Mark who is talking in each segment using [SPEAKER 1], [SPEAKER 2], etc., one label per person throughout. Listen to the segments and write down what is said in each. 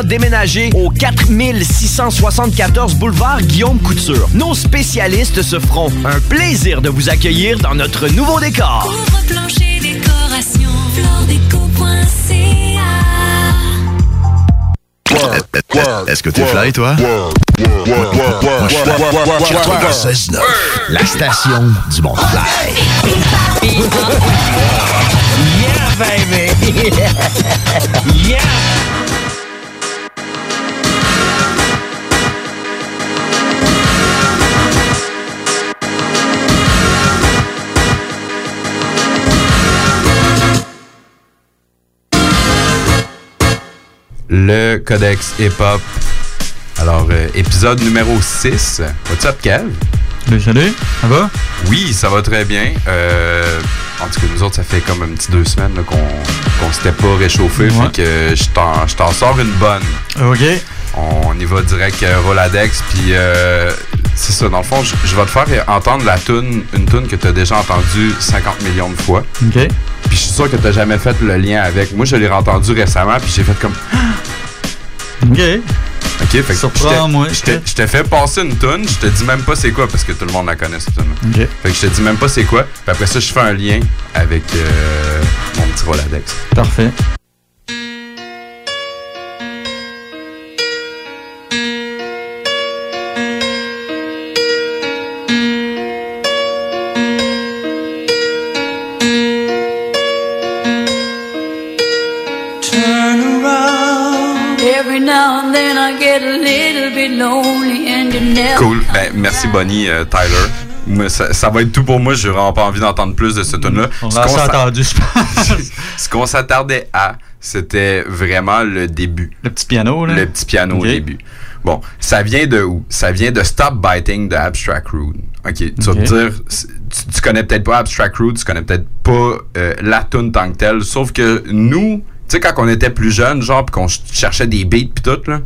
[SPEAKER 1] présentement déménager au 4674 boulevard Guillaume Couture. Nos spécialistes se feront un plaisir de vous accueillir dans notre nouveau décor.
[SPEAKER 2] Couvre-plancher, décoration, floordeco.ca
[SPEAKER 3] Est-ce que t'es fly, toi? La station du monde fly.
[SPEAKER 4] Yeah, baby! yeah!
[SPEAKER 5] Le Codex Hip-Hop. Alors, euh, épisode numéro 6. What's up, Kev?
[SPEAKER 6] Salut, salut. Ça va?
[SPEAKER 5] Oui, ça va très bien. Euh, en tout cas, nous autres, ça fait comme un petit deux semaines qu'on qu'on s'était pas réchauffé.
[SPEAKER 6] Ouais.
[SPEAKER 5] Fait que je t'en je t'en sors une bonne.
[SPEAKER 6] OK.
[SPEAKER 5] On y va direct euh, Roladex. Puis, euh, c'est ça, dans le fond, je je vais te faire entendre la tune, une tune que tu as déjà entendue 50 millions de fois.
[SPEAKER 6] OK.
[SPEAKER 5] Puis, je suis sûr que tu jamais fait le lien avec. Moi, je l'ai entendu récemment, puis j'ai fait comme.
[SPEAKER 6] OK.
[SPEAKER 5] Ok, fait que
[SPEAKER 6] Surprends-moi.
[SPEAKER 5] je t'ai- je t'ai fait passer une tonne, je te dis même pas c'est quoi parce que tout le monde la connaît cette tonne.
[SPEAKER 6] OK.
[SPEAKER 5] Fait que je te dis même pas c'est quoi. Puis après ça, je fais un lien avec euh, mon petit Roladex.
[SPEAKER 6] Parfait.
[SPEAKER 5] Cool. Ben, merci Bonnie, euh, Tyler. Ça, ça va être tout pour moi. J'ai vraiment pas envie d'entendre plus de ce tune là
[SPEAKER 6] On l'a assez entendu, je pense.
[SPEAKER 5] Ce qu'on s'attardait à, c'était vraiment le début.
[SPEAKER 6] Le petit piano, là.
[SPEAKER 5] Le petit piano au début. Bon, ça vient de où? Ça vient de Stop Biting de Abstract Rude. OK, tu vas
[SPEAKER 6] Ok.
[SPEAKER 5] te dire, tu, tu connais peut-être pas Abstract Rude, tu connais peut-être pas euh, la tune tant que telle, sauf que nous, tu sais, quand on était plus jeunes, genre, pis qu'on ch- cherchait des beats pis tout, là,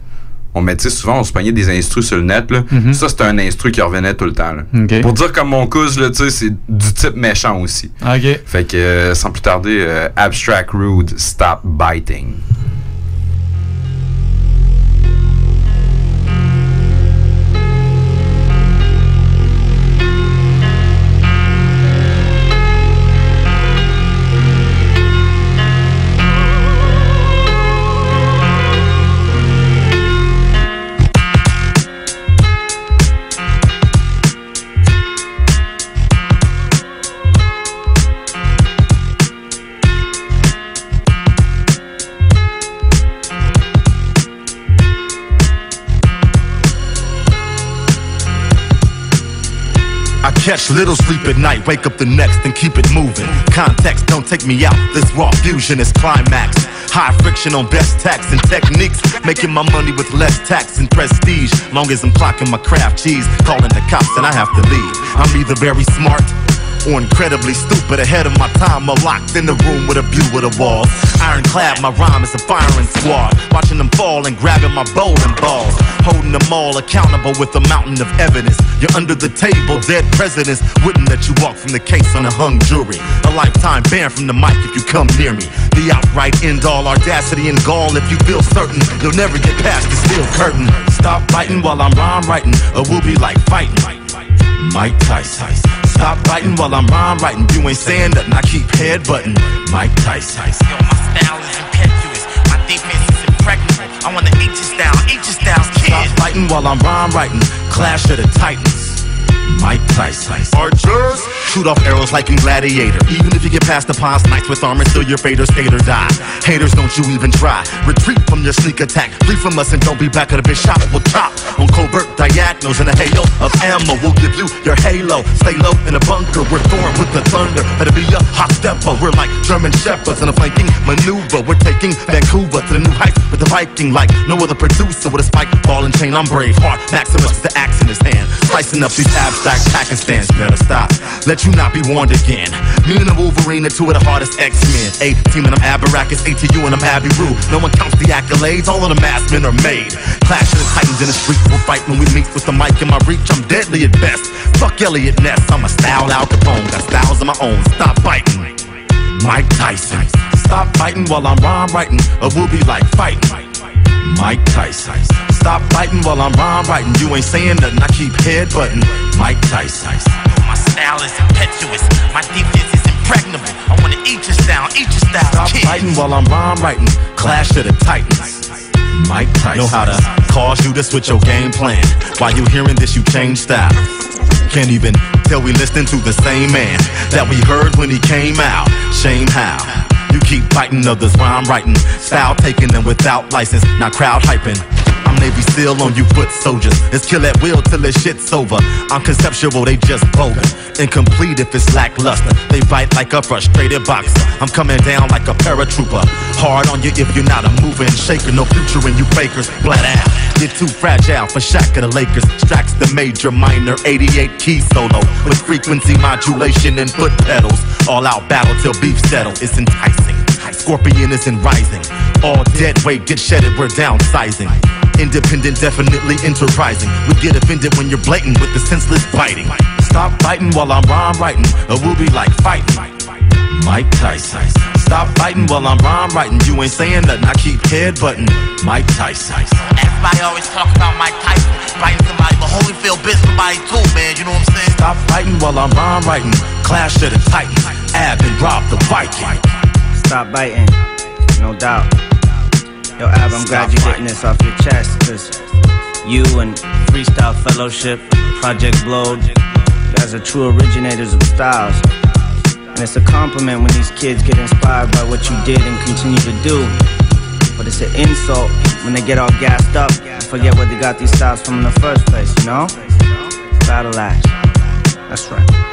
[SPEAKER 5] on mettait souvent, on se pognait des instrus sur le net, là.
[SPEAKER 6] Mhm.
[SPEAKER 5] Ça, c'était un instru qui revenait tout le temps, là. Pour dire comme mon cousin, là, c'est du type méchant aussi. Fait que, euh, sans plus tarder, euh, Abstract Rude, Stop Biting.
[SPEAKER 7] Catch little sleep at night, wake up the next and keep it moving. Context don't take me out, this raw fusion is climax. High friction on best tax and techniques, making my money with less tax and prestige. Long as I'm clocking my craft cheese, calling the cops and I have to leave. I'm either very smart or incredibly stupid ahead of my time or locked in the room with a view of the walls. Ironclad, my rhyme is a firing squad. Watching them fall and grabbing my bowling balls. Holding them all accountable with a mountain of evidence. You're under the table, dead presidents wouldn't let you walk from the case on a hung jury. A lifetime ban from the mic if you come near me. The outright end all audacity and gall if you feel certain you'll never get past the steel curtain. Stop fighting while I'm rhyme writing, or we'll be like fighting. Mike Tyson. Stop fighting while I'm rhyme writing. You ain't saying nothing. I keep head button. Mike Tyson.
[SPEAKER 8] Yo, my style is impetuous. My defense is impregnable. I wanna eat your style, H style's kid.
[SPEAKER 7] Stop fighting while I'm rhyme writing. Clash of the Titans. Mike Tyson. Archers. Shoot off arrows like in Gladiator. Even if you get past the pawns, knights with armor, still your fate or skate or die. Haters, don't you even try. Retreat from your sneak attack. Flee from us and don't be back at the bitch shop. We'll chop on covert diagonals in a halo of ammo. We'll give you your halo. Stay low in a bunker. We're throwing with the thunder. Better be a hot stepper. We're like German shepherds in a flanking maneuver. We're taking Vancouver to the new heights with the Viking like no other producer with a spike ball and chain. I'm brave heart. Maximus with the axe in his hand. Slicing up these Pakistans. Better stop. Let you not be warned again. Me and the Wolverine are two of the hardest X-Men. A team and I'm Abarakis. A to you and I'm Abbey Roo. No one counts the accolades. All of the masked men are made. Clash of the Titans in the street. We'll fight when we meet with the mic in my reach. I'm deadly at best. Fuck Elliot Ness. I'm a style Al Capone. Got styles of my own. Stop biting. Mike Tyson. Stop fighting while I'm rhyme writing, or we'll be like fighting. Mike Tyson. Stop fighting while I'm rhyme writing. You ain't saying nothing. I keep headbutting. Mike Tyson.
[SPEAKER 8] My style is impetuous. My defense is impregnable. I wanna eat your style, eat your style.
[SPEAKER 7] Stop
[SPEAKER 8] kid.
[SPEAKER 7] fighting while I'm rhyme writing. Clash of the Titans. Mike Tyson. Know how to cause you to switch your game plan. While you hearing this, you change style. Can't even tell we listening to the same man that we heard when he came out. Shame how. You keep fighting others while I'm writing. Style taking them without license, not crowd hyping. I'm Navy SEAL on you foot soldiers. It's kill at will till this shit's over. I'm conceptual, they just bogus. Incomplete if it's lackluster. They bite like a frustrated boxer. I'm coming down like a paratrooper. Hard on you if you're not a moving shaker. No future in you fakers. Flat out. You're too fragile for Shaq of the Lakers. Stracks the major minor 88 key solo with frequency modulation and foot pedals. All out battle till beef settle. It's enticing. Scorpion isn't rising. All dead weight get shedded, we're downsizing. Independent, definitely enterprising. We get offended when you're blatant with the senseless biting. Stop fighting while I'm rhyme writing, or we'll be like fighting. Mike Tyson. Stop fighting while I'm rhyme writing. You ain't saying nothing. I keep headbutting. Mike Tyson.
[SPEAKER 8] Everybody always talk about Mike Tyson fighting somebody, but Holyfield bit somebody too, man. You know what I'm saying?
[SPEAKER 7] Stop fighting while I'm rhyme writing. Clash of the Titans. Ab and Rob the Viking.
[SPEAKER 9] Stop biting, no doubt. Yo, Ab, I'm glad you're getting this off your chest, cause you and Freestyle Fellowship, Project Blowed, you guys are true originators of styles. And it's a compliment when these kids get inspired by what you did and continue to do. But it's an insult when they get all gassed up and forget where they got these styles from in the first place, you know? Battle. That's right.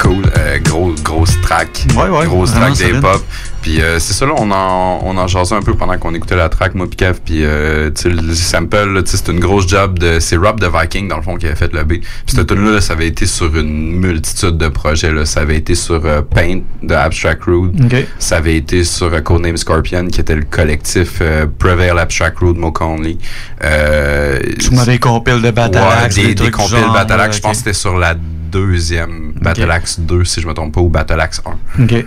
[SPEAKER 5] Cool. Euh, gros, grosse track.
[SPEAKER 6] Ouais, ouais,
[SPEAKER 5] Grosse track d'hip-hop. Puis euh, c'est ça, là, on en, on en jasait un peu pendant qu'on écoutait la track, moi pis Kev. Puis euh, tu sais, le sample, c'est une grosse job de... C'est Rob the Viking, dans le fond, qui avait fait le beat. Puis cette tune là ça avait été sur une multitude de projets. Là. Ça avait été sur euh, Paint de Abstract Rude.
[SPEAKER 6] Ok.
[SPEAKER 5] Ça avait été sur euh, Codename Scorpion, qui était le collectif euh, Prevail Abstract Rude Mocha Only. Euh,
[SPEAKER 6] Tu m'as des compiles de Batalax,
[SPEAKER 5] ouais, des,
[SPEAKER 6] des
[SPEAKER 5] des
[SPEAKER 6] genre,
[SPEAKER 5] Batalax. Je pense que c'était sur la deuxième Batalax 2, si je me trompe pas, ou Batalax 1.
[SPEAKER 6] Ok.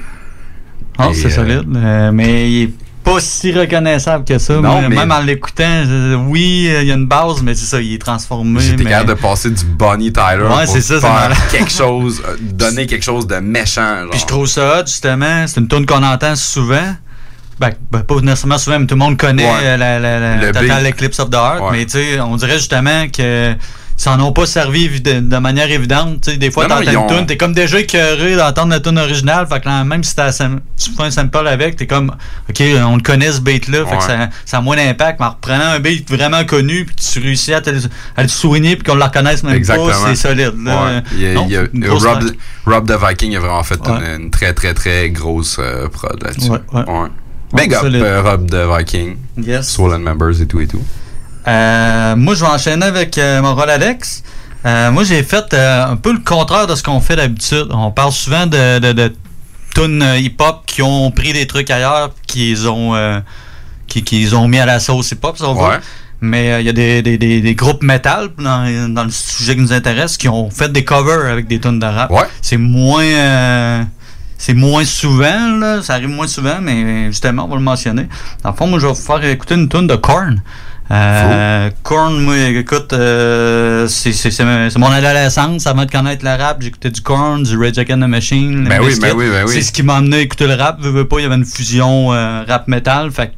[SPEAKER 6] Ah,
[SPEAKER 5] Et,
[SPEAKER 6] c'est
[SPEAKER 5] euh,
[SPEAKER 6] solide. euh, mais il est pas si reconnaissable que ça.
[SPEAKER 5] Non, mais-
[SPEAKER 6] Même en l'écoutant, oui, euh, il y a une base, mais c'est ça, il est transformé.
[SPEAKER 5] J'étais
[SPEAKER 6] mais-
[SPEAKER 5] capable de passer du Bonnie Tyler
[SPEAKER 6] Ouais,
[SPEAKER 5] pour
[SPEAKER 6] c'est ça,
[SPEAKER 5] faire quelque chose, donner quelque chose de méchant. Genre.
[SPEAKER 6] Puis je trouve ça hot, justement. C'est une tune qu'on entend souvent. Ben, ben, pas nécessairement souvent, mais tout le monde connaît
[SPEAKER 5] Ouais.
[SPEAKER 6] la, la, la
[SPEAKER 5] Le
[SPEAKER 6] Total. Eclipse of the Heart.
[SPEAKER 5] Ouais.
[SPEAKER 6] Mais tu sais, on dirait justement que s'en ont pas servi de, de manière évidente. Des fois, t'entends une tune, t'es comme déjà écœuré d'entendre la tune originale. Fait que là, même si t'as sam- tu fais un sample avec, t'es comme, OK, on le connaît ce beat-là. Fait que ça, ça a moins d'impact. Mais en reprenant un beat vraiment connu, puis tu réussis à, te, à le souligner, puis qu'on le reconnaisse même
[SPEAKER 5] Exactement.
[SPEAKER 6] pas, c'est solide. là.
[SPEAKER 5] Ouais. Il y a-
[SPEAKER 6] Non,
[SPEAKER 5] il a- Rob, the Viking a vraiment fait
[SPEAKER 6] Ouais.
[SPEAKER 5] une, une très très très grosse euh, prod là-dessus. Big up euh, Rob the Viking.
[SPEAKER 6] Yes.
[SPEAKER 5] Swollen Members et tout et tout.
[SPEAKER 6] Euh, moi, je vais enchaîner avec euh, mon rôle Alex. Euh, moi, j'ai fait euh, un peu le contraire de ce qu'on fait d'habitude. On parle souvent de, de, de tunes hip-hop qui ont pris des trucs ailleurs, qu'ils ont, euh, qui, qu'ils ont mis à la sauce hip-hop, si on veut.
[SPEAKER 5] Ouais.
[SPEAKER 6] Mais il y a des, des, des, des groupes metal dans, dans le sujet qui nous intéresse qui ont fait des covers avec des tunes de rap.
[SPEAKER 5] Ouais.
[SPEAKER 6] C'est moins euh, c'est moins souvent, là. Ça arrive moins souvent, mais justement, on va le mentionner. Dans le fond, moi, je vais vous faire écouter une tune de Korn. Euh, Korn, moi, écoute, euh, c'est c'est- c'est mon adolescence avant de connaître le rap. J'écoutais du Korn, du Rage Against the Machine.
[SPEAKER 5] Ben oui, ben oui, ben oui.
[SPEAKER 6] C'est ce qui m'a amené à écouter le rap. Veux, veux pas, il y avait une fusion euh, rap-metal. Fait que,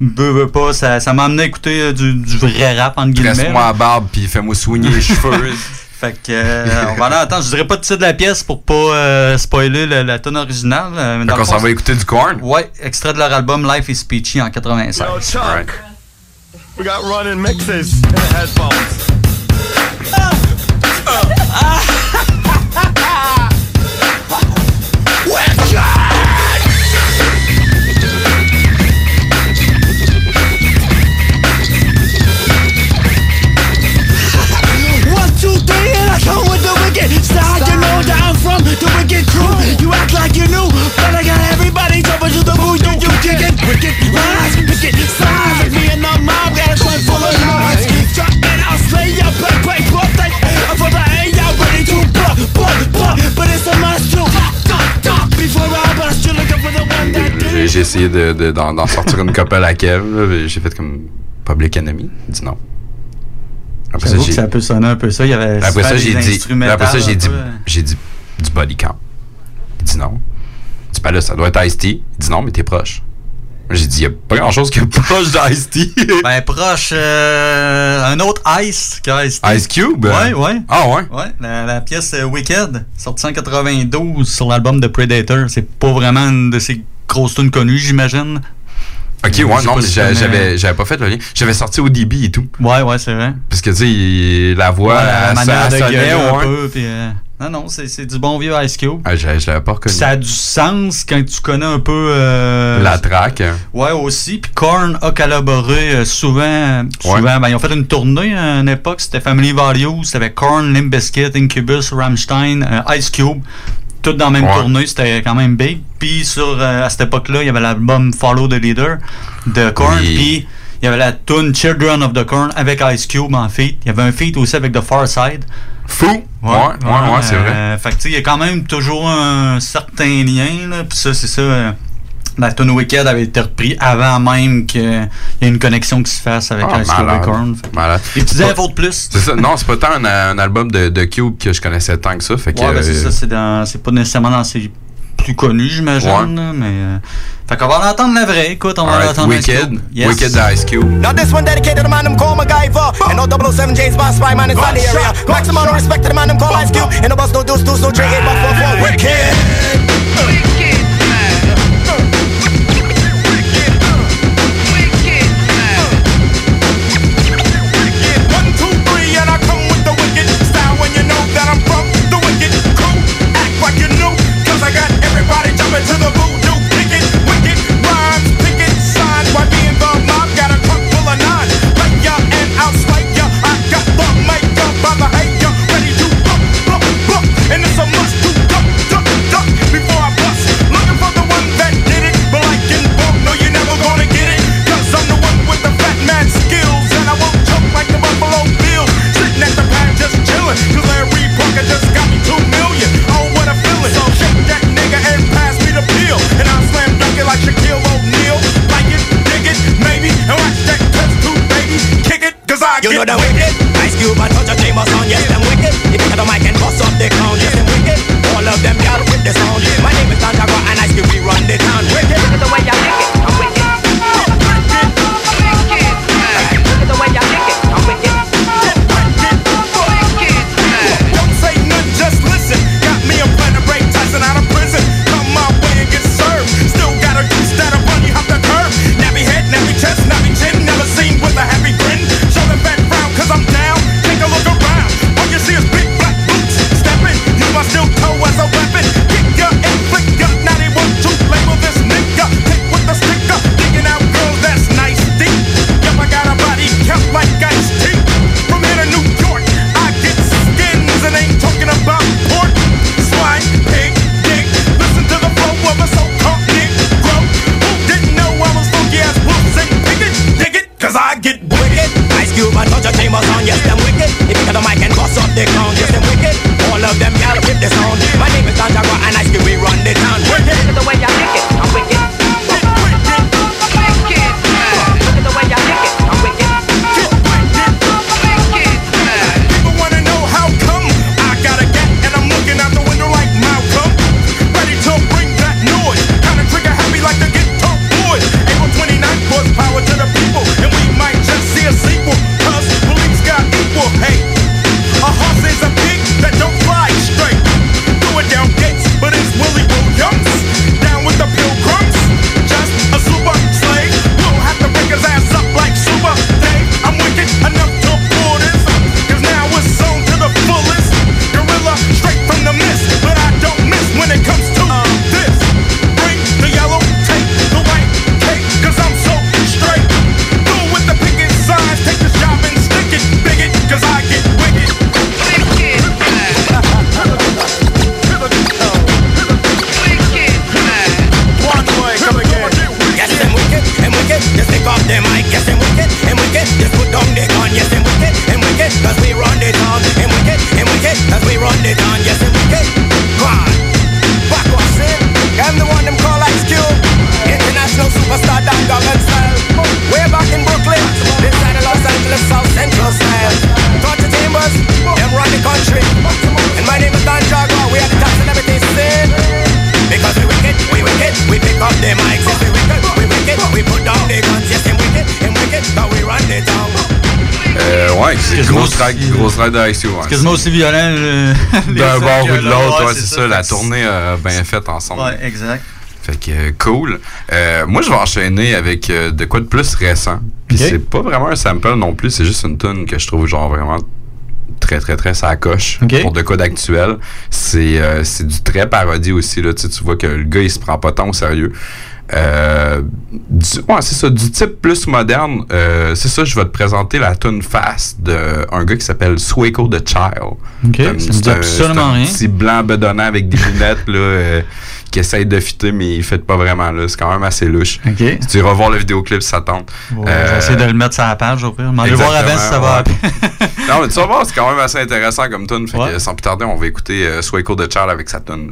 [SPEAKER 6] veux, veux pas, ça ça m'a amené à écouter euh, du, du vrai rap, entre guillemets. Là.
[SPEAKER 5] à barbe puis fais-moi soigner les cheveux.
[SPEAKER 6] Fait que, euh, on va en attendre. Je dirais pas de titre de la pièce pour pas euh, spoiler le- la tonne originale. euh, mais
[SPEAKER 5] Fait qu'on s'en va écouter du corn.
[SPEAKER 6] Ouais, extrait de leur album Life is Peachy en 96.
[SPEAKER 5] Alright.
[SPEAKER 10] We got running mixes in the headphones.
[SPEAKER 11] One, two, three, and I come with the wicked style. You know that I'm from the wicked crew. You act like you knew, but I got everybody jumping to the boo. You, you kicking wicked lines, wicked signs. Like
[SPEAKER 5] essayé de- de- d'en d'en sortir une couple à Kev. J'ai fait comme Public Enemy. Il dit non. Après ça,
[SPEAKER 6] que
[SPEAKER 5] j'ai-
[SPEAKER 6] ça peut sonner un peu ça. Il y avait
[SPEAKER 5] après ça, j'ai dit, après ça, j'ai dit,
[SPEAKER 6] peu.
[SPEAKER 5] j'ai dit du body count. Il dit non. Il dit, ben là, ça doit être Ice-T. Il dit non, mais t'es proche. J'ai dit, il y a pas grand chose qui est proche d'Ice-T.
[SPEAKER 6] Ben, proche, euh, un autre Ice que Ice.
[SPEAKER 5] Cube?
[SPEAKER 6] Ouais, ouais.
[SPEAKER 5] Ah, ouais?
[SPEAKER 6] Ouais, la, la pièce euh, Wicked, sortie en 92 sur l'album de Predator. C'est pas vraiment une de ses grosses tunes connues, j'imagine.
[SPEAKER 5] Ok, ouais, non,
[SPEAKER 6] pas
[SPEAKER 5] mais
[SPEAKER 6] si
[SPEAKER 5] j'a-
[SPEAKER 6] tu connais-
[SPEAKER 5] j'avais, j'avais pas fait le lien. J'avais sorti au débit et tout.
[SPEAKER 6] Ouais, ouais, c'est vrai.
[SPEAKER 5] Parce que, tu sais, la voix,
[SPEAKER 6] Ouais, la
[SPEAKER 5] elle
[SPEAKER 6] de
[SPEAKER 5] sonnait,
[SPEAKER 6] gueuler un
[SPEAKER 5] ouais.
[SPEAKER 6] peu. puis, euh, non, non, c'est c'est du bon vieux Ice Cube.
[SPEAKER 5] Ah, je, je l'avais pas reconnu.
[SPEAKER 6] Ça a du sens quand tu connais un peu. euh,
[SPEAKER 5] La track.
[SPEAKER 6] Ouais, aussi. Puis Korn a collaboré euh, souvent. souvent ben, ils ont fait une tournée à une époque, c'était Family Values. C'était Korn, Limp Bizkit, Incubus, Rammstein, euh, Ice Cube. Tout dans la même
[SPEAKER 5] Ouais.
[SPEAKER 6] tournée, c'était quand même big. Puis sur, euh, à cette époque-là, il y avait l'album Follow the Leader de Korn.
[SPEAKER 5] Oui.
[SPEAKER 6] Puis il y avait la tune Children of the Korn avec Ice Cube en feat. Il y avait un feat aussi avec The Far Side.
[SPEAKER 5] Fou! Ouais, ouais, ouais, c'est vrai.
[SPEAKER 6] Euh, fait que tu sais, il y a quand même toujours un certain lien, là. Puis ça, c'est ça. Euh, la tune Wicked avait été repris avant même qu'il y ait une connexion qui se fasse avec
[SPEAKER 5] Ah,
[SPEAKER 6] Ice Cube et
[SPEAKER 5] malade.
[SPEAKER 6] Korn.
[SPEAKER 5] Malade.
[SPEAKER 6] Des petites infos de plus.
[SPEAKER 5] C'est ça. Non, c'est pas tant un, un album de, de Cube que je connaissais tant que ça. Fait que,
[SPEAKER 6] Ouais, ben c'est
[SPEAKER 5] euh,
[SPEAKER 6] ça, c'est dans- c'est pas nécessairement dans ses plus connus, j'imagine,
[SPEAKER 5] Ouais.
[SPEAKER 6] là, mais... euh, fait qu'on va l'entendre la vraie, écoute, on va
[SPEAKER 5] alright,
[SPEAKER 6] l'entendre Ice
[SPEAKER 5] Wicked.
[SPEAKER 6] Cube. Yes.
[SPEAKER 5] Wicked de Ice Cube.
[SPEAKER 12] Now this one dedicated to the man them call MacGyver And no 007 James Bond spy man inside the area Maximum respect to the man them call Ice Cube And the boss no deuce deuce no three eight but four four Wicked
[SPEAKER 5] Grosse
[SPEAKER 6] aussi-
[SPEAKER 5] grosse track de ouais.
[SPEAKER 6] C'est quasiment aussi violent.
[SPEAKER 5] D'un bord ou de
[SPEAKER 6] l'autre. Ouais,
[SPEAKER 5] c'est ça. La tournée a bien faite ensemble.
[SPEAKER 6] Ouais, exact.
[SPEAKER 5] Fait que euh, cool. Euh, moi, je vais enchaîner avec euh, de quoi de plus récent. Puis c'est pas vraiment un sample non plus, c'est juste une tune que je trouve genre vraiment très très très ça coche
[SPEAKER 6] Ok.
[SPEAKER 5] pour de quoi d'actuel. C'est euh, c'est du très parodie aussi là, tu sais, tu vois que le gars il se prend pas tant au sérieux. Euh, du- ouais, c'est ça, du type plus moderne. euh, c'est ça, je vais te présenter la tune Fast de un gars qui s'appelle Swayco the Child.
[SPEAKER 6] Ok,
[SPEAKER 5] C'est un-
[SPEAKER 6] ça me dit
[SPEAKER 5] un-
[SPEAKER 6] absolument
[SPEAKER 5] un
[SPEAKER 6] rien.
[SPEAKER 5] petit blanc bedonnant avec des lunettes là, euh, qui essaye de fitter, mais il fait pas vraiment. là. C'est quand même assez louche.
[SPEAKER 6] Ok.
[SPEAKER 5] Si tu iras voir le vidéoclip, ça tente.
[SPEAKER 6] Ouais, Je vais essayer de le mettre sur la page au pire. Va aller voir avant si ça va.
[SPEAKER 5] Non, mais tu vas voir, c'est quand même assez intéressant comme tune. Fait que sans plus tarder, on va écouter Swayco de Charles avec sa tune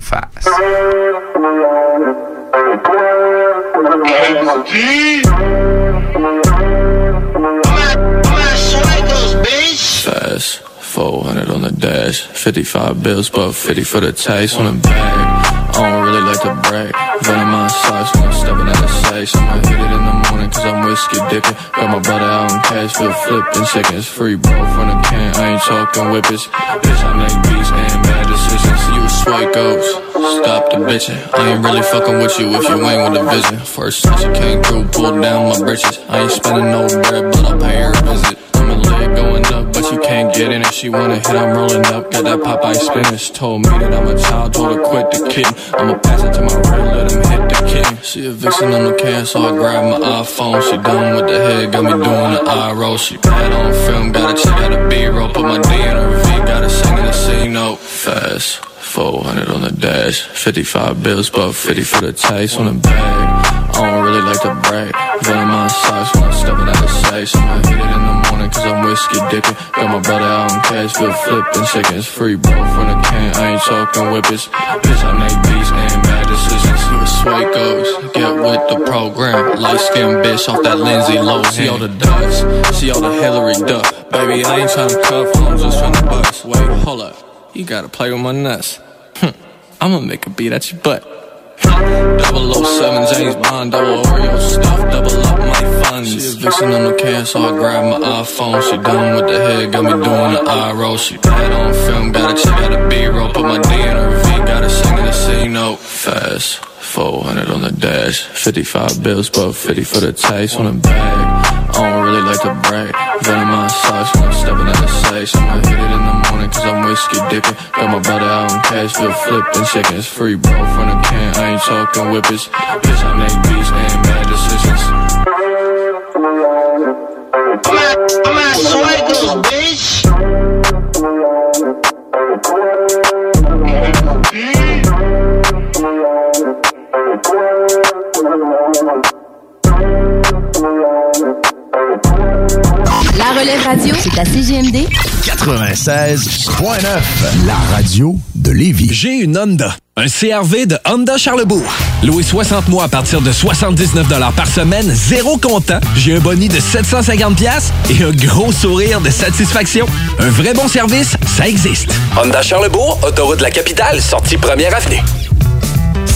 [SPEAKER 5] Fast.
[SPEAKER 13] Fast, 400 on the dash, 55 bills, but 50 for the taste on the bag. I don't really like to brag. Venom my socks when I'm stepping out of sight. I'ma hit it in the morning cause I'm whiskey dipping. Got my brother out in cash Cashville flipping seconds. Free bro from the can, I ain't talking whippets. Bitch, I make beats and bad decisions. You a swipe ghost. Stop the bitching. I ain't really fucking with you if you ain't with the vision. First time she came through, pulled down my britches. I ain't spending no bread, but I'll pay her a visit. I'm a leg going up, but you can't get in it. She wanna hit, I'm rolling up. Got that Popeye spinach. Told me that I'm a child, told her quit the kid. I'ma pass it to my right, let him hit the kid. She a vixen on the can, so I grab my iPhone. She done with the head, got me doing the eye roll. She bad on film, gotta check out the B-roll. Put my D in her V, gotta sing in the C note. Fast, 400 on the dash. 55 bills, but 50 for the taste on the bag. I don't really like to brag. Venom my socks when I'm stepping out of sight. So I'ma hit it in the morning cause I'm whiskey dipping. Got my brother out in Cashville flipping chickens. Free bro from the can, I ain't talking whippets. Bitch, I make beats and bad decisions. Sway goes, get with the program. Light skinned bitch off that Lindsay Low. See all the ducks, see all the Hillary Duck. Baby, I ain't tryna cuff, I'm just tryna bust. Wait, hold up, you gotta play with my nuts. Hm, I'ma make a beat at your butt. Double 07 James Bond, double Oreo stuff, double up my funds. She a vixen on the can, so I grab my iPhone. She done with the head, got me doing the eye roll. She bad on film, gotta check out the B-roll. Put my D in her V, gotta sing in the C note. Fast, 400 on the dash, 55 bills, but 50 for the taste on the bag. I don't really like to brag. Venom my socks when I'm stepping out of sight. I'ma hit it in the morning cause I'm whiskey dipping. Got my brother out in Cashville flipping chickens. Free bro from the can, I ain't talking whippets. Bitch, I make beats and bad decisions.
[SPEAKER 14] I'm at Swagos,
[SPEAKER 15] relève radio, c'est à CGMD
[SPEAKER 3] 96.9, la radio de Lévis.
[SPEAKER 16] J'ai une Honda. Un CRV de Honda Charlebourg. Loué 60 mois à partir de 79 par semaine, zéro comptant. J'ai un boni de 750 pièces et un gros sourire de satisfaction. Un vrai bon service, ça existe. Honda Charlebourg, autoroute de la capitale, sortie première avenue.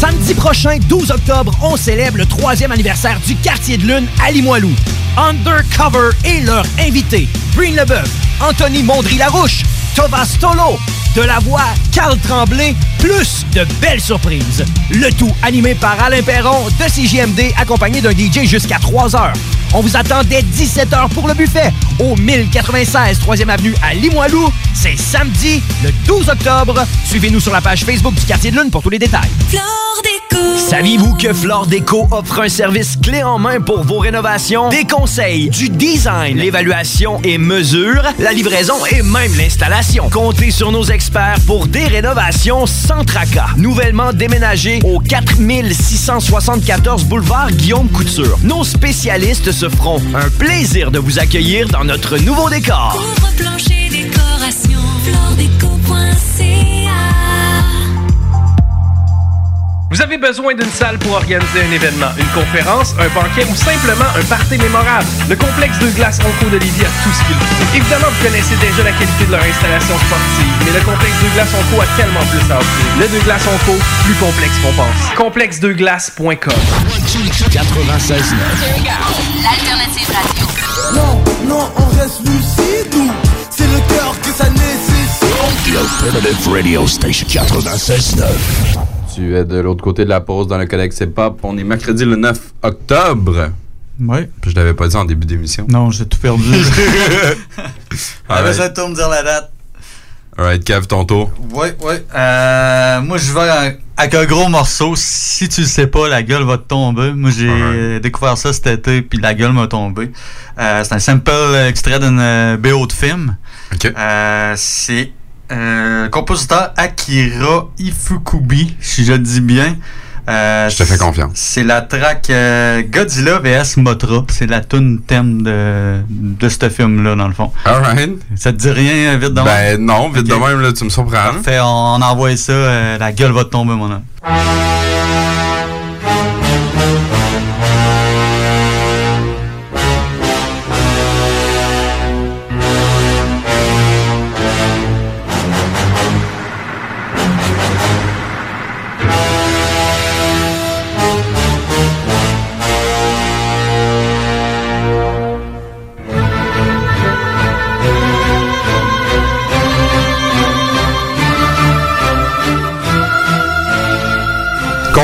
[SPEAKER 1] Samedi prochain, 12 octobre, on célèbre le troisième anniversaire du Quartier de Lune à Limoilou. Undercover et leur invité, Breen Leboeuf, Anthony Mondry-Larouche, Thomas Tolo, de la voix Carl Tremblay, plus de belles surprises. Le tout animé par Alain Perron de CJMD, accompagné d'un DJ jusqu'à 3 heures. On vous attend dès 17h pour le buffet au 1096 3e Avenue à Limoilou. C'est samedi, le 12 octobre. Suivez-nous sur la page Facebook du Quartier de Lune pour tous les détails. Saviez-vous que Flore Déco offre un service clé en main pour vos rénovations? Des conseils, du design, l'évaluation et mesure, la livraison et même l'installation. Comptez sur nos experts pour des rénovations sans tracas. Nouvellement déménagé au 4674 boulevard Guillaume Couture. Nos spécialistes se feront un plaisir de vous accueillir dans notre nouveau décor.
[SPEAKER 17] Vous avez besoin d'une salle pour organiser un événement, une conférence, un banquet ou simplement un party mémorable. Le complexe de glace Onco d'Olivier a tout ce qu'il faut. Évidemment, vous connaissez déjà la qualité de leur installation sportive, mais le complexe de glace Onco a tellement plus à offrir. Le de glace Onco, plus complexe qu'on pense. Complexedeglace.com
[SPEAKER 3] 96.9.
[SPEAKER 15] L'alternative radio.
[SPEAKER 11] Non, non, on reste lucide, nous. C'est ça nécessite?
[SPEAKER 3] The Alternative Radio Station 96.9.
[SPEAKER 5] Tu es de l'autre côté de la pause dans le Codex Hip Hop. On est mercredi le 9 octobre.
[SPEAKER 6] Oui.
[SPEAKER 5] Puis je l'avais pas dit en début d'émission.
[SPEAKER 6] Non, j'ai tout perdu. J'avais ça de me dire la date.
[SPEAKER 5] Alright, Kev, ton tour.
[SPEAKER 6] Oui, oui. Euh, moi, je vais avec un gros morceau. Si tu le sais pas, la gueule va te tomber. Moi, j'ai découvert ça cet été, puis la gueule m'a tombé. Euh, c'est un simple extrait d'une euh, BO de film. Euh, c'est euh, compositeur Akira Ifukubi, si je le dis bien. Euh,
[SPEAKER 5] Je te fais confiance.
[SPEAKER 6] C'est la track euh, Godzilla vs Motra. C'est la tune thème de, de ce film-là, dans le fond.
[SPEAKER 5] Alright.
[SPEAKER 6] Ça te dit rien, vite de même?
[SPEAKER 5] Ben non, vite de
[SPEAKER 6] Ok.
[SPEAKER 5] même, là, tu me surprends.
[SPEAKER 6] On, on envoie ça, la gueule va te tomber, mon homme.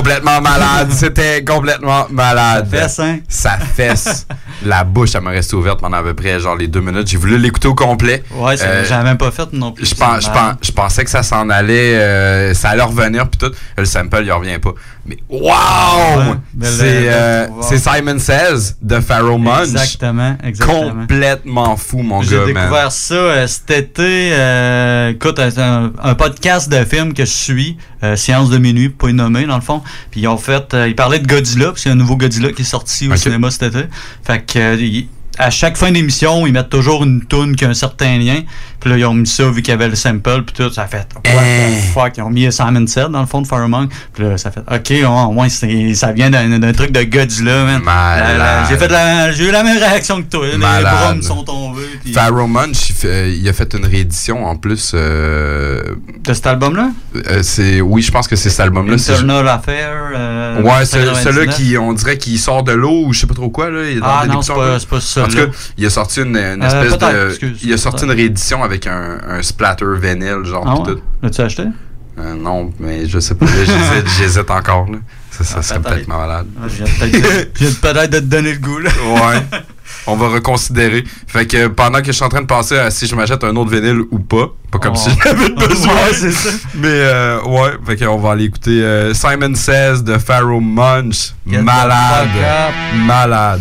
[SPEAKER 5] Complètement malade. C'était complètement malade.
[SPEAKER 6] Ça fesse, hein?
[SPEAKER 5] Ça fesse. La bouche, elle m'a resté ouverte pendant à peu près genre les deux minutes. J'ai voulu l'écouter au complet.
[SPEAKER 6] Ouais,
[SPEAKER 5] Euh,
[SPEAKER 6] j'avais même pas fait non plus.
[SPEAKER 5] Je, je, je pensais que ça s'en allait, euh, ça allait revenir puis tout. Le sample, il revient pas. Mais wow!
[SPEAKER 6] Ouais,
[SPEAKER 5] c'est euh, c'est Simon Says de Pharaoh Munch.
[SPEAKER 6] Exactement, exactement.
[SPEAKER 5] Complètement fou, mon
[SPEAKER 6] J'ai
[SPEAKER 5] gars, man.
[SPEAKER 6] découvert ça euh, cet été. écoute, c'est un, un podcast de film que je suis, euh, Séance de minuit, pas nommé dans le fond. Puis ils ont fait, euh, ils parlaient de Godzilla, puis c'est un nouveau Godzilla qui est sorti au cinéma cet été. Fait que euh, à chaque fin d'émission, ils mettent toujours une toune qui a un certain lien. Puis là, ils ont mis ça vu qu'il y avait le sample, puis tout, ça a fait what the fuck? Ils ont mis Simon Said dans le fond de Fire Monk. Puis là, ça fait OK, au moins ça vient d'un truc de Godzilla, man. J'ai fait la- j'ai eu la même réaction que toi. Les brumes sont tombés. puis-
[SPEAKER 5] Pharaoh Munch, il, a fait une réédition en plus. euh,
[SPEAKER 6] de cet album-là?
[SPEAKER 5] euh, c'est, oui, je pense que c'est cet album-là. C'est-
[SPEAKER 6] Internal Affair. euh,
[SPEAKER 5] Ouais, c'est
[SPEAKER 6] 99.
[SPEAKER 5] celui-là qui, on dirait qu'il sort de l'eau ou je sais pas trop quoi, là. il est dans
[SPEAKER 6] Ah non, c'est pas- celui-là.
[SPEAKER 5] Tout cas, il a sorti une, une
[SPEAKER 6] Euh,
[SPEAKER 5] espèce de.
[SPEAKER 6] excuse,
[SPEAKER 5] il a sorti une réédition avec un, un splatter vinyle, genre,
[SPEAKER 6] Ah ouais?
[SPEAKER 5] tout.
[SPEAKER 6] L'as-tu acheté?
[SPEAKER 5] Euh, non, mais je sais pas, j'hésite, j'hésite encore, là. Ça, ça
[SPEAKER 6] Ah,
[SPEAKER 5] serait
[SPEAKER 6] peut-être.
[SPEAKER 5] malade.
[SPEAKER 6] Ah, Je viens peut-être de te donner le goût, là.
[SPEAKER 5] Ouais. On va reconsidérer. Fait que pendant que je suis en train de penser à si je m'achète un autre vinyle ou pas, pas comme
[SPEAKER 6] Oh.
[SPEAKER 5] si j'avais besoin.
[SPEAKER 6] Ouais, c'est ça.
[SPEAKER 5] Mais euh, ouais, fait qu'on va aller écouter euh, Simon Says de Pharaoh Munch. Malade. Malade.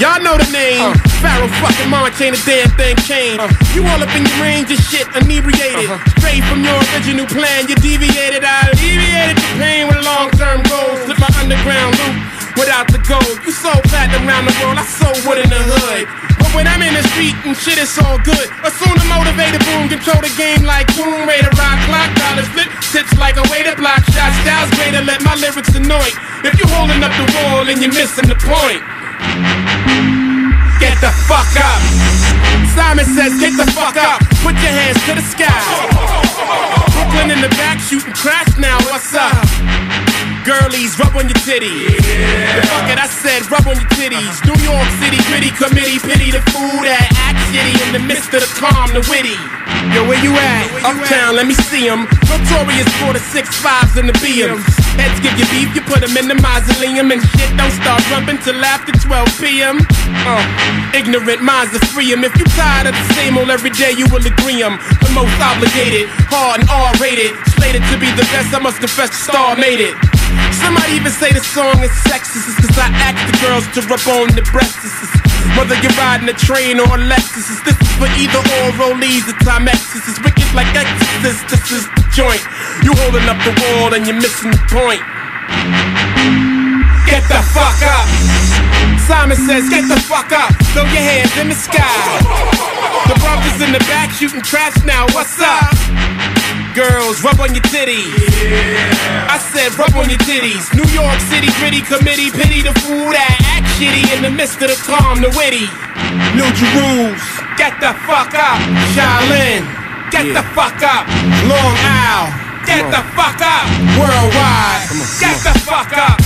[SPEAKER 8] Y'all know the name. Uh-huh. Pharaoh fucking ain't a damn thing changed. Uh-huh. You all up in your range of shit, inebriated. Uh-huh. Straight from your original plan, you deviated. I alleviated the pain with long term goals. Slip my underground loop without the gold. You so fat around the world, I so wood in the hood. But when I'm in the street and shit, it's all good. Assume the motivated boom, control the game like Tomb to rock clock, dollars flip, tips like a way to block shots, styles greater, let my lyrics annoy. If you holding up the wall and you're missing the point. Get the fuck up. Simon says, get the fuck up. Put your hands to the sky. Brooklyn in the back shooting crash now. What's up? Girlies, rub on your titties. The fuck it, I said, rub on your titties. New York City gritty committee, pity the fool that act shitty in the midst of the calm, the witty. Yo, where you at? Uptown, let me see see 'em. Notorious for the six fives and the BMs. Heads give you beef, you put 'em in the mausoleum. And shit don't start rumping till after 12 p.m. Uh, ignorant minds are free 'em. If you tired of the same old every day, you will agree 'em. The most obligated, hard and R-rated. Slated to be the best, I must confess the star made it. Somebody even say the song is sexist is Cause I ask the girls to rub on the breasts Whether you're riding a train or a Lexus This is for either or rollies or Timexes It's wicked like Exorcist This is the joint. You holding up the wall and you're missing the point. Get the fuck up. Simon says, get the fuck up. Throw your hands in the sky. The brothers in the back shooting trash now. What's up? Girls, rub on your titties. I said, rub on your titties. New York City gritty committee, pity the fool that act shitty in the midst of the calm, the witty. New Jerusalem, get the fuck up. Shaolin, get the fuck up. Long Isle, get the fuck up. Worldwide, get the fuck up.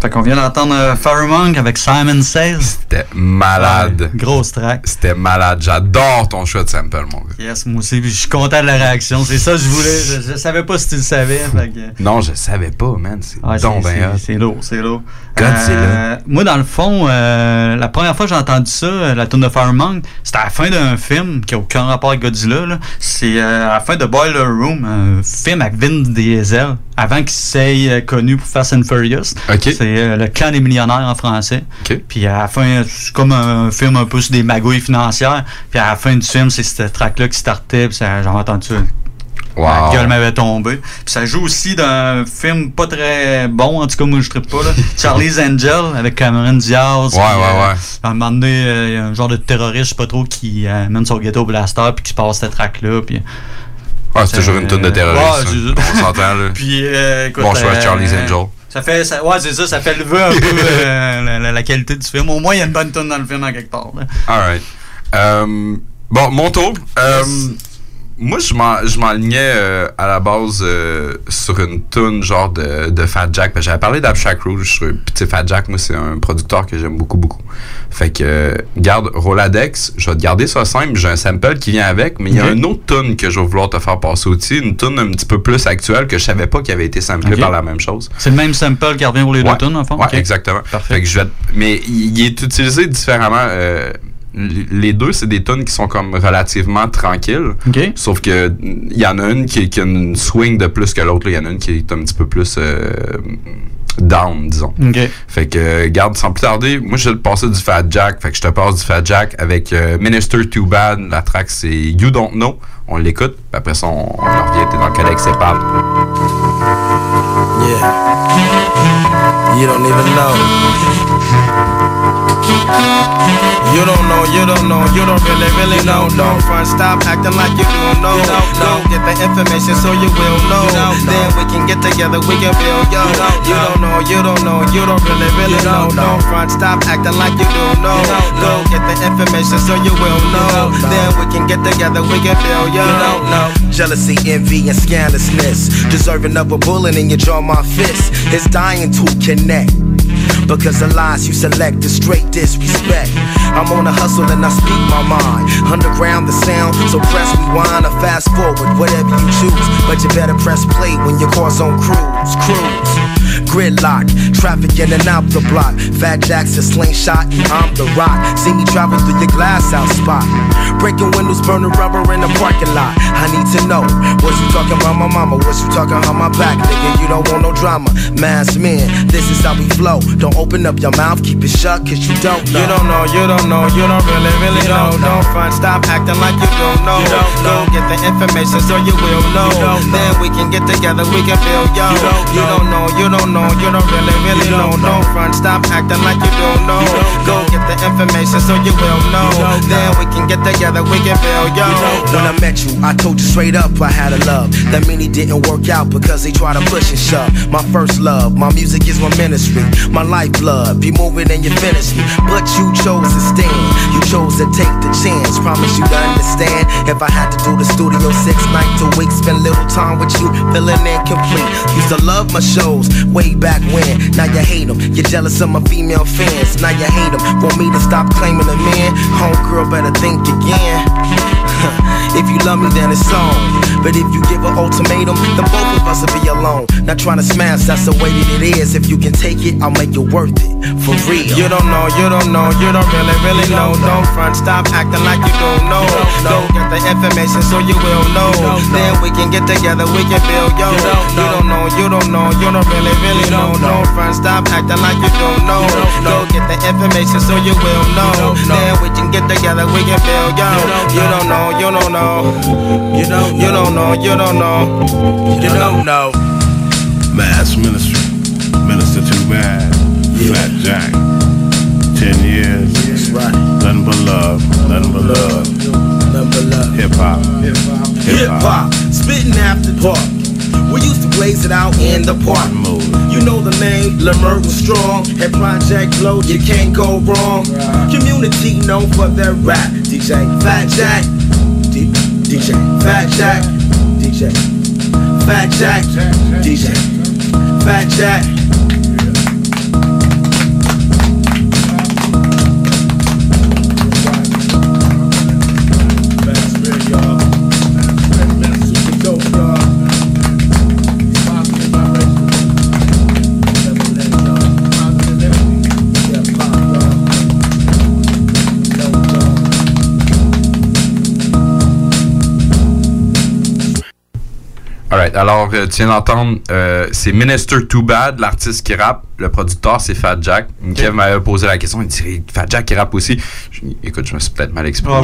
[SPEAKER 6] Fait qu'on vient d'entendre euh, Monk avec Simon Says.
[SPEAKER 5] C'était malade.
[SPEAKER 6] grosse track.
[SPEAKER 5] C'était malade. J'adore ton choix de sample, mon gars.
[SPEAKER 6] Yes, moi aussi. puis Je suis content de la réaction. C'est ça que je voulais. Je, je savais pas si tu le savais. fait que-
[SPEAKER 5] Non, je savais pas, man. C'est
[SPEAKER 6] Ouais,
[SPEAKER 5] donc
[SPEAKER 6] c'est- lourd, c'est lourd.
[SPEAKER 5] God, c'est
[SPEAKER 6] Euh, Moi, dans le fond, euh, la première fois que j'ai entendu ça, euh, la tune de Firemonk, c'était à la fin d'un film qui a aucun rapport avec Godzilla. C'est euh, à la fin de Boiler Room, un film avec Vin Diesel, avant qu'il s'aille euh, connu pour Fast and Furious. C'est euh, Le clan des millionnaires en français. Puis à la fin, c'est comme un film un peu sur des magouilles financières. Puis à la fin du film, c'est cette track-là qui startait. Puis j'ai entendu ça. La
[SPEAKER 5] Wow.
[SPEAKER 6] gueule m'avait tombé. Puis ça joue aussi dans un film pas très bon, en tout cas, moi je trippe pas. Là. Charlie's Angel avec Cameron Diaz.
[SPEAKER 5] Ouais, ouais, ouais.
[SPEAKER 6] À un moment donné, euh, il y a un genre de terroriste, je sais pas trop, qui euh, amène son ghetto blaster puis qui passe cette track-là. Puis,
[SPEAKER 5] Ah, c'est toujours une tonne de terroristes.
[SPEAKER 6] Ouais.
[SPEAKER 5] On s'entend, là.
[SPEAKER 6] Puis, euh, écoute,
[SPEAKER 5] Bon choix,
[SPEAKER 6] euh,
[SPEAKER 5] Charlie's Angel.
[SPEAKER 6] Ça fait, ça- ouais, c'est ça, ça fait lever un peu euh, la, la- la qualité du film. Au moins, il y a une bonne tonne dans le film, en quelque part.
[SPEAKER 5] Alright. Euh, bon, mon tour. Moi, je m'en- je m'enlignais euh, à la base euh, sur une tune genre de, de Fat Jack. J'avais parlé d'Abstract Rouge. Puis, tu Fat Jack, moi, c'est un producteur que j'aime beaucoup, beaucoup. Fait que, euh, garde Roladex, je vais te garder ça simple. J'ai un sample qui vient avec, mais il y a une autre tune que je vais vouloir te faire passer aussi. Une tune un petit peu plus actuelle que je savais pas qu'il avait été samplée par la même chose.
[SPEAKER 6] C'est le même sample qui revient pour les
[SPEAKER 5] Ouais.
[SPEAKER 6] deux tunes, en?
[SPEAKER 5] Ouais,
[SPEAKER 6] Ok.
[SPEAKER 5] exactement. Fait que je vais mais il il est utilisé différemment. Les deux, c'est des tunes qui sont comme relativement tranquilles. Sauf que il y en a une qui, qui a une swing de plus que l'autre. Il y en a une qui est un petit peu plus euh, down, disons. Fait que, garde, sans plus tarder, moi, je vais te passer du Fat Jack. Fait que je te passe du Fat Jack avec euh, Minister Too Bad. La track, c'est You Don't Know. On l'écoute. Puis après ça, on, on en revient. T'es dans le Codex Cepal.
[SPEAKER 18] Yeah. You don't even know. You don't know, you don't know, you don't really, really know. Don't front, stop acting like you don't know. Go get the information so you will know. Then we can get together, we can build yo. You don't know, you don't know, you don't really, really know. Don't front, stop acting like you don't know. Go get the information so you will know. Then we can get together, we can build yo. Jealousy, envy, and scandalousness. Deserving of a bullet in your jaw, my fist. Is dying to connect. Because the lies you select is straight disrespect. I'm on a hustle and I speak my mind. Underground the sound, so press rewind or fast forward, whatever you choose. But you better press play when your car's on cruise. Cruise. Gridlock, traffic in and out the block. Fat Jacks a slingshot, and I'm the rock. See me travel through your glass house spot. Breaking windows, burning rubber in the parking lot. I need to know, was you talking about my mama? Was you talking about my back, nigga? You don't want no drama. Mass men, this is how we flow. Don't open up your mouth, keep it shut, cause you don't know. You don't know, you don't know, you don't really, really know. Don't front, stop acting like you don't know. You don't know. Go get the information so you will know. Then we can get together, we can build yo. You don't know, you don't know, you don't really, really know. Don't front, stop acting like you don't know. Go get the information so you will know. Then we can get together, we can build yo. When I met you, I told you straight up I had a love. That many didn't work out because they try to push and shove. My first love, my music is my ministry. My lifeblood, be moving and you finish me. But you chose to stand, you chose to take the chance. Promise you to understand. If I had to do the studio six nights a week, spend little time with you, feeling incomplete. Used to love my shows way back when. Now you hate them, you're jealous of my female fans. Now you hate them, want me to stop claiming a man. Homegirl, better think again. if you love me, then it's on. But if you give an ultimatum, then both of us will be alone. Not trying to smash, that's the way that it is. If you can take it, I'll make it worth it. For real. You don't know, you don't know, you don't really, really know. Don't front, stop acting like you don't know. Go get the information so you will know. Then we can get together, we can build yo. You don't know, you don't know, you don't really, really know. Don't front, stop acting like you don't know. Go get the information so you will know. Then we can get together, we can build yo. You don't know, you don't know. You don't, you don't know, you don't know. You don't know.
[SPEAKER 19] Mass ministry. Minister too bad. Fat Jack. Ten years. Nothing but love. Nothing but love. Hip hop.
[SPEAKER 18] Hip hop, spitting after dark. We used to blaze it out in the park. You know the name, Lemur was strong. At Project Flow, you can't go wrong. Community known for their rap. DJ Fat Jack, D- DJ Fat Jack, DJ Fat Jack, DJ Fat Jack.
[SPEAKER 5] Alors euh, tu viens d'entendre, euh, c'est Minister Too Bad, l'artiste qui rappe. Le producteur, c'est Fat Jack. Kev m'avait posé la question, il dit Fat Jack qui rappe aussi. Je écoute, je me suis peut-être mal exprimé.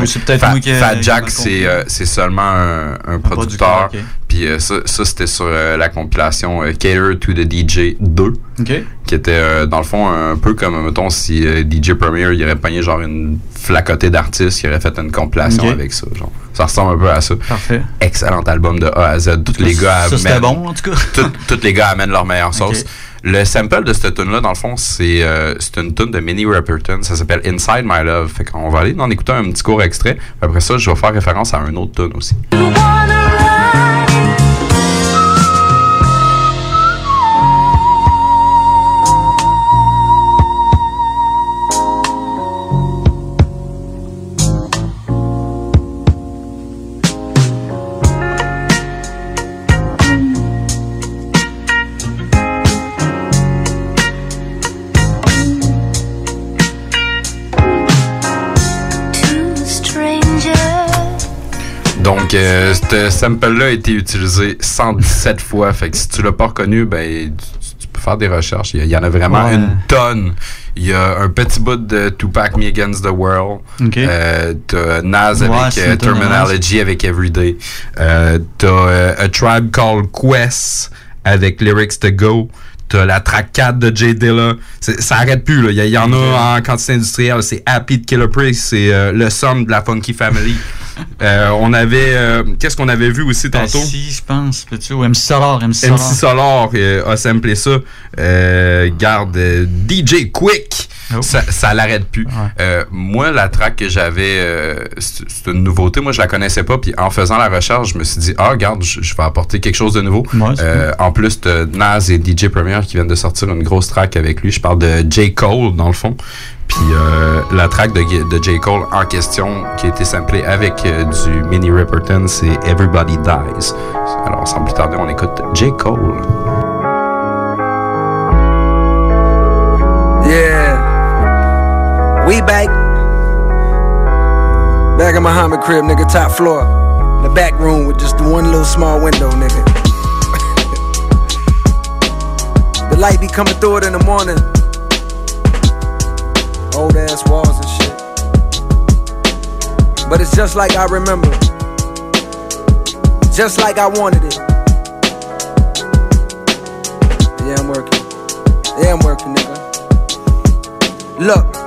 [SPEAKER 5] Fat, Jack, c'est euh, c'est seulement un, un producteur. Puis euh, ça, ça, c'était sur la compilation Cater to the DJ 2.
[SPEAKER 6] Ok.
[SPEAKER 5] Qui était, dans le fond, un peu comme, mettons, si DJ Premier, il aurait pogné genre une flacotée d'artistes, il aurait fait une compilation avec ça. Genre. Ça ressemble un peu à ça.
[SPEAKER 6] Parfait.
[SPEAKER 5] Excellent album de A à Z. Tous les gars
[SPEAKER 6] ça, c'était
[SPEAKER 5] amènent-
[SPEAKER 6] bon, en tout cas.
[SPEAKER 5] tous les gars amènent leur meilleure sauce. Le sample de cette tune là dans le fond, c'est euh, c'est une tune de Minnie Rapperton. Ça s'appelle Inside My Love. Fait qu'on va aller en écouter un petit court extrait. Après ça, je vais faire référence à un autre tune aussi. Donc, euh, ce sample-là a été utilisé 117 fois. Fait que si tu l'as pas reconnu, ben, tu, tu peux faire des recherches. Il y, en a vraiment
[SPEAKER 6] Ouais.
[SPEAKER 5] une tonne. Il y a un petit bout de Tupac Me Against the World. Euh, t'as Nas
[SPEAKER 6] Ouais,
[SPEAKER 5] avec euh. Terminology avec Everyday. Euh, t'as A Tribe Called Quest avec Lyrics to Go. T'as la track 4 de Jay Dilla. Ça arrête plus, là. Il y, en a en quantité industrielle. C'est Happy de Killer Priest. C'est le son de la Funky Family. Euh, on avait. euh, Qu'est-ce qu'on avait vu aussi tantôt?
[SPEAKER 6] Si, je pense. Peux-tu? Ou MC Solar. MC Solar.
[SPEAKER 5] MC Solar euh, a samplé ça. Garde DJ Quick.
[SPEAKER 6] Oh.
[SPEAKER 5] Ça, ça l'arrête plus. Euh, moi, la track que j'avais, euh, c'est une nouveauté. Moi, je la connaissais pas. Puis en faisant la recherche, je me suis dit, ah, regarde, je, je vais apporter quelque chose de nouveau. Euh, en plus de Nas et DJ Premier qui viennent de sortir une grosse track avec lui. Je parle de J. Cole, dans le fond. Puis euh, la track de, de J. Cole en question, qui a été samplée avec euh, du Mini Ripperton, c'est Everybody Dies. Alors, sans plus tarder, on écoute J. Cole.
[SPEAKER 20] We back. Back in Muhammad crib, nigga, top floor. The back room with just the one little small window, nigga. the light be coming through it in the morning. Old ass walls and shit. But it's just like I remember. Just like I wanted it. Yeah, I'm working. Yeah, I'm working, nigga. Look.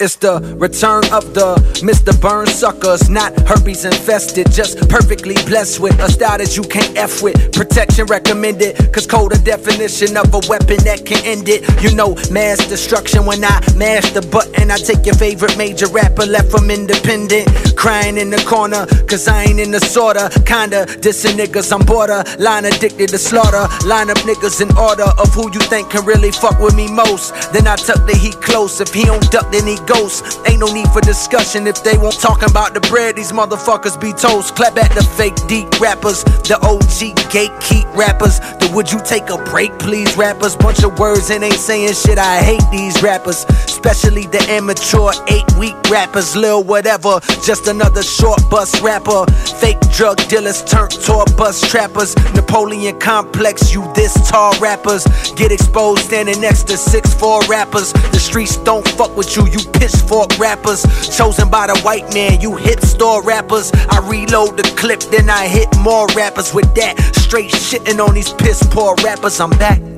[SPEAKER 20] It's the return of the Mr. Burn suckers, not herpes infested, just perfectly blessed with a style that you can't F with. Protection recommended, cause code a definition of a weapon that can end it. You know, mass destruction when I mash the button. I take your favorite major rapper, left from independent.
[SPEAKER 21] crying in the corner, cause I ain't in the sorta. Kinda dissing niggas, I'm border. Line addicted to slaughter. Line up niggas in order of who you think can really fuck with me most. Then I tuck the heat close. If he don't duck, then he ghost. Ain't no need for discussion if they won't talking about the bread. These motherfuckers be toast. Clap at the fake deep rappers, the OG gatekeep rappers. The would you take a break, please, rappers? Bunch of words and ain't saying shit. I hate these rappers, especially the immature eight week rappers. Lil whatever, just another short bus rapper. Fake drug dealers turned tour bus trappers. Napoleon complex, you this tall rappers. Get exposed standing next to six four rappers. The streets don't fuck with you, you pitchfork rappers. Chosen by the white man, you hip store rappers. I reload the clip, then I hit more rappers with that. Straight shitting on these piss poor rappers, I'm back.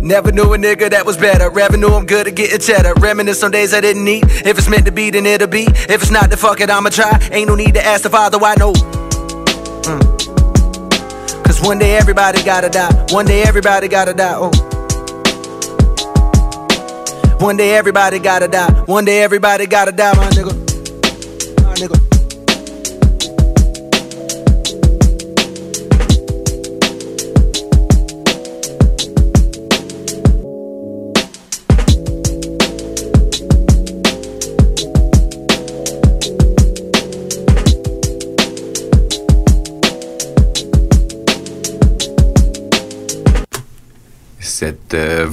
[SPEAKER 21] Never knew a nigga that was better. Revenue, I'm good at getting cheddar. Reminisce on days I didn't eat. If it's meant to be, then it'll be. If it's not, then fuck it, I'ma try. Ain't no need to ask the father, why no? Mm. Cause one day everybody gotta die. One day everybody gotta die. Oh. One day everybody gotta die. One day everybody gotta die, my nigga. My nigga.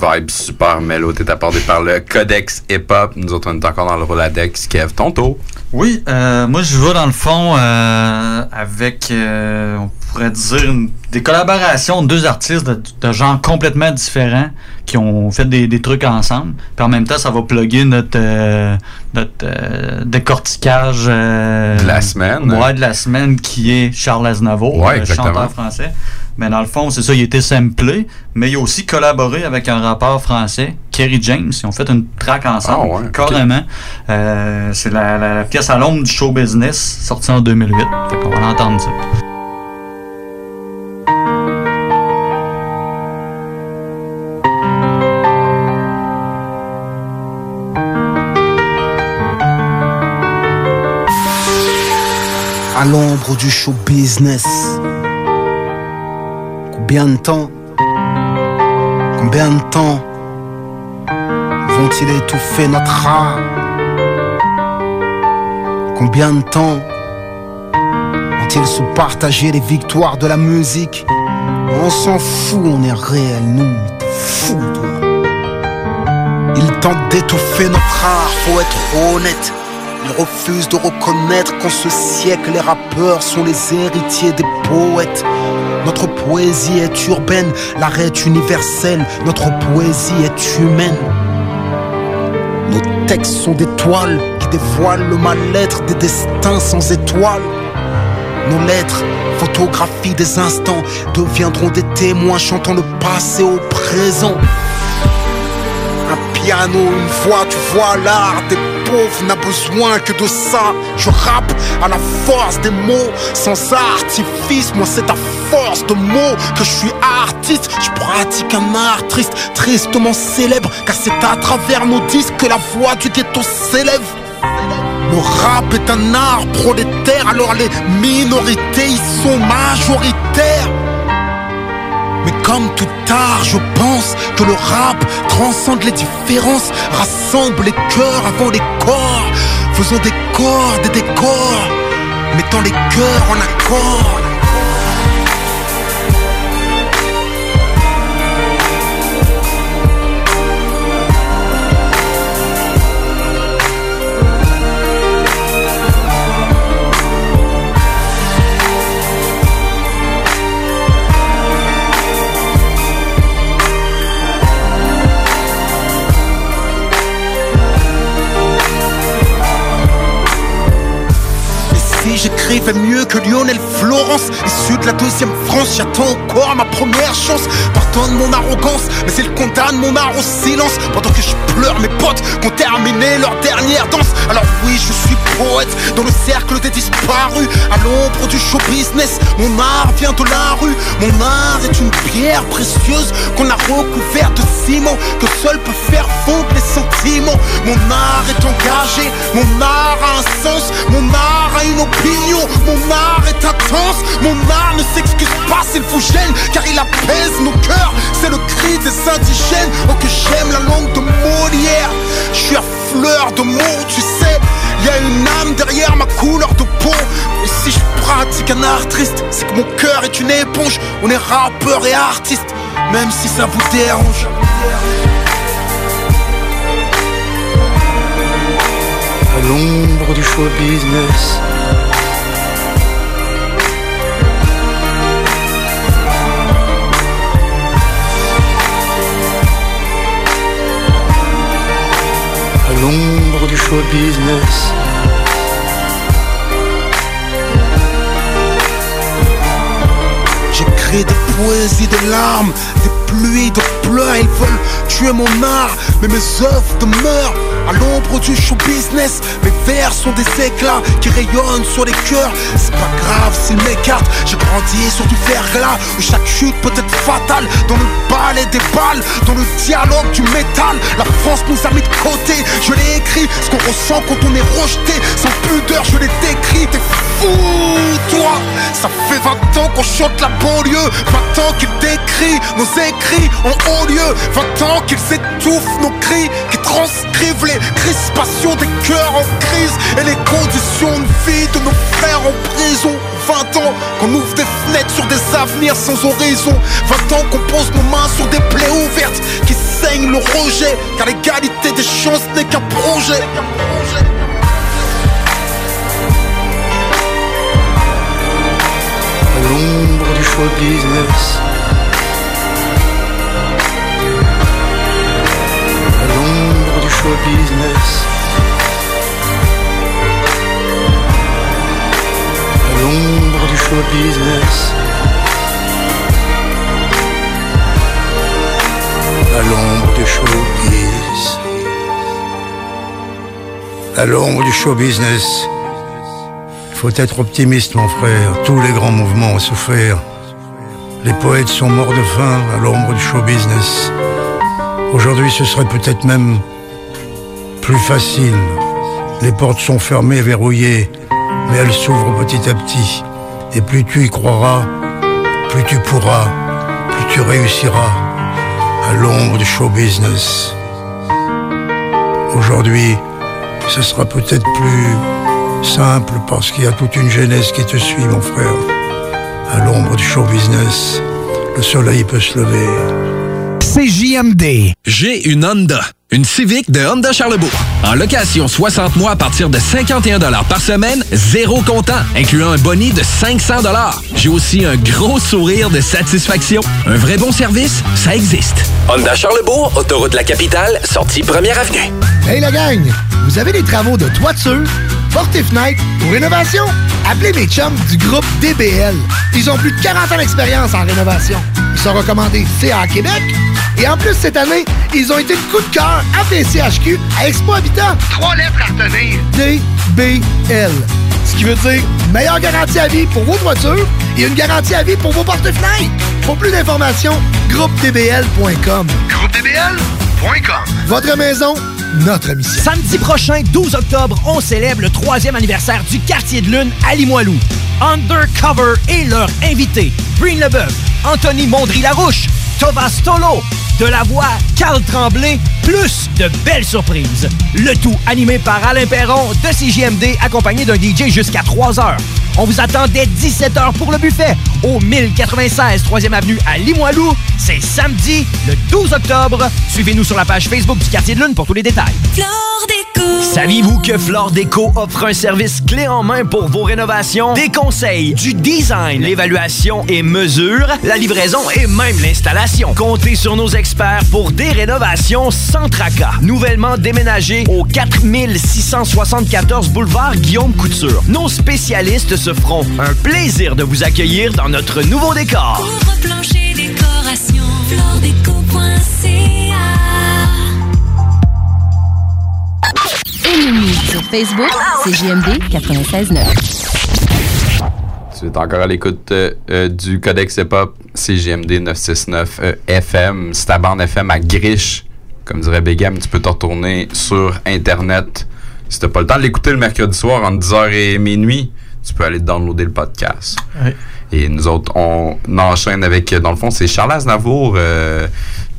[SPEAKER 5] Vibe super mélo est apportée par le Codex Hip Hop. Nous autres, on est encore dans le Roladex. Kev, ton tour.
[SPEAKER 6] Oui, euh, moi je vais dans le fond euh, avec, euh, pourrait dire, une- des collaborations de deux artistes de, de genres complètement différents qui ont fait des, des trucs ensemble. Puis en même temps, ça va plugger notre, euh, notre euh, décortiquage euh,
[SPEAKER 5] De la semaine.
[SPEAKER 6] Ouais, de la semaine qui est Charles Aznavour,
[SPEAKER 5] Ouais,
[SPEAKER 6] le
[SPEAKER 5] exactement.
[SPEAKER 6] chanteur français. Mais dans le fond, c'est ça, il a été samplé, mais il a aussi collaboré avec un rappeur français, Kerry James. Ils ont fait une track ensemble,
[SPEAKER 5] Ah ouais,
[SPEAKER 6] carrément. Euh, c'est la, la- la pièce à l'ombre du show business, sortie en 2008. Fait qu'on va entendre ça.
[SPEAKER 20] À l'ombre du show business. Combien de temps Combien de temps vont-ils étouffer notre art? Combien de temps vont-ils se partager les victoires de la musique? On s'en fout, on est réel, nous, t'es fou toi. Ils tentent d'étouffer notre art, faut être honnête. Ils refusent de reconnaître qu'en ce siècle, les rappeurs sont les héritiers des poètes. Notre poésie est urbaine, l'art est universel, notre poésie est humaine. Nos textes sont des toiles qui dévoilent le mal-être des destins sans étoiles. Nos lettres, photographies des instants, deviendront des témoins chantant le passé au présent. Un piano, une voix, tu vois l'art des n'a besoin que de ça. Je rappe à la force des mots, sans artifice. Moi, c'est à force de mots que je suis artiste. Je pratique un art triste, tristement célèbre, car c'est à travers nos disques que la voix du ghetto s'élève. Le rap est un art prolétaire, alors les minorités y sont majoritaires. Comme tout art, je pense que le rap transcende les différences, rassemble les cœurs avant les corps. Faisons des corps, des décors, mettant les cœurs en accord. Si j'écrivais mieux que Lionel Florence, issu de la deuxième France, j'attends encore ma première chance. Pardonne mon arrogance, mais il condamne mon art au silence. Pendant que je pleure mes potes qui ont terminé leur dernière danse. Alors oui, je suis poète dans le cercle des disparus, à l'ombre du show business. Mon art vient de la rue, mon art est une pierre précieuse qu'on a recouverte de ciment, que seul peut faire fondre les sentiments. Mon art est engagé, mon art opinion. Mon art est intense, mon art ne s'excuse pas s'il faut gêne, car il apaise nos cœurs. C'est le cri des indigènes. Oh, que j'aime la langue de Molière. Je suis à fleur de mots, tu sais. Y a une âme derrière ma couleur de peau. Et si je pratique un art triste, c'est que mon cœur est une éponge. On est rappeur et artiste, même si ça vous dérange.
[SPEAKER 22] l'ombre du show business. L'ombre du show business.
[SPEAKER 20] J'écris des poésies, des larmes, des pluies de pleurs. Ils veulent tuer mon art, mais mes œuvres demeurent à l'ombre du show business. Mes vers sont des éclats qui rayonnent sur les cœurs. C'est pas grave s'ils m'écartent. J'ai grandi sur du verglas où chaque chute peut être fatale. Dans le ballet des balles, dans le dialogue du métal. La France nous a mis de côté. Je l'ai écrit, ce qu'on ressent quand on est rejeté. Sans pudeur, je l'ai décrit. T'es fou, toi. Ça fait 20 ans qu'on chante la banlieue. 20 ans qu'ils décrient nos écrits en haut lieu. 20 ans qu'ils étouffent nos cris, qui transcrivent les crispations des cœurs en crise et les conditions de vie de nos frères en prison. 20 ans qu'on ouvre des fenêtres sur des avenirs sans horizon. 20 ans qu'on pose nos mains sur des plaies ouvertes qui saignent le rejet. Car l'égalité des chances n'est qu'un projet.
[SPEAKER 22] L'ombre du show business. Show business. À l'ombre du show business. À l'ombre du showbiz. À l'ombre du show business. Faut être optimiste, mon frère. Tous les grands mouvements ont souffert. Les poètes sont morts de faim à l'ombre du show business. Aujourd'hui, ce serait peut-être même plus facile. Les portes sont fermées, verrouillées, mais elles s'ouvrent petit à petit. Et plus tu y croiras, plus tu pourras, plus tu réussiras à l'ombre du show business. Aujourd'hui, ce sera peut-être plus simple parce qu'il y a toute une jeunesse qui te suit, mon frère. À l'ombre du show business, le soleil peut se lever.
[SPEAKER 23] CJMD. J'ai une Honda. Une Civic de Honda Charlebourg. En location 60 mois à partir de 51 par semaine, zéro comptant, incluant un boni de 500 J'ai aussi un gros sourire de satisfaction. Un vrai bon service, ça existe.
[SPEAKER 24] Honda Charlebourg, autoroute de la capitale, sortie première avenue.
[SPEAKER 25] Hey la gang, vous avez des travaux de toiture, porte et fenêtre ou rénovation? Appelez mes chums du groupe DBL. Ils ont plus de 40 ans d'expérience en rénovation. Ils sont recommandés CA Québec. Et en plus, cette année, ils ont été le coup de cœur APCHQ à Expo Habitat. Trois lettres à retenir. DBL. Ce qui veut dire meilleure garantie à vie pour vos toitures et une garantie à vie pour vos porte-fenêtres. Pour plus d'informations, groupedbl.com. Groupedbl.com. Votre maison, notre mission.
[SPEAKER 1] Samedi prochain, 12 octobre, on célèbre le troisième anniversaire du Quartier de Lune à Limoilou. Undercover et leur invité, Breen Leboeuf, Anthony Mondry-Larouche, Tovas Tolo, de la voix Carl Tremblay, plus de belles surprises. Le tout animé par Alain Perron de CJMD, accompagné d'un DJ jusqu'à 3 heures. On vous attend dès 17h pour le buffet au 1096 3e Avenue à Limoilou. C'est samedi, le 12 octobre. Suivez-nous sur la page Facebook du Quartier de Lune pour tous les détails. Saviez-vous que Flore Déco offre un service clé en main pour vos rénovations? Des conseils, du design, l'évaluation et mesure, la livraison et même l'installation. Comptez sur nos experts pour des rénovations sans tracas. Nouvellement déménagé au 4674 boulevard Guillaume Couture. Nos spécialistes se feront un plaisir de vous accueillir dans notre nouveau décor.
[SPEAKER 26] Décoration,
[SPEAKER 15] sur Facebook, c'est JMD 96.9.
[SPEAKER 5] Tu es encore à l'écoute euh, euh, du Codex Hip-Hop CGMD 969 euh, FM. C'est ta bande FM à Griche. Comme dirait Begam, tu peux te retourner sur Internet si t'as pas le temps de l'écouter le mercredi soir entre 10h et minuit, tu peux aller downloader le podcast. Et nous autres, on enchaîne avec, dans le fond, c'est Charles Aznavour,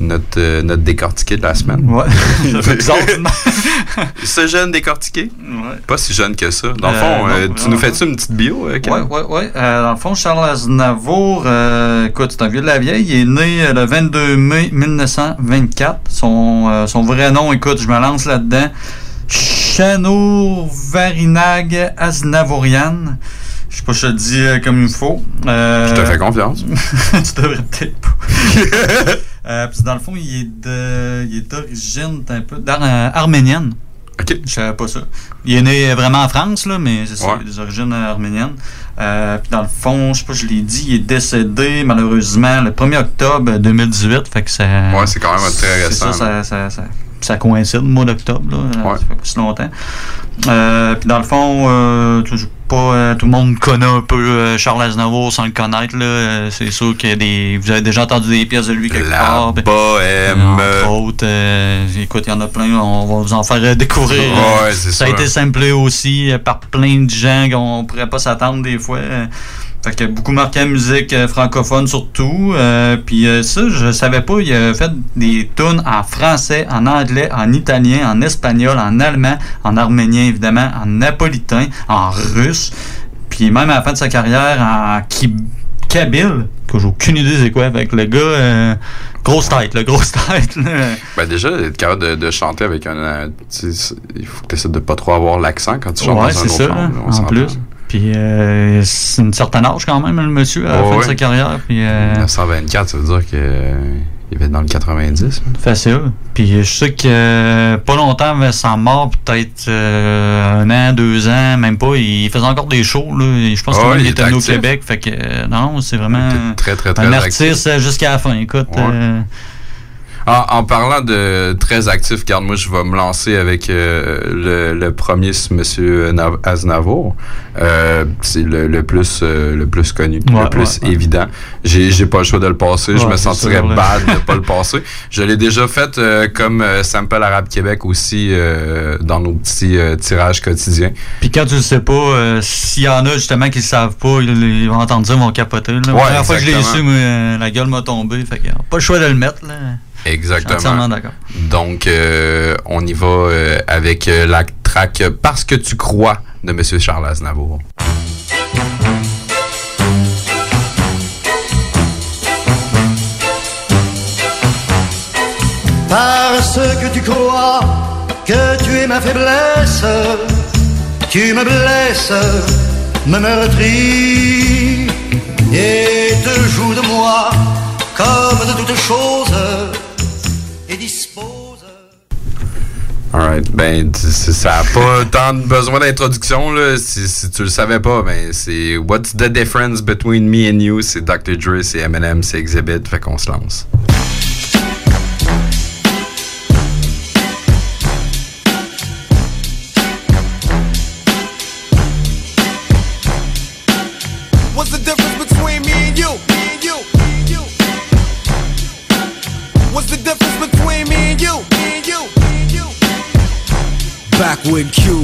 [SPEAKER 5] notre, euh, notre décortiqué de la semaine.
[SPEAKER 6] Ouais.
[SPEAKER 5] Ce jeune décortiqué?
[SPEAKER 6] Ouais.
[SPEAKER 5] Pas si jeune que ça. Dans le
[SPEAKER 6] Euh,
[SPEAKER 5] fond,
[SPEAKER 6] non,
[SPEAKER 5] euh, tu
[SPEAKER 6] non,
[SPEAKER 5] nous fais-tu une petite bio, euh?
[SPEAKER 6] Oui, oui, oui. dans le fond, Charles Aznavour, euh, écoute, c'est un vieux de la vieille. Il est né euh, le 22 mai 1924. Son, euh, son vrai nom, écoute, je me lance là-dedans. Chano Varinag Aznavourian. Je sais pas si je le dis euh, comme il faut. Euh,
[SPEAKER 5] Je te fais confiance.
[SPEAKER 6] tu devrais peut-être pas. Euh, puis dans le fond, il est de, il est d'origine un peu d'ar- euh, arménienne.
[SPEAKER 5] Ok.
[SPEAKER 6] Je savais pas ça. Il est né vraiment en France, là, mais c'est
[SPEAKER 5] Ouais.
[SPEAKER 6] des origines arméniennes. Puis dans le fond, je sais pas, je l'ai dit, il est décédé malheureusement le 1er octobre 2018. Fait que ça.
[SPEAKER 5] Ouais, c'est quand même très récent,
[SPEAKER 6] Ça, ça, ça, ça, ça coïncide, le mois d'octobre, là. Ça fait pas si longtemps. Puis dans le fond, euh, j'ai pas, euh, tout le monde connaît un peu euh, Charles Aznavour sans le connaître. Là. Euh, c'est sûr qu'il y a des. Vous avez déjà entendu des pièces de lui quelque
[SPEAKER 5] La
[SPEAKER 6] part. puis-
[SPEAKER 5] bohème.
[SPEAKER 6] Entre autres, euh, écoute, il y en a plein, on va vous en faire découvrir.
[SPEAKER 5] Ouais, c'est
[SPEAKER 6] ça a été samplé aussi par plein de gens qu'on pourrait pas s'attendre des fois. Fait que beaucoup marqué la musique euh, francophone surtout. Euh, Puis euh, ça, je savais pas, il a fait des tunes en français, en anglais, en italien, en espagnol, en allemand, en arménien évidemment, en napolitain, en russe. Puis même à la fin de sa carrière en ki- kabyle, que j'ai aucune idée c'est quoi. Avec le gars, euh, grosse tête, le grosse tête. là.
[SPEAKER 5] Ben déjà, être capable de, de chanter avec un... euh, il faut que tu essaies de pas trop avoir l'accent quand tu chantes
[SPEAKER 6] Ouais,
[SPEAKER 5] dans un
[SPEAKER 6] c'est
[SPEAKER 5] autre
[SPEAKER 6] ça,
[SPEAKER 5] langue, on
[SPEAKER 6] en plus. Puis euh, c'est une certaine âge quand même, le monsieur, à la fin de sa carrière. Puis, euh,
[SPEAKER 5] 1924, ça veut dire que euh, il va être dans le 90.
[SPEAKER 6] Facile. Puis je sais que euh, pas longtemps avant sa mort, peut-être euh, un an, deux ans, même pas, il faisait encore des shows. Là. Je pense
[SPEAKER 5] Ah
[SPEAKER 6] qu'il était au. Québec. Fait que euh, non, c'est vraiment
[SPEAKER 5] très, très, très
[SPEAKER 6] un artiste euh, jusqu'à la fin. Écoute,
[SPEAKER 5] Ouais. En, en parlant de très actif, regarde, moi, je vais me lancer avec euh, le, le premier, Monsieur Na- Aznavour. Euh, c'est le, le plus euh, le plus connu,
[SPEAKER 6] Ouais,
[SPEAKER 5] le plus
[SPEAKER 6] ouais, ouais.
[SPEAKER 5] évident. J'ai j'ai pas le choix de le passer. je me sentirais bad de pas le passer. Je l'ai déjà fait comme Sample Arabe Québec aussi dans nos petits tirages quotidiens.
[SPEAKER 6] Puis quand tu le sais pas, s'il y en a justement qui le savent pas, ils, ils vont entendre ça, ils vont capoter. Là. la première fois que je l'ai su, la gueule m'a tombé. Fait que, pas le choix de le mettre. Là. Je suis
[SPEAKER 5] Exactement.
[SPEAKER 6] entièrement d'accord.
[SPEAKER 5] Donc, euh, on y va euh, avec euh, la track Parce que tu crois de Monsieur Charles Aznavour.
[SPEAKER 22] Parce que tu crois que tu es ma faiblesse, tu me blesses, me meurtris et te joues de moi comme de toutes choses
[SPEAKER 5] Ben ça a pas tant de besoin d'introduction là. Si, si tu le savais pas, ben c'est What's the difference between me and you? C'est Dr. Dre, c'est Eminem, c'est Exhibit, fait qu'on se lance.
[SPEAKER 27] Back when Q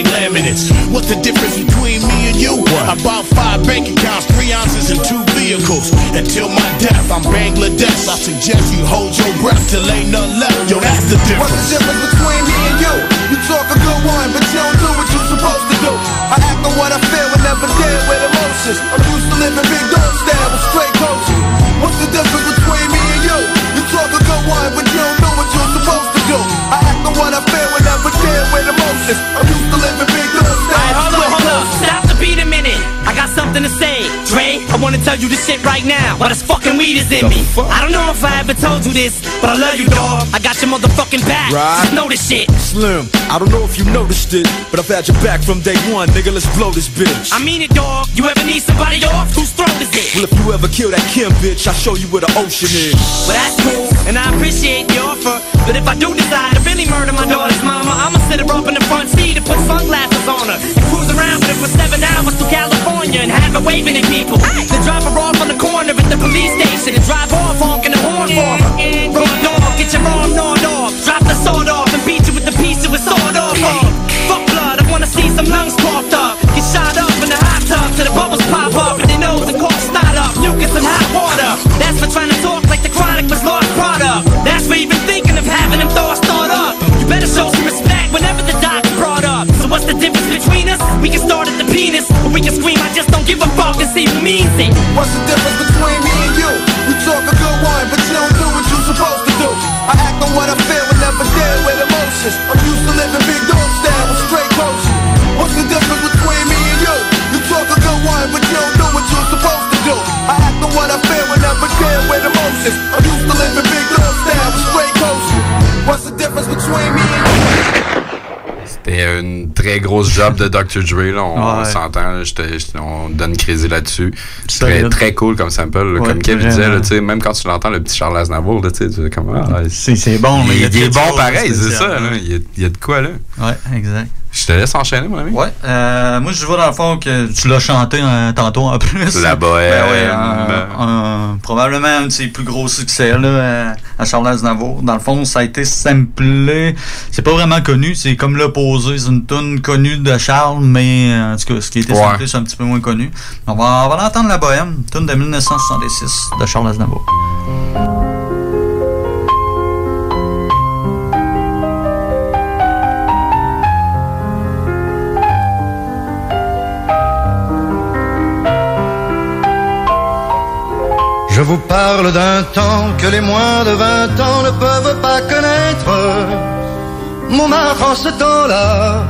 [SPEAKER 8] laminates. What's the difference between me and you? About five bank accounts, three ounces, and two vehicles. Until my death, I'm Bangladesh. I suggest you hold your breath till ain't none left. Yo, that's the difference.
[SPEAKER 28] What's the difference between me and you? You talk a good one, but you don't do what you're supposed to do. I act on what I feel and never deal with emotions. I'm used to living big dog style with straight coaching. What's the difference between me and you? You talk a good one, but you don't do what you're supposed to do. I act on what I feel and never deal with emotions. I'm
[SPEAKER 29] wanna tell you this shit right now. Why this fucking weed is in me. I don't know if I ever told you this, but I love you, dog. I got your motherfucking back.
[SPEAKER 30] Right.
[SPEAKER 29] Just know this shit.
[SPEAKER 30] Slim, I don't know if you noticed it, but I've had your back from day one, nigga. Let's blow this bitch.
[SPEAKER 29] I mean it, dog. You ever need somebody off? Whose throat is it?
[SPEAKER 30] Well, if you ever kill that Kim bitch, I'll show you where the ocean is.
[SPEAKER 29] Well, that's cool, and I appreciate the offer. But if I do decide to really murder my daughter's mama, I'ma sit her up in the front seat and put sunglasses on her and cruise around with for seven hours to California and have her waving at people. Then drop her off on the corner at the police station and drive off We can start at the penis, or we can scream, I just don't give a fuck see who means it.
[SPEAKER 28] What's the difference between me and you? You talk a good one, but you don't do what you're supposed to do. I act on what I feel and never deal with emotions. I'm used to living big dog style with straight coaching. What's the difference between me and you? You talk a good one, but you don't do what you're supposed to do. I act on what I feel and never deal with emotions. I'm used to living big dog style with straight coaching. What's the difference between me?
[SPEAKER 5] C'était une très grosse job de Dr. Dre, là. On,
[SPEAKER 6] Ouais.
[SPEAKER 5] s'entend, j'étais- j'étais- on donne crédit là-dessus. Très, très cool comme sample.
[SPEAKER 6] Ouais,
[SPEAKER 5] comme Kev
[SPEAKER 6] vraiment.
[SPEAKER 5] disait, là, même quand tu l'entends, le petit Charles Aznavour, tu sais, comme, ah,
[SPEAKER 6] C'est bon, mais
[SPEAKER 5] Il, est bon pareil, c'est ça.
[SPEAKER 6] hein.
[SPEAKER 5] là. Il, y a, il y a de quoi, là.
[SPEAKER 6] Ouais, exact.
[SPEAKER 5] Je te laisse enchaîner, mon ami.
[SPEAKER 6] Ouais, euh, moi je vois dans le fond que tu l'as chanté euh, tantôt en plus.
[SPEAKER 5] La bohème.
[SPEAKER 6] Ben ouais, probablement un de ses plus gros succès là, euh, à Charles Aznavour. Dans le fond, ça a été samplé. C'est pas vraiment connu, c'est comme l'opposé. C'est une tune connue de Charles, mais euh, en tout cas, ce qui a été
[SPEAKER 5] Ouais.
[SPEAKER 6] samplé, c'est un petit peu moins connu. On va, on va l'entendre la bohème, tune de 1966 de Charles Aznavour.
[SPEAKER 22] Vous parle d'un temps que les moins de 20 ans ne peuvent pas connaître. Montmartre en ce temps-là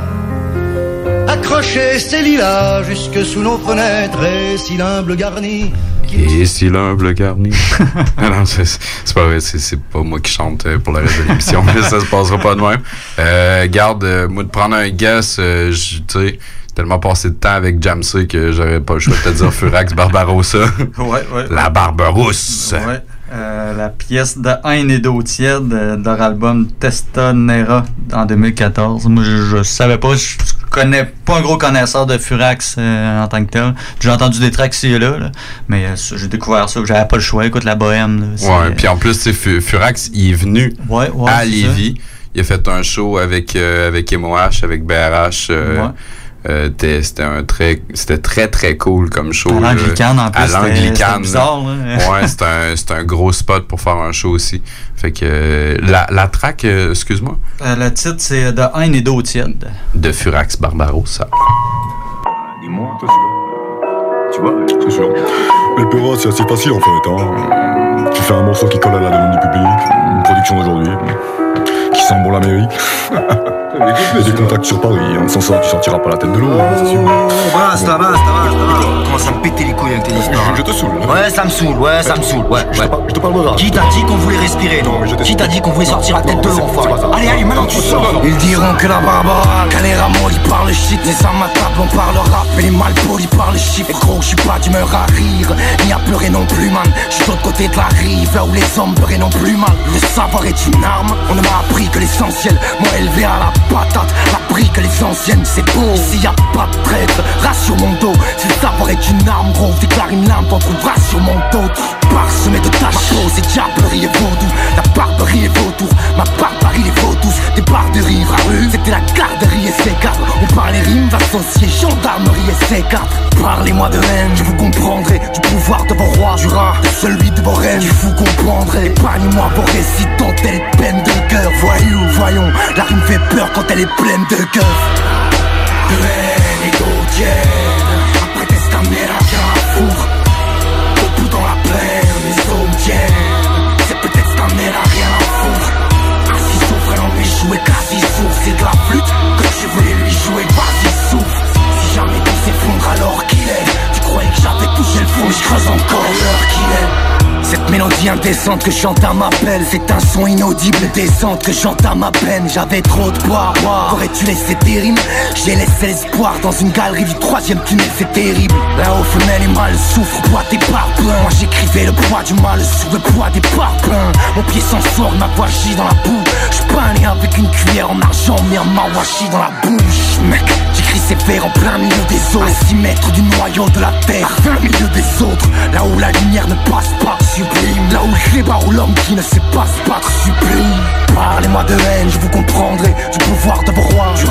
[SPEAKER 22] accrochait ses lilas jusque sous nos fenêtres et si l'humble garni
[SPEAKER 5] Et si l'humble garni. Non, c'est pas vrai, c'est pas moi qui chante euh, pour le reste de l'émission, mais ça se passera pas de même. Euh, garde, euh, moi de prendre un guess, euh, tu sais, tellement passé de temps avec Jamsey que j'aurais pas le choix de te dire Furax Barbarossa.
[SPEAKER 6] Ouais, ouais.
[SPEAKER 5] La Barbarousse.
[SPEAKER 6] Ouais. Euh, la pièce de Haine et d'eau tiède de leur album Testa Nera en 2014. Moi, je, je savais pas, je connais pas un gros connaisseur de Furax euh, en tant que tel. J'ai entendu des tracks ici et là, là, mais euh, j'ai découvert ça, j'avais pas le choix. Écoute la bohème. Là,
[SPEAKER 5] Ouais, puis en plus, Furax, il est venu
[SPEAKER 6] Ouais, ouais,
[SPEAKER 5] à Lévis. Il a fait un show avec, avec MOH, avec BRH.
[SPEAKER 6] Ouais.
[SPEAKER 5] Euh, c'était un très c'était très très cool comme show
[SPEAKER 6] À l'Anglicane, en plus,
[SPEAKER 5] à
[SPEAKER 6] c'était-
[SPEAKER 5] l'Anglicane
[SPEAKER 6] bizarre, là.
[SPEAKER 5] ouais c'était un gros spot pour faire un show aussi fait que euh, la la track euh, excuse-moi
[SPEAKER 6] Euh, le titre, c'est de Haine et d'eau tiède.
[SPEAKER 5] de Furax Barbarossa
[SPEAKER 31] Dis-moi, Tu vois, c'est sûr. Mais le c'est assez facile en fait. Hein. Tu fais un morceau qui colle à la demande du public, une production d'aujourd'hui, qui sent bon l'Amérique. Et des contacts sur Paris, hein. sans ça tu sortiras pas la tête de l'eau, hein, sûr.
[SPEAKER 32] Basta, basta, basta. Commence à me péter les couilles
[SPEAKER 33] avec tes histoires.
[SPEAKER 31] Je te saoule.
[SPEAKER 33] Ouais, ça me saoule, ouais, ça me saoule, ouais.
[SPEAKER 31] Je
[SPEAKER 33] ouais.
[SPEAKER 31] te, par- je te parle de.
[SPEAKER 33] Qui t'a dit qu'on voulait respirer
[SPEAKER 31] Non, mais je
[SPEAKER 33] Qui t'a dit qu'on voulait sortir à tête
[SPEAKER 31] Non,
[SPEAKER 33] de l'eau, enfoiré
[SPEAKER 31] ça.
[SPEAKER 33] Allez, allez, maintenant tu sors. Ils diront que la Barbara, quand les rameaux ils parlent shit Les hommes à table on parle rap et les malpolis parlent chiffres Et gros, je suis pas d'humeur à rire, ni à pleurer non plus man Je suis de l'autre côté de la rive, là où les hommes pleuraient non plus mal Le savoir est une arme, on ne m'a appris que l'essentiel Moi élevé à la patate, la brique les anciennes c'est beau. Ici y a pas de traître, race sur mon dos. Si savoir est une arme gros, déclare une lame, t'en trouveras sur mon dos Parsemé de taches, ma peau c'est diablerie et vaudou. La barbarie est vautour, ma barbarie les vaudous. Des barres de rire à rue, c'était la garderie et ses gardes. On parlait rimes associées, gendarmerie et ses gardes. Parlez-moi de haine, je vous comprendrai. Du pouvoir de vos rois, du rat, de celui de vos reines. Je vous comprendrai, épargnez-moi vos récits dont elle est pleine de cœur. Voyou, voyons, la rime fait peur quand elle est pleine de cœur. De haine et d'odienne Après testament à Carrefour sourd C'est de la flûte. Que tu voulais lui jouer, vas-y souffle Si jamais tout s'effondre alors qu'il est. Tu croyais que j'avais touché le fond, je creuse encore l'heure qu'il est cette mélodie indécente que chante à ma pelle C'est un son inaudible. Décente que chante à ma peine J'avais trop de poids, aurais-tu laissé tes rimes J'ai laissé l'espoir dans une galerie du troisième tunnel C'est terrible, là-haut femelle et mal souffre Poids des parpaings, moi j'écrivais le poids du mal Sur le poids des parpaings. Mon pied s'en sort, ma voix gît dans la boue. Je peins avec une cuillère en argent Mais un mawashi dans la bouche. Mec, j'écris ces vers en plein milieu des eaux À 6 mètres du noyau de la terre. À 20 milieu des autres. Là où la lumière ne passe pas, sublime. Là où le clébar ou l'homme qui ne sait pas se battre, sublime. Parlez-moi de haine, je vous comprendrai. Du pouvoir de vos rois, du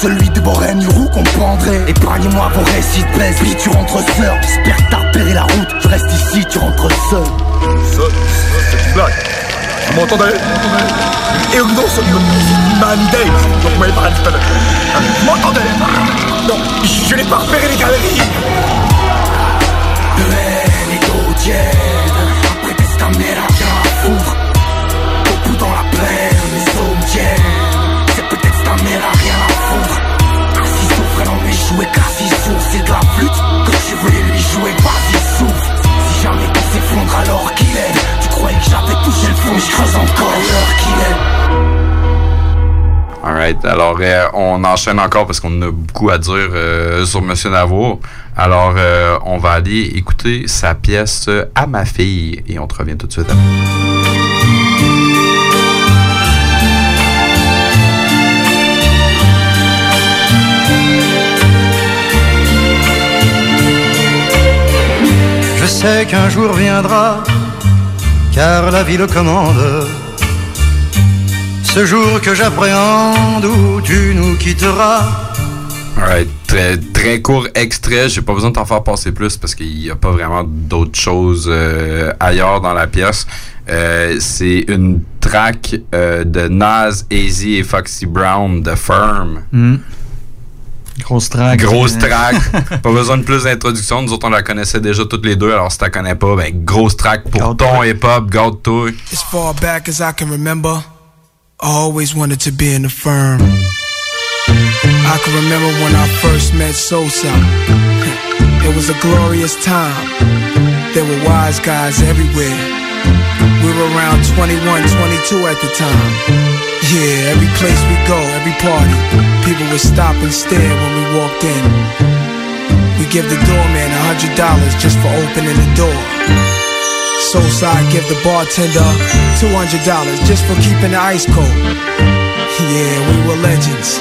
[SPEAKER 33] celui de vos reines, je vous comprendrai Épargnez-moi vos récits de plaise, puis tu rentres seul. J'espère que t'as repéré la route, je reste ici, tu rentres seul.
[SPEAKER 31] Ça, c'est une blague. M'entendez une mandate. Donc, vous m'avez parlé tout à l'heure. Vous m'entendez Non, je n'ai pas repéré les galeries.
[SPEAKER 33] Haine et d'odienne Après testament à Carrefour Debout dans la plaine, les hommes tiennent C'est peut-être ta mère à rien à foutre Assis souffre, non mais jouer quasi sourd C'est de la flûte que tu voulais lui jouer, vas-y souffle Si jamais tout s'effondre alors qu'il est j'avais touché le fond, mais je creuse encore l'heure qu'il est
[SPEAKER 5] Alright, alors euh, on enchaîne encore parce qu'on a beaucoup à dire euh, sur Monsieur Navo. Alors euh, on va aller écouter sa pièce à ma fille et on te revient tout de suite après.
[SPEAKER 22] Je sais qu'un jour viendra, car la vie le commande. Ce jour que j'appréhende où tu nous quitteras.
[SPEAKER 5] Alright, très, très court extrait. J'ai pas besoin de t'en faire passer plus parce qu'il n'y a pas vraiment d'autres choses euh, ailleurs dans la pièce. Euh, c'est une track euh, de Nas, Easy et Foxy Brown de Firm.
[SPEAKER 6] Hmm. Grosse track.
[SPEAKER 5] Grosse track. pas besoin de plus d'introduction. Nous autres, on la connaissait déjà toutes les deux. Alors, si tu la connais pas, ben, grosse track pour ton hip-hop. Garde-toi.
[SPEAKER 34] As far back as I can remember, I always wanted to be in the firm. I can remember when I first met Sosa. It was a glorious time. There were wise guys everywhere. We were around 21, 22 at the time. Yeah, every place we go, every party, people would stop and stare when we walked in. We give the doorman a hundred dollars just for opening the door. Sosa give the bartender two hundred dollars just for keeping the ice cold. Yeah, we were legends.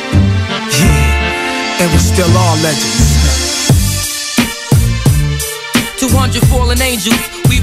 [SPEAKER 34] Yeah, and we still are legends.
[SPEAKER 29] 200 fallen angels,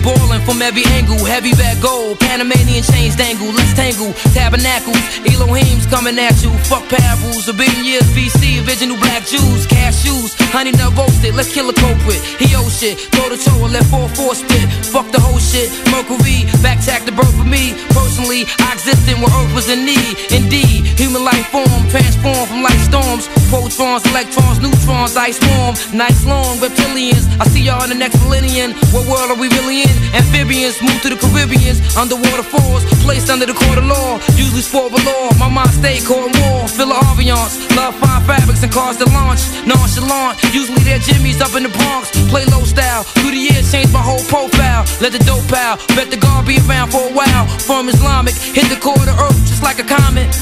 [SPEAKER 29] ballin' from every angle. Heavy bag gold, Panamanian chains dangle. Let's tangle, tabernacles, Elohim's coming at you. Fuck parables, a billion years BC, original black Jews, cashews, honey nut roasted. Let's kill a culprit. He owe shit, throw the toe and let 4-4 spit. Fuck the whole shit, Mercury, backtack the birth for me. Personally, I existed when Earth was in need. Indeed, human life form, transform from light storms. Protons, electrons, neutrons, ice form. Nights long, reptilians. I see y'all in the next millennium. What world are we really in? Amphibians move to the Caribbeans. Underwater falls, placed under the court of law. Usually sport below. My mind stay in war. Feel the ambiance. Love fine fabrics and cars to launch. Nonchalant. Usually they're Jimmy's up in the Bronx. Play low style.
[SPEAKER 35] Through the years, changed my whole profile. Let the dope out, bet the guard be around for a while. From Islamic, hit the core of the earth just like a comet.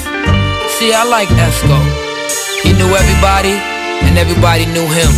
[SPEAKER 35] See, I like Esco. He knew everybody, and everybody knew him.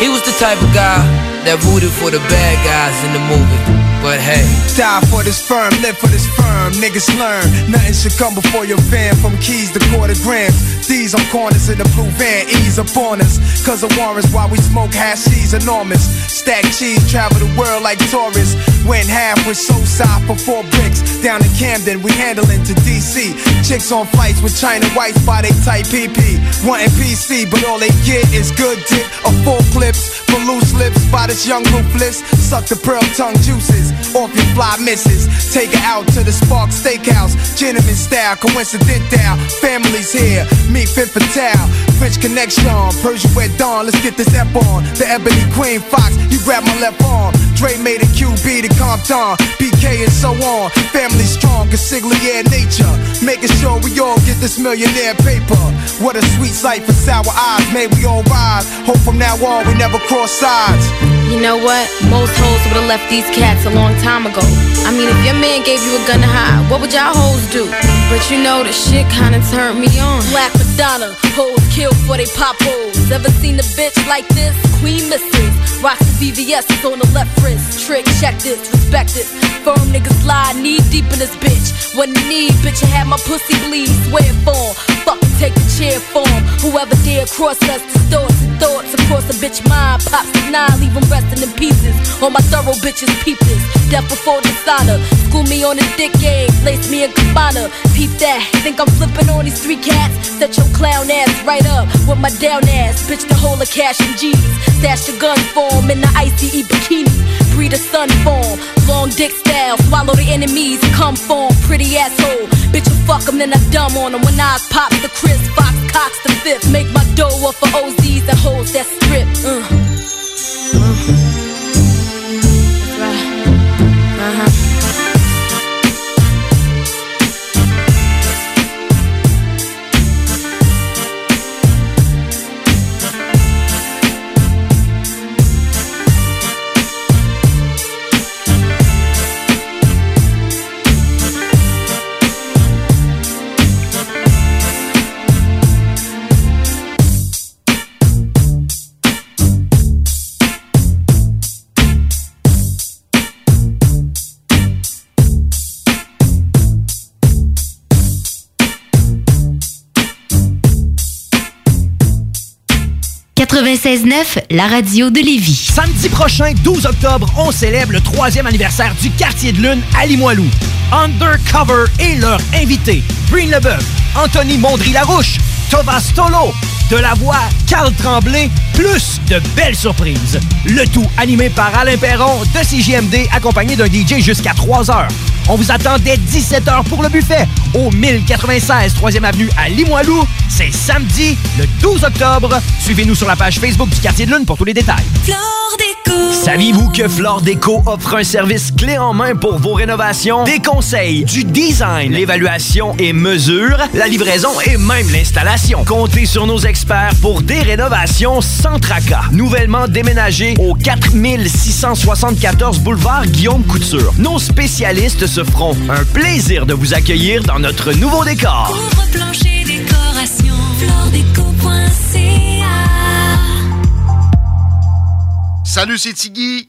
[SPEAKER 35] He was the type of guy that rooted for the bad guys in the movie. But hey,
[SPEAKER 34] Die for this firm, live for this firm. Niggas learn, nothing should come before your van. From keys to quarter grams. These on corners in the blue van, ease up on us. Cause the warrants while we smoke hash. hashies enormous. Stack cheese, travel the world like tourists. Went half with so side for four bricks. Down in Camden, we handling to DC. Chicks on flights with China whites by they tight PP. Wanting PC, but all they get is good dick or full clips. For loose lips by this young ruthless. Suck the pearl tongue juices off your fly misses. Take her out to the Spark Steakhouse. Gentleman style, coincidental. Families here, meet Fit Fatale. French connection, Persian wet dawn. Let's get this ep on. The Ebony Queen Fox, you grab my left arm. Dre made a QB to Compton. BK and so on. Family strong, consigliere nature. Making sure we all get this millionaire paper. What a sweet sight for sour eyes. May we all rise. Hope from now on we never cross sides.
[SPEAKER 36] You know what? Most hoes would've left these cats a long time ago. I mean, if your man gave you a gun to hide, what would y'all hoes do? But you know, the shit kinda turned me on. Black Madonna, hoes killed for they pop hoes. Ever seen a bitch like this? Queen misses. Rocks the VVS is on the left wrist. Trick, check this, respect this. Firm niggas lie, knee deep in this bitch. When need, bitch, I had my pussy bleed. Swear form, fucking take the chair form. Whoever dare cross us, distorts thoughts across a bitch mind. Pops the nine, leave 'em in pieces. All my thorough bitches peep this. Death before dishonor. School me on a dick game, place me in cabana. Peep that, think I'm flipping on these three cats? Set your clown ass right up with my down ass. Bitch, the whole of cash and G's. Stash the gun form in the ICE bikini. Breed a sun form, long dick style. Swallow the enemies, come form, pretty asshole. Bitch, you fuck 'em, then I dumb on 'em. When I pop the Chris, Fox Cox the fifth. Make my dough up for OZs that hoes that strip. Uh. Uh-huh. That's right. Uh-huh.
[SPEAKER 15] La radio de Lévis.
[SPEAKER 1] Samedi prochain, 12 octobre, on célèbre le troisième anniversaire du quartier de lune à Limoilou. Undercover et leur invité, Breen Leboeuf, Anthony Mondry-Larouche, Tovas Tolo, de la voix Carl Tremblay, plus de belles surprises. Le tout animé par Alain Perron de CJMD, accompagné d'un DJ jusqu'à 3 heures. On vous attend dès 17h pour le buffet au 1096 3e Avenue à Limoilou. C'est samedi, le 12 octobre. Suivez-nous sur la page Facebook du Quartier de Lune pour tous les détails. Saviez-vous que Flore Déco offre un service clé en main pour vos rénovations? Des conseils, du design, l'évaluation et mesure, la livraison et même l'installation. Comptez sur nos experts pour des rénovations sans tracas. Nouvellement déménagé au 4674 boulevard Guillaume Couture. Nos spécialistes se feront un plaisir de vous accueillir dans notre nouveau décor.
[SPEAKER 26] Couvre plancher décoration, floredeco.ca
[SPEAKER 37] Salut, c'est Tiggy.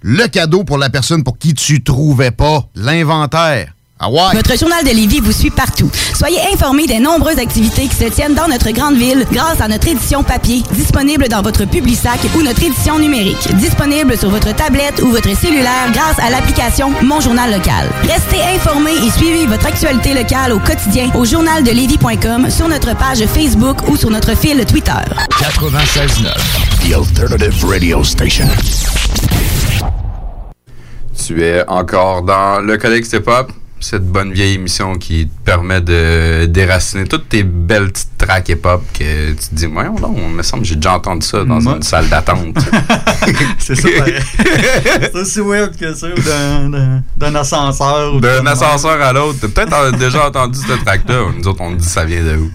[SPEAKER 37] le cadeau pour la personne pour qui tu trouvais pas l'inventaire. Ah ouais?
[SPEAKER 38] Notre journal de Lévis vous suit partout. Soyez informés des nombreuses activités qui se tiennent dans notre grande ville grâce à notre édition papier, disponible dans votre Publisac ou notre édition numérique, disponible sur votre tablette ou votre cellulaire grâce à l'application Mon Journal Local. Restez informés et suivez votre actualité locale au quotidien au journaldelévis.com, sur notre page Facebook ou sur notre fil Twitter.
[SPEAKER 32] 96.9, The Alternative Radio Station.
[SPEAKER 5] Tu es encore dans le Codex Hip Hop, cette bonne vieille émission qui te permet de déraciner toutes tes belles petites tracks hip hop que tu te dis, voyons non, il me semble que j'ai déjà entendu ça dans
[SPEAKER 6] Moi-
[SPEAKER 5] une salle d'attente.
[SPEAKER 6] C'est ça, pareil. C'est aussi weird que ça, d'un- ascenseur.
[SPEAKER 5] D'un ascenseur à l'autre. T'as peut-être déjà entendu ce track-là. Nous autres, on dit ça vient de où?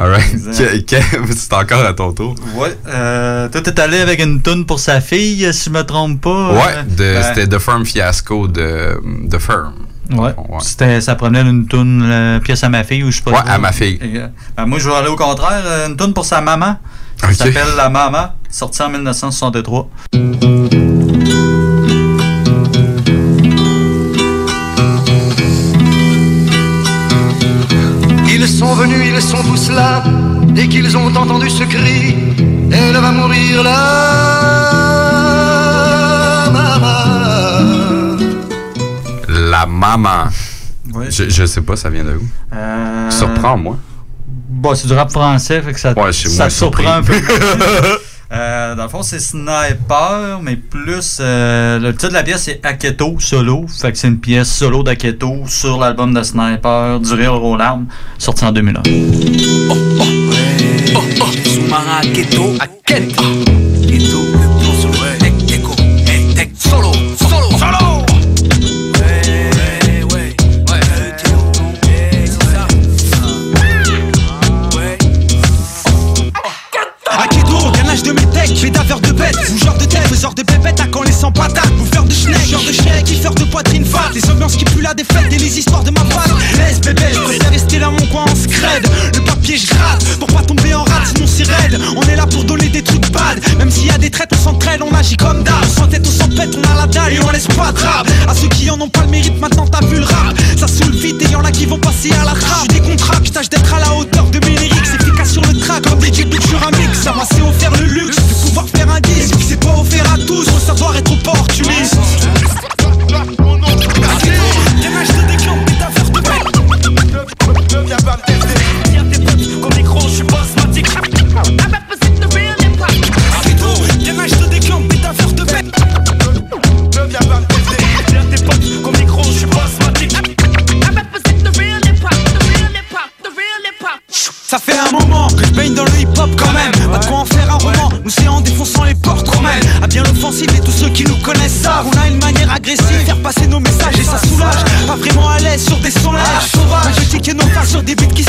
[SPEAKER 5] Alright. C'est encore à ton tour.
[SPEAKER 6] Ouais. Euh, toi, t'es allé avec une toune pour sa fille, si je me trompe pas.
[SPEAKER 5] Ouais,
[SPEAKER 6] euh,
[SPEAKER 5] de-
[SPEAKER 6] ben,
[SPEAKER 5] c'était The Firm Fiasco de, de Firm.
[SPEAKER 6] Ouais. C'était, ça prenait une toune, euh, pièce à ma fille, ou je sais pas.
[SPEAKER 5] Ouais, à ma fille.
[SPEAKER 6] Et, euh, ben, moi, je vais aller au contraire, euh, une toune pour sa maman. Ça s'appelle La Maman, sortie en 1963.
[SPEAKER 22] Venus, ils sont tous là, dès qu'ils ont entendu ce cri, elle va mourir là, maman.
[SPEAKER 5] La maman.
[SPEAKER 6] Ouais.
[SPEAKER 5] Je, je sais pas, ça vient de où?
[SPEAKER 6] Euh,
[SPEAKER 5] Surprends-moi.
[SPEAKER 6] Bon, c'est du rap français, fait que ça,
[SPEAKER 5] Ouais,
[SPEAKER 6] ça surprend un peu. Euh, dans le fond, c'est Sniper, mais plus. euh, le titre de la pièce, c'est Aketo solo. Fait que c'est une pièce solo d'Aketo sur l'album de Sniper, Du aux larmes, sorti en 2001.
[SPEAKER 33] Sous-marin à Keto, à Keto. Keto, Tech,
[SPEAKER 11] comme d'hab, tête ou sans pète, on a la dalle et on laisse pas de rap, à ceux qui en ont pas le mérite, maintenant t'as vu le rap, ça saoule vite et y'en a qui vont passer à la trappe, des contrats, je tâche d'être à la hauteur de mes lyrics, efficace sur le track, comme DJ Big sur un mix, ça m'a c'est offert nos faces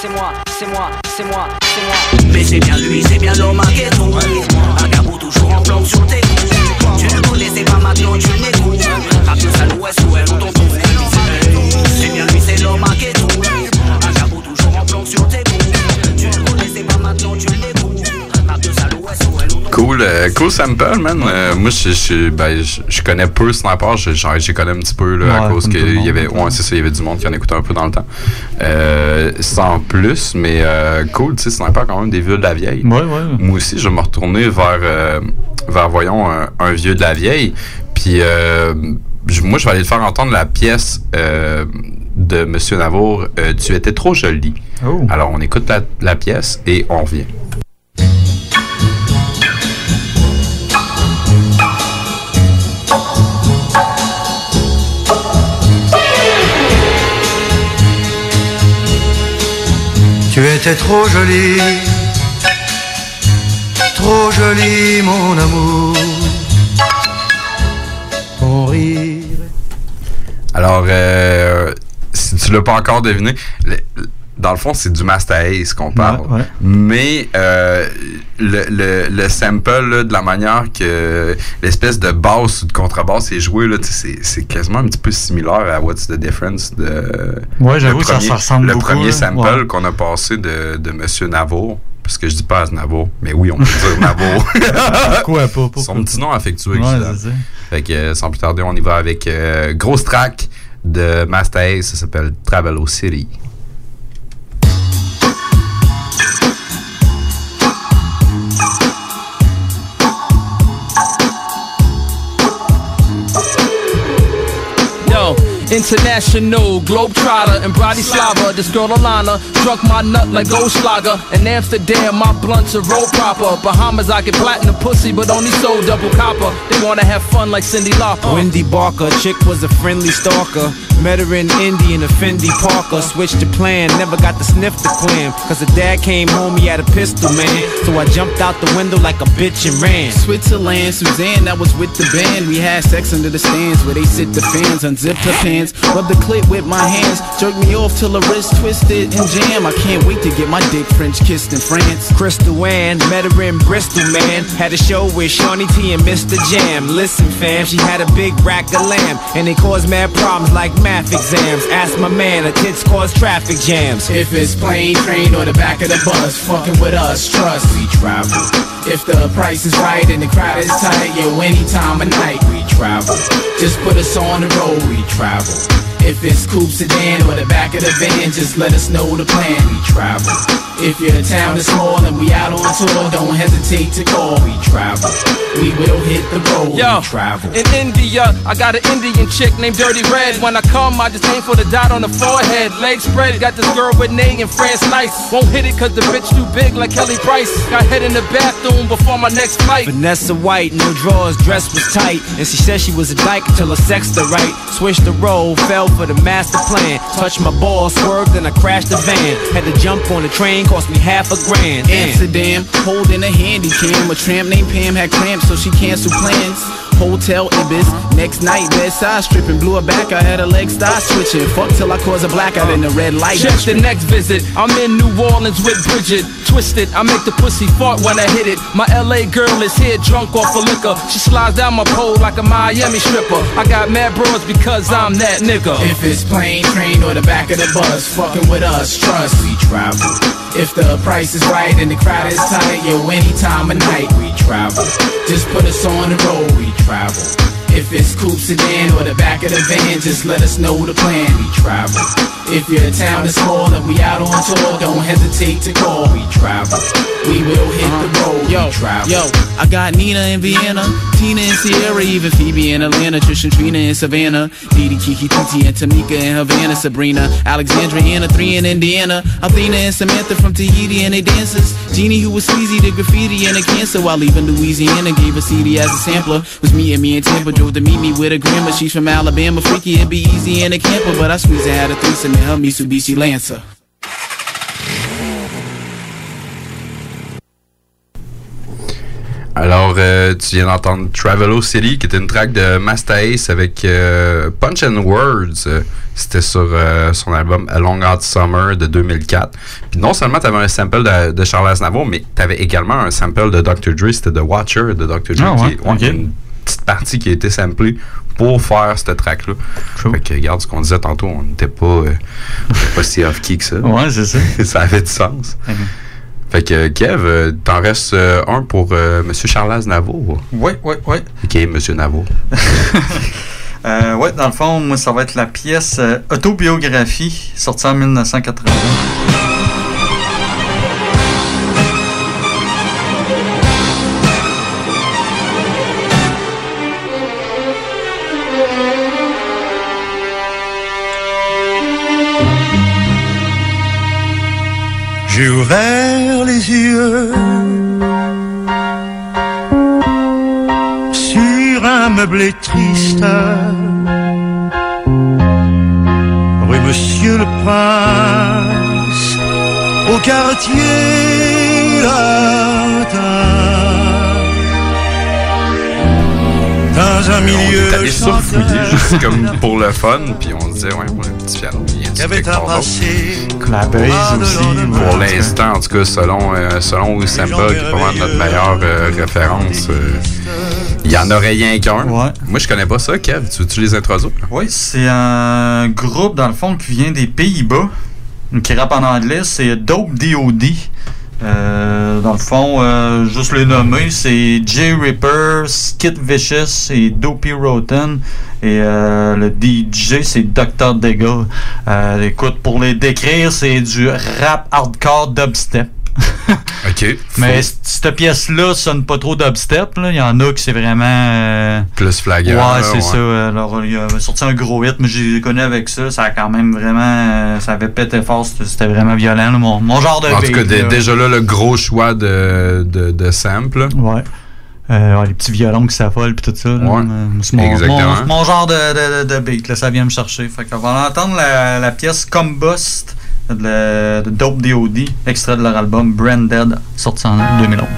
[SPEAKER 11] c'est
[SPEAKER 39] moi, c'est moi, c'est moi, c'est moi.
[SPEAKER 40] Mais c'est bien lui, c'est bien l'homme à gabou toujours en plan sur tes
[SPEAKER 5] Cool, euh, cool sample, man. Euh, moi, je, je, ben, je, je connais peu Sniper, j'y connais un petit peu, là, à cause qu'il y avait, ouais, c'est ça, il y avait du monde qui en écoutait un peu dans le temps. Euh, sans plus, mais euh, cool, tu sais, Sniper, quand même, des vieux de la vieille.
[SPEAKER 6] Ouais.
[SPEAKER 5] Moi aussi, je vais me retourner vers, vers voyons, un, un vieux de la vieille. Puis, moi, je vais aller le faire entendre la pièce de Monsieur Navour, Tu étais trop jolie.
[SPEAKER 6] Oh.
[SPEAKER 5] Alors, on écoute la, la pièce et on revient.
[SPEAKER 22] Tu étais trop jolie, trop jolie mon amour. Ton rire.
[SPEAKER 5] Alors, euh, si tu l'as pas encore deviné, dans le fond, c'est du Master Ace qu'on parle.
[SPEAKER 6] Ouais, ouais.
[SPEAKER 5] Mais euh, le, le, le sample, là, de la manière que l'espèce de basse ou de contrebasse est joué, là, tu sais, c'est c'est quasiment un petit peu similaire à What's the Difference de.
[SPEAKER 6] Ouais, j'avoue ça
[SPEAKER 5] premier-
[SPEAKER 6] se ressemble
[SPEAKER 5] Le
[SPEAKER 6] beaucoup,
[SPEAKER 5] premier
[SPEAKER 6] là.
[SPEAKER 5] sample
[SPEAKER 6] Ouais.
[SPEAKER 5] qu'on a passé de, de Monsieur Navour. Parce que je dis pas Navour, mais oui, on peut dire Navour.
[SPEAKER 6] Pourquoi pas,
[SPEAKER 5] Son petit nom affectueux.
[SPEAKER 6] Ça.
[SPEAKER 5] Fait que euh, sans plus tarder, on y va avec euh, grosse track de Master Ace, ça s'appelle Travel City.
[SPEAKER 8] International globetrotter and Bratislava. This girl Alana struck my nut like Goldschlager. In Amsterdam, my blunts are roll proper. Bahamas, I get platinum pussy, but only sold double copper. They wanna have fun like Cindy Lauper.
[SPEAKER 41] Wendy Barker, chick was a friendly stalker. Met her in Indy in a Fendi Parker. Switched the plan, never got to sniff the clam. Cause her dad came home, he had a pistol, man. So I jumped out the window like a bitch and ran. Switzerland, Suzanne, that was with the band. We had sex under the stands where they sit the fans. Unzipped her pants, rubbed the clit with my hands. Jerk me off till the wrist twisted and jam. I can't wait to get my dick French kissed in France. Crystal Ann, met her in Bristol, man. Had a show with Shawnee T and Mr. Jam. Listen, fam, she had a big rack of lamb. And it caused mad problems like math exams. Ask my man, her tits cause traffic jams. If it's plane, train, or the back of the bus, fucking with us, trust we travel. If the price is right and the crowd is tight, yo, any time of night we travel. Just put us on the road, we travel. If it's coupe sedan or the back of the van, just let us know the plan. We travel. If your town is small and we out on tour, don't hesitate to call. We travel. We will hit the road.
[SPEAKER 8] Yo,
[SPEAKER 41] we travel.
[SPEAKER 8] in India, I got an Indian chick named Dirty Red. When I come, I just aim for the dot on the forehead. Legs spread, got this girl Renee and France Nice. Won't hit it cause the bitch too big like Kelly Price. Got head in the bathroom before my next flight.
[SPEAKER 41] Vanessa White, no drawers, dress was tight. And she said she was a dyke until her sexed her right. Switched the role, fell for the master plan. Touched my ball, swerved, and I crashed the van. Had to jump on the train, cost me half a grand. Amsterdam, holding a handy cam. A tramp named Pam had cramps, so she canceled plans. Hotel Ibis, next night bedside stripping, blew her back. I had her legs start switching. Fuck till I cause a blackout in the red light.
[SPEAKER 8] Check the next visit. I'm in New Orleans with Bridget. Twisted, I make the pussy fart when I hit it. My LA girl is here drunk off of liquor. She slides down my pole like a Miami stripper. I got mad bros because I'm that nigga.
[SPEAKER 41] If it's plane, train, or the back of the bus, fucking with us, trust we travel. If the price is right and the crowd is tight, yo, any time of night we travel. Just put us on the road, we travel. If it's coupe sedan or the back of the van, just let us know the plan, we travel. If your town is small and we out on tour, don't hesitate to call, we travel. We will hit the road, yo. Yo, I got Nina in Vienna, Tina in Sierra, even Phoebe in Atlanta, Trish and Trina in Savannah, Didi, Kiki, Titi, and Tamika in Havana, Sabrina, Alexandra, Anna, three in Indiana, Athena and Samantha from Tahiti and they dancers, Jeannie who was sleazy to graffiti and a cancer while leaving Louisiana, gave a CD as a sampler, was me and me and Tampa, drove to meet me with a grandma, she's from Alabama, freaky, it'd be easy in a camper, but I squeezed and had a threesome in her Mitsubishi Lancer.
[SPEAKER 5] Alors, euh, tu viens d'entendre Travelo City, qui était une track de Master Ace avec euh, Punch and Words. C'était sur euh, son album A Long Hot Summer de 2004. Puis non seulement tu avais un sample de, de Charles Aznavour, mais tu avais également un sample de Dr. Dre. C'était The Watcher de Dr. Dre.
[SPEAKER 6] Ah ouais,
[SPEAKER 5] qui, ouais, une petite partie qui a été samplée pour faire cette track-là. Fait que, regarde ce qu'on disait tantôt, on n'était pas si off-key que ça.
[SPEAKER 6] Ouais, c'est ça.
[SPEAKER 5] ça avait du sens. Fait que, Kev, euh, t'en restes euh, un pour euh, M. Charles Aznavour.
[SPEAKER 6] Oui, oui, oui.
[SPEAKER 5] OK, M. Navour.
[SPEAKER 6] Euh, ouais, dans le fond, moi, ça va être la pièce euh, Autobiographie, sortie en 1980.
[SPEAKER 22] J'ai ouvert sur un meublé triste. Rue Monsieur le Prince, au quartier. Dans un
[SPEAKER 5] on
[SPEAKER 22] milieu
[SPEAKER 5] est allé juste comme pour le fun, puis on disait, ouais, pour un petit piano.
[SPEAKER 6] La brise aussi.
[SPEAKER 5] Pour l'instant, en tout cas, selon, euh, selon Ousampa, qui est pas mal notre meilleure euh, référence, euh, il y en aurait rien qu'un. Moi, je connais pas ça, Kev. Tu veux-tu les introduire?
[SPEAKER 6] Oui, c'est un groupe, dans le fond, qui vient des Pays-Bas, qui rappe en anglais, c'est Dope D.O.D. Euh, dans le fond, euh, juste les nommer, c'est Jay Ripper, Skit Vicious et Dopey Rotten. Et euh, le DJ, c'est Dr. Dega. Euh, écoute, pour les décrire, c'est du rap hardcore dubstep.
[SPEAKER 5] OK.
[SPEAKER 6] Mais cette pièce-là sonne pas trop dubstep. Il y en a qui c'est vraiment. euh,
[SPEAKER 5] Plus flagrant.
[SPEAKER 6] Ouais, c'est
[SPEAKER 5] ouais.
[SPEAKER 6] ça. Alors, il a sorti un gros hit, mais j'ai connu avec ça. Ça a quand même vraiment. euh, Ça avait pété fort. C'était vraiment violent. là. Mon, mon genre de
[SPEAKER 5] En tout cas,
[SPEAKER 6] là.
[SPEAKER 5] déjà là, le gros choix de, de, de sample.
[SPEAKER 6] Ouais. Euh, ouais, les petits violons qui s'affolent puis tout ça.
[SPEAKER 5] Ouais.
[SPEAKER 6] C'est mon,
[SPEAKER 5] Exactement.
[SPEAKER 6] mon- genre de, de, de beat. Là, ça vient me chercher. Fait qu'on va entendre la, la pièce Combust de, de Dope D.O.D., extrait de leur album Branded, sorti en 2011.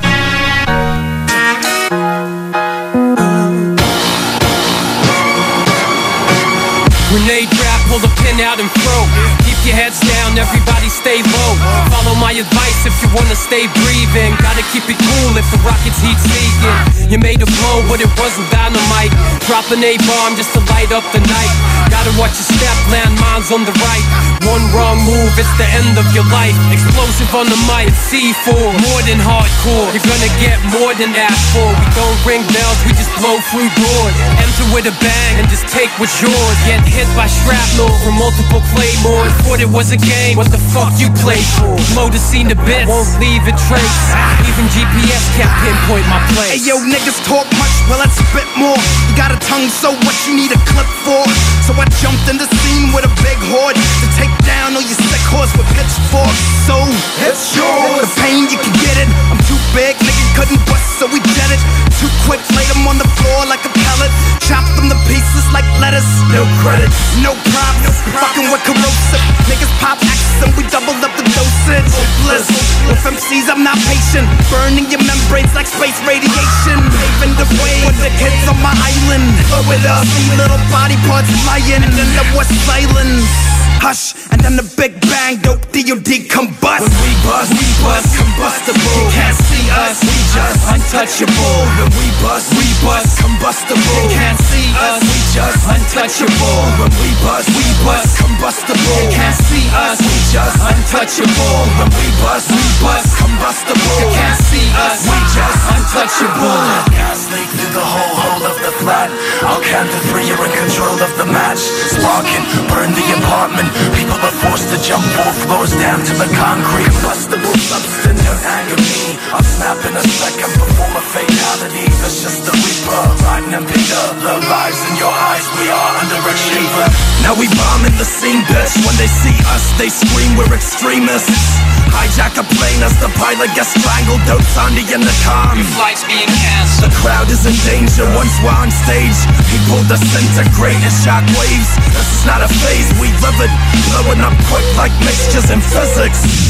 [SPEAKER 42] Grenade trap, pull the pin out and throw. Keep your heads down, everybody stay low. Follow my advice if you wanna stay breathing. Gotta keep it cool if the rocket's heat seeking. You made a blow, but it wasn't dynamite. Drop an A bomb just to light up the night. Gotta watch your step, land mines on the right. One wrong move, it's the end of your life. Explosive on the mic, C4, more than hardcore. You're gonna get more than asked for. We don't ring bells, we just blow through doors. Enter with a bang and just take what's yours. Get hit by shrapnel from multiple claymores. Thought it was a game, what the fuck you play for? Blow the scene to bits, won't leave a trace. Ah. Even GPS can't pinpoint my place.
[SPEAKER 41] Hey yo, niggas talk much, well let's spit more. You got a tongue, so what you need a clip for? So I jumped in the scene with a big horde to take down all your sick horse with pitchforks. So it's yours. The pain you can get it. I'm too big, nigga couldn't bust, so we jet it. Too quick, laid them on the floor like a pellet. Chopped them to pieces like lettuce. No credit, no props. No Fucking with corrosive. Niggas pop axes and we doubled up the dosage. Hopeless. With MCs, I'm not patient. Burning your membranes like space radiation. Paving the way for the kids on my island. Blow it up. Little body parts and then there was silence. Hush, and then the big bang, dope D.O.D. combust. When we bust, we bust, combustible. You can't see us, we just untouchable. When we bust, we bust, combustible. You can't see us, we just untouchable. When we bust, we bust, combustible. You can't see us, we just untouchable. When we bust, we bust, combustible. You can't see us, we just untouchable.
[SPEAKER 12] Leak through the whole hole of the flat. I'll count to three, you're in control of the match. Sparking, burn the apartment. People are forced to jump four floors down to the concrete. Combustible substance, anger me. I'll snap in a second, perform a fatality. That's just the reaper, riding and Peter. The lies in your eyes, we are underachiever.
[SPEAKER 41] Now we bombing the scene, bitch. When they see us, they scream we're extremists. Hijack a plane as the pilot gets strangled. Don't Sandy in the calm.
[SPEAKER 42] Flights being canceled.
[SPEAKER 41] The crowd is in danger once we're on stage. People disintegrate in shockwaves. This is not a phase, we live it. Blowing up quick like mixtures in physics.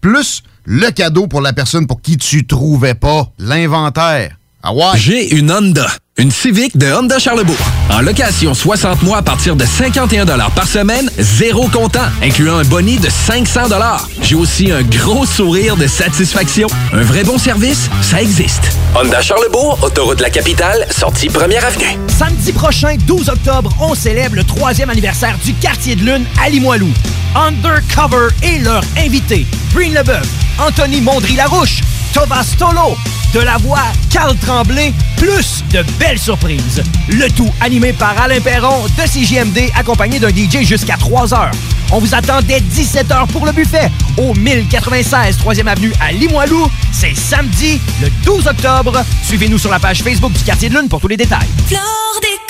[SPEAKER 37] plus le cadeau pour la personne pour qui tu trouvais pas l'inventaire. Ah ouais?
[SPEAKER 23] J'ai une Honda. Une Civic de Honda Charlebourg. En location 60 mois à partir de 51 par semaine, zéro comptant, incluant un boni de 500 J'ai aussi un gros sourire de satisfaction. Un vrai bon service, ça existe. Honda Charlebourg, autoroute de la capitale, sortie première avenue.
[SPEAKER 1] Samedi prochain, 12 octobre, on célèbre le troisième anniversaire du quartier de lune à Limoilou. Undercover et leur invité, Green Leboeuf, Anthony Mondry-Larouche, Thomas Tolo, de la voix Carl Tremblay, plus de belles surprises. Le tout animé par Alain Perron de CJMD, accompagné d'un DJ jusqu'à 3 heures. On vous attend dès 17h pour le buffet au 1096 3e Avenue à Limoilou. C'est samedi, le 12 octobre. Suivez-nous sur la page Facebook du Quartier de Lune pour tous les détails.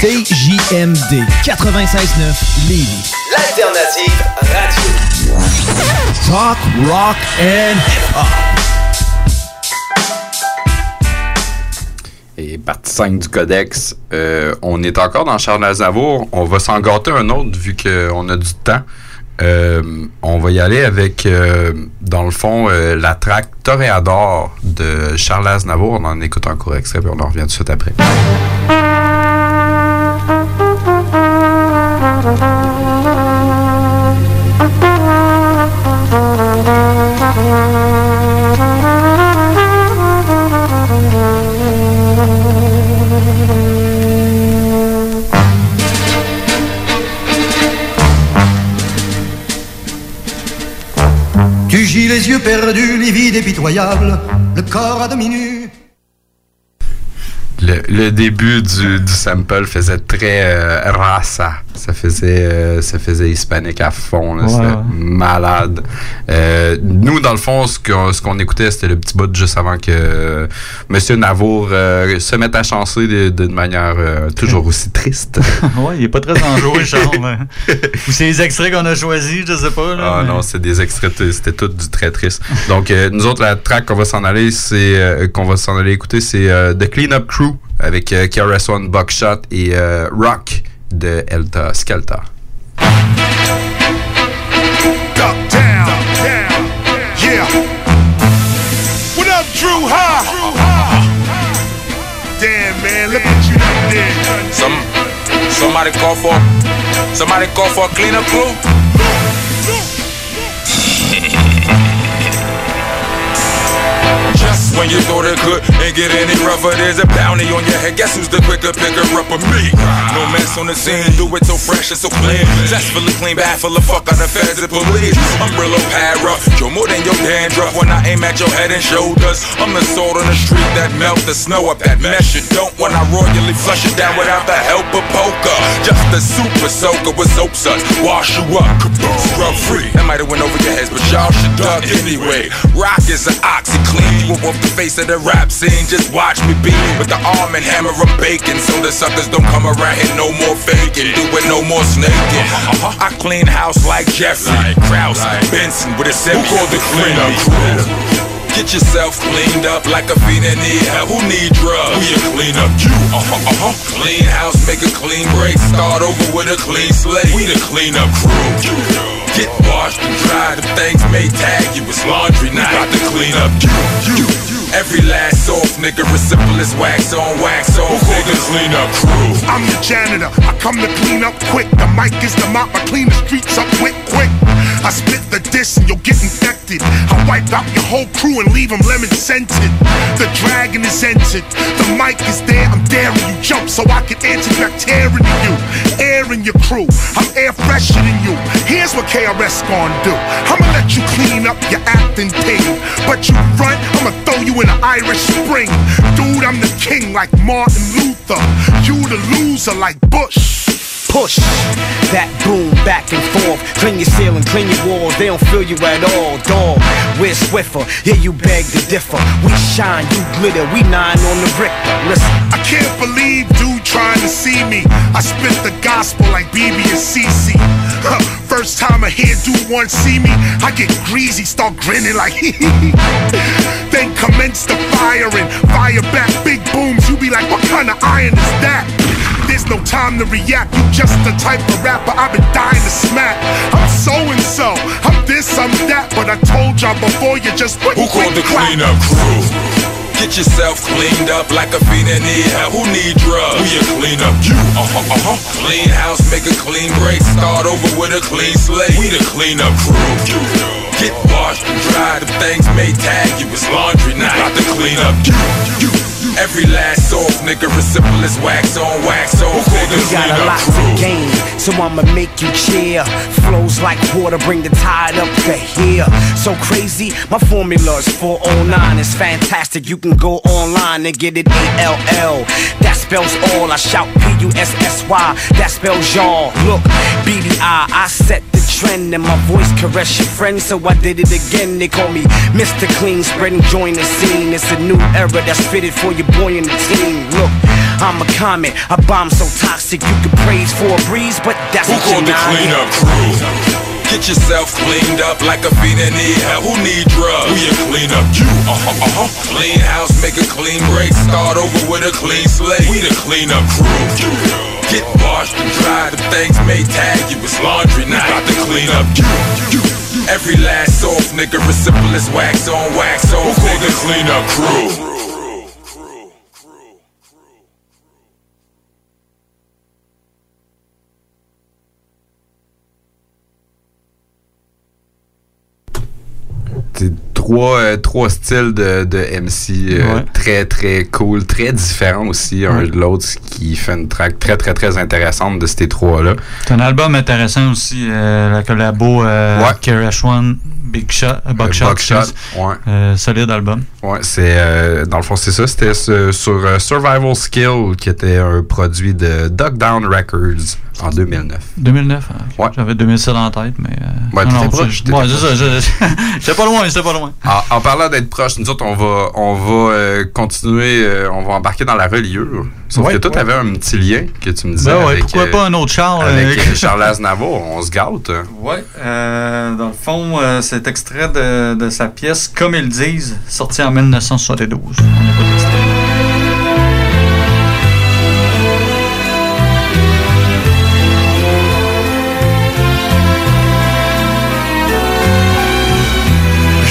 [SPEAKER 1] CJMD 96.9 Lévis.
[SPEAKER 27] L'alternative radio.
[SPEAKER 1] Talk, rock and hip-hop.
[SPEAKER 5] Et partie 5 du codex, euh, on est encore dans Charles Aznavour. On va s'en gâter un autre vu qu'on a du temps. Euh, on va y aller avec, euh, dans le fond, euh, la track Toréador de Charles Aznavour. On en écoute un court extrait, puis on en revient tout de suite après.
[SPEAKER 22] Les yeux perdus, livide et pitoyable, le corps à demi nu.
[SPEAKER 5] Le, début du, sample faisait très euh, raça. Ça faisait, euh, ça faisait hispanique à fond. C'était malade. Euh, nous, dans le fond, ce qu'on ce qu'on écoutait, c'était le petit bout juste avant que euh, Monsieur Navour euh, se mette à chancer d'une manière euh, toujours aussi triste.
[SPEAKER 6] ouais, il est pas très enjoué, Charles. hein. Ou c'est les extraits qu'on a choisis, je sais pas. Là,
[SPEAKER 5] Ah
[SPEAKER 6] mais-
[SPEAKER 5] non, c'est des extraits, c'était tout du très triste. Donc, euh, nous autres, la track qu'on va s'en aller, c'est euh, qu'on va s'en aller écouter, c'est euh, The Cleanup Crew avec KRS-One, Buckshot et euh, Rock de Elta Skelta.
[SPEAKER 43] Damn, man, you.
[SPEAKER 27] Some, somebody call for, somebody call for a cleanup crew. When you thought it could ain't get any rougher, there's a bounty on your head. Guess who's the quicker picker up of me? No mess on the scene, do it so fresh and so clean. Zestfully clean, bad full of fuck out the feds and police. I'm real para, you're more than your dandruff when I aim at your head and shoulders. I'm the salt on the street that melt the snow up that mess you don't when I royally flush it down without the help of poker. Just a super soaker with soap suds, wash you up, kaboom, scrub free. That might have went over your heads, but y'all should duck anyway. Rock is an oxy clean, you off the face of the rap scene. Just watch me be with the arm and hammer I'm baking. So the suckers don't come around here no more faking. Doing no more snaking. I clean house like Jeffrey. Krause, Benson with a. Who called the cleanup crew? Get yourself cleaned up like a fiend in need help. Who need drugs? We a clean up you. Uh-huh, uh-huh. Clean house, make a clean break. Start over with a clean slate. We the clean up crew. Get washed and dried. The things may tag you. It's laundry night. Got to clean up you. you. Every last soft nigga as simple as wax on, wax off. Who nigga clean up crew?
[SPEAKER 44] I'm the janitor, I come to clean up quick. The mic is the mop, I clean the streets up quick, quick. I spit the diss and you'll get infected. I wipe out your whole crew and leave them lemon scented. The dragon is entered, the mic is there, I'm daring you. Jump so I can antibacterial you. Air in your crew, I'm air fresher than you. Here's what KRS gon' do. I'ma let you clean up your acting team. But you front, I'ma throw you in an Irish Spring. Dude, I'm the king like Martin Luther. You the loser like Bush.
[SPEAKER 41] Push that boom back and forth. Clean your ceiling, clean your walls. They don't feel you at all, dog. We're Swiffer, yeah, you beg to differ. We shine, you glitter, we nine on the Richter. Listen,
[SPEAKER 44] I can't believe dude trying to see me. I spit the gospel like BB and CC. First time I hear dude one see me, I get greasy, start grinning like hee. Then commence the firing, fire back big booms. You be like, what kind of iron is that? There's no time to react. You just the type of rapper I've been dying to smack. I'm so and so, I'm this, I'm that. But I told y'all before you just quit.
[SPEAKER 27] Who called the cleanup crew? Get yourself cleaned up like a fiend in need help. Who need drugs? We a clean up you. Uh-huh, uh-huh. Clean house, make a clean break. Start over with a clean slate. We the clean up crew. Get washed and dried. The things may tag you. It's laundry night. Got to clean up you. you. Every last soft nigga as simple as wax on, wax off. Nigga,
[SPEAKER 41] we got a lot to gain, so I'ma make you cheer. Flows like water, bring the tide up to here. So crazy, my formula formula's 409. It's fantastic. You can go online and get it A-L-L. That spells all. I shout P-U-S-S-Y. That spells y'all. Look, B-D-I, I set the trend and my voice caress your friends, so I did it again. They call me Mr. Clean, spreading join the scene. It's a new era that's fitted for your boy and the team. Look, I'm a comet, a bomb so toxic you can praise for a breeze, but that's
[SPEAKER 27] Who
[SPEAKER 41] what
[SPEAKER 27] called the
[SPEAKER 41] you're not.
[SPEAKER 27] cleanup crew? Get yourself cleaned up like a fiend in need help. Who need drugs? We a clean up you. Uh-huh, uh-huh. Clean house, make a clean break. Start over with a clean slate. We the clean up crew. Get washed and dried. The things may tag you. It's laundry night. Got to clean up you. you. Every last soft nigga as simple as wax on, wax off. Who called the clean up crew?
[SPEAKER 5] Trois, euh, trois styles de, de MC euh,
[SPEAKER 6] Ouais.
[SPEAKER 5] très très cool, très différents aussi un
[SPEAKER 6] Ouais.
[SPEAKER 5] de l'autre, ce qui fait une track très très très intéressante de ces trois-là.
[SPEAKER 6] C'est un album intéressant aussi, euh, la collabo euh,
[SPEAKER 5] Ouais.
[SPEAKER 6] One, Big Shot, Buckshot. Solide album.
[SPEAKER 5] Ouais, c'est euh, dans le fond c'est ça, c'était sur, sur, Survival Skill qui était un produit de Duck Down Records en 2009.
[SPEAKER 6] 2009, hein, ok. j'avais 2007 en tête, mais. euh,
[SPEAKER 5] Ouais,
[SPEAKER 6] non,
[SPEAKER 5] proche,
[SPEAKER 6] ouais, pas loin, j'étais pas loin.
[SPEAKER 5] En, en parlant d'être proche, nous autres, on va, on va euh, continuer, euh, on va embarquer dans la reliure. Sauf
[SPEAKER 6] Ouais,
[SPEAKER 5] que toi,
[SPEAKER 6] ouais.
[SPEAKER 5] t'avais un petit lien que tu me disais.
[SPEAKER 6] Ben ouais,
[SPEAKER 5] avec,
[SPEAKER 6] pourquoi
[SPEAKER 5] euh,
[SPEAKER 6] pas un autre Charles,
[SPEAKER 5] Avec Charles Aznavour, on se gâte. hein.
[SPEAKER 6] Ouais, euh, dans le fond, euh, c'est extrait de, de sa pièce Comme ils disent, sortie en 1972. On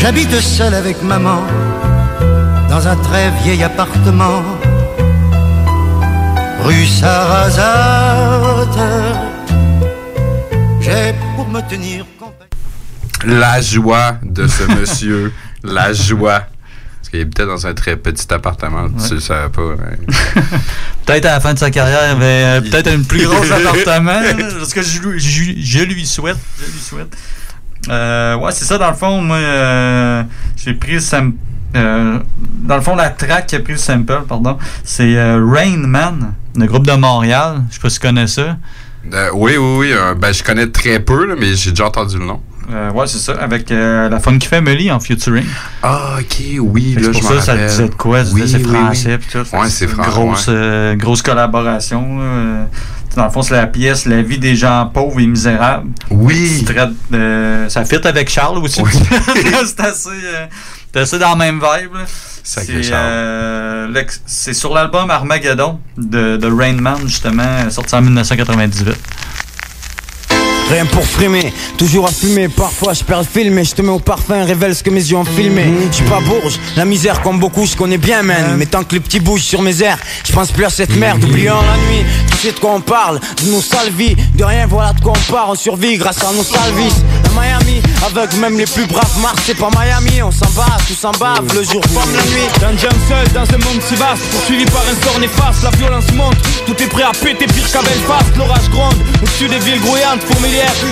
[SPEAKER 22] J'habite seul avec maman dans un très vieil appartement rue Sarrazate. J'ai pour me tenir
[SPEAKER 5] La joie de ce monsieur, la joie. Parce qu'il habitait dans un très petit appartement, tu le savais pas. hein.
[SPEAKER 6] Peut-être à la fin de sa carrière, avait euh, peut-être un plus gros appartement. Parce que je, lui- je- je lui souhaite. Je lui souhaite. Euh, ouais, c'est ça, dans le fond, moi, euh, j'ai pris le sample. dans le fond, la track qui a pris le sample, pardon, c'est euh, Rain Man, le groupe de Montréal. Je sais pas si tu connais ça.
[SPEAKER 5] Euh, oui, oui, oui. euh, ben, je connais très peu, là, mais j'ai déjà entendu le nom.
[SPEAKER 6] Euh, ouais, c'est ça, avec euh, la Funky Family en featuring.
[SPEAKER 5] Ah, ok, oui, là, je
[SPEAKER 6] pour
[SPEAKER 5] m'en
[SPEAKER 6] ça, ça disait de quoi? Ça
[SPEAKER 5] Oui,
[SPEAKER 6] disait c'est français,
[SPEAKER 5] oui.
[SPEAKER 6] tout.
[SPEAKER 5] Ouais, c'est français.
[SPEAKER 6] Grosse, euh, grosse collaboration, là. Dans le fond, c'est la pièce La vie des gens pauvres et misérables.
[SPEAKER 5] Oui.
[SPEAKER 6] Traite Ça fit avec Charles aussi. c'est assez, euh, c'est assez dans la même vibe.
[SPEAKER 5] Sacré
[SPEAKER 6] C'est
[SPEAKER 5] Charles.
[SPEAKER 6] euh, c'est sur l'album Armageddon de, de Rain Man, justement, sorti en 1998.
[SPEAKER 41] Rien pour frimer, toujours à fumer, parfois je perds le film et je te mets au parfum, révèle ce que mes yeux ont filmé. Je suis pas bourge, la misère comme beaucoup je connais bien man, mais tant que les petits bougent sur mes airs, je pense plus à cette merde, oubliant la nuit, tu sais de quoi on parle, de nos sales vies, de rien voilà de quoi on part, on survit grâce à nos salvis. À Miami, avec même les plus braves Mars, c'est pas Miami, on s'en bat, tout s'en bave, le jour comme la nuit.
[SPEAKER 45] D'un jump seul dans un monde si vaste Poursuivi par un sort néfaste. La violence monte. Tout est prêt à péter pire qu'à Belfast. L'orage gronde Au-dessus des villes grouillantes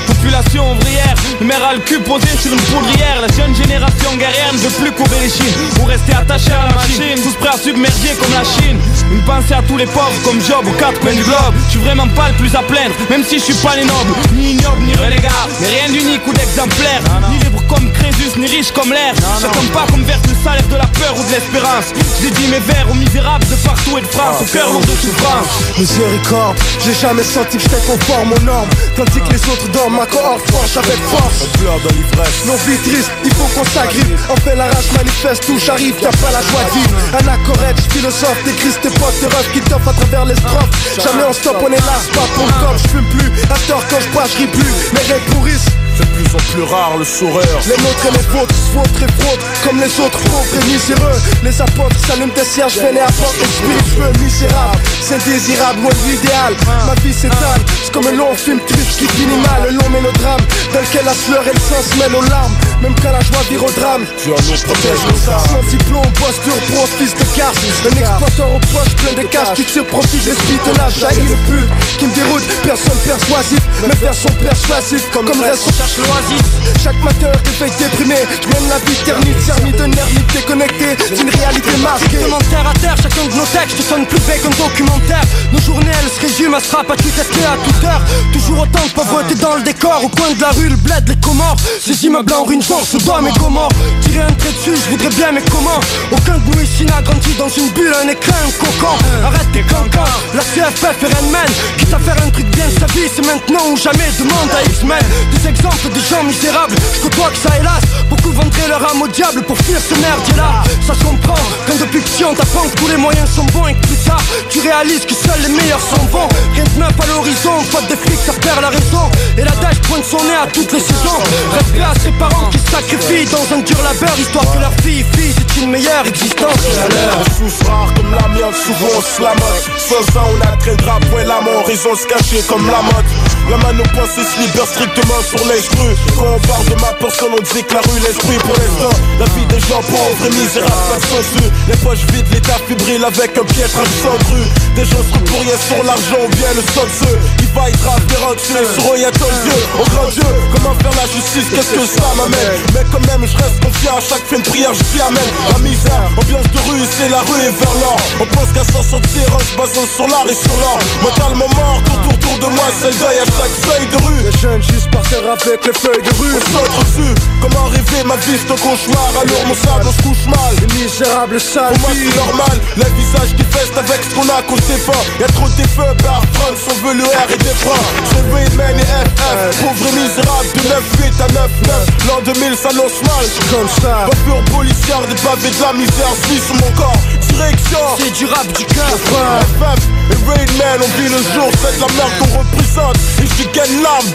[SPEAKER 45] Population ouvrière. Maire a le cul posé sur une poudrière. La jeune génération guerrière ne veut plus courir les chines Ou rester attaché à la machine. Tous prêts à submerger comme la Chine. Une pensée à tous les pauvres comme Job aux quatre coins du globe. Je suis vraiment pas le plus à plaindre Même si je suis pas les nobles Ni ignoble ni relégat Mais rien d'unique ou d'exemplaire. Ni libre comme Crésus ni riche comme l'air. Tombe pas comme verse le salaire de la peur ou de l'espérance. J'ai dit mes vers aux misérables de partout et de France Au cœur de souffrance.
[SPEAKER 27] Miséricorde, j'ai jamais senti que j'étais conforme aux normes. Tandis que les autres dorment, ma cohorte force avec force. On pleure dans l'ivresse. Non vie triste, il faut qu'on s'agrippe. En fait la rage manifeste où j'arrive, t'as pas la joie de vivre. Anacorète, philosophe, décris tes potes, tes refs qui t'offrent à travers les strophes. Jamais on stop, on est là, pas pour le corps, j'fume plus À tort quand je bois, je ris plus, mes rêves pourrissent de plus en plus rare le sourire Les nôtres et les vôtres se et frottent Comme les autres pauvres et miséreux. Les apôtres s'allument des cierges Vénés apportent les spiritueux misérables C'est désirable, loin de l'idéal. Ma vie s'étale, c'est comme un long film triste qui finit mal. Un long mélodrame dans lequel la sueur et le sang se mêlent aux larmes. Même quand la joie vire au drame Dieu nous protège nos armes Sans diplôme, bosse dur un fils de casse Un exploiteur aux poches plein de cash Qui tire profit de l'âge Jaillit le but qui me déroute Personne persuasif, mes vers sont persuasifs Comme, le reste cherche Chaque matin réveil déprimé. Je mène la vie ternite, cernie de nerfs déconnecté. D'une réalité masquée.
[SPEAKER 45] Strictement terre à terre, chacun de nos textes sonne plus vrai qu'un documentaire. Nos journées elles se résument à se rap à tout tester à toute heure. Toujours autant de pauvreté dans le décor. Au coin de la rue, le bled, les comores. Ces immeubles en ruine sous doigt mes comment Tirer un trait dessus, je voudrais bien mais comment? Aucun de nous ici n'a grandi dans une bulle, un écran, un cocon. Arrête tes cancans, la CFF et Quitte à faire un truc bien sa vie, c'est maintenant ou jamais. Demande à X-Men. Des exemples de gens misérables, je côtoie que ça hélas. Beaucoup vendraient leur âme au diable pour fuir ce merdier là Ça se comprend, quand depuis petit on t'apprend que tous les moyens sont bons Et que plus tard, tu réalises que seuls les meilleurs sont bons Rien de neuf à l'horizon, faute de flics ça perd la raison. Et la dèche pointe son nez à toutes les saisons. Respect à ses parents qui sacrifient dans un dur labeur Histoire que leur fille, fille, c'est une meilleure existence. Que
[SPEAKER 27] comme la mienne, souvent se la mode Faisant on mort, raison se comme la mode La main au poing se strictement sur les Quand on parle de ma personne, on dit que la rue l'esprit pour l'instant La vie des gens pauvres et misérables, pas de sensu Les poches vides, l'état fébrile avec un piètre accent cru Des gens se pour rien sur l'argent, ou bien le sol Qui va être afférent, tu les sur y a ton Dieu Oh grand Dieu, comment faire la justice, qu'est-ce que ça m'amène? Mais quand même, je reste confiant à chaque fin de prière, je dis amen La misère, ambiance de rue, c'est la rue et vers l'or. On pense qu'à s'en sortir en basant sur l'art et sur l'or. Mentalement mort, tout autour de moi, c'est le deuil à chaque feuille de rue. Les jeunes juste par terre avec les feuilles de rue. On saute dessus, comment rêver ma vie c'est un cauchemar. Alors mon sable on se couche mal. Les misérables sales Pour moi c'est normal, les visages qui festent avec ce qu'on a des fins Y'a trop de feux, par France, on veut le R et des freins. C'est Rayman et FF, pauvre et misérable De 9-8 à 9-9, l'an 2000 ça lance mal. Comme ça, voiture policière, des pavés de la misère Suis sur mon corps, direction.
[SPEAKER 45] C'est du rap du cœur.
[SPEAKER 27] FF On vit le jour, c'est la merde qu'on représente je gagne l'arme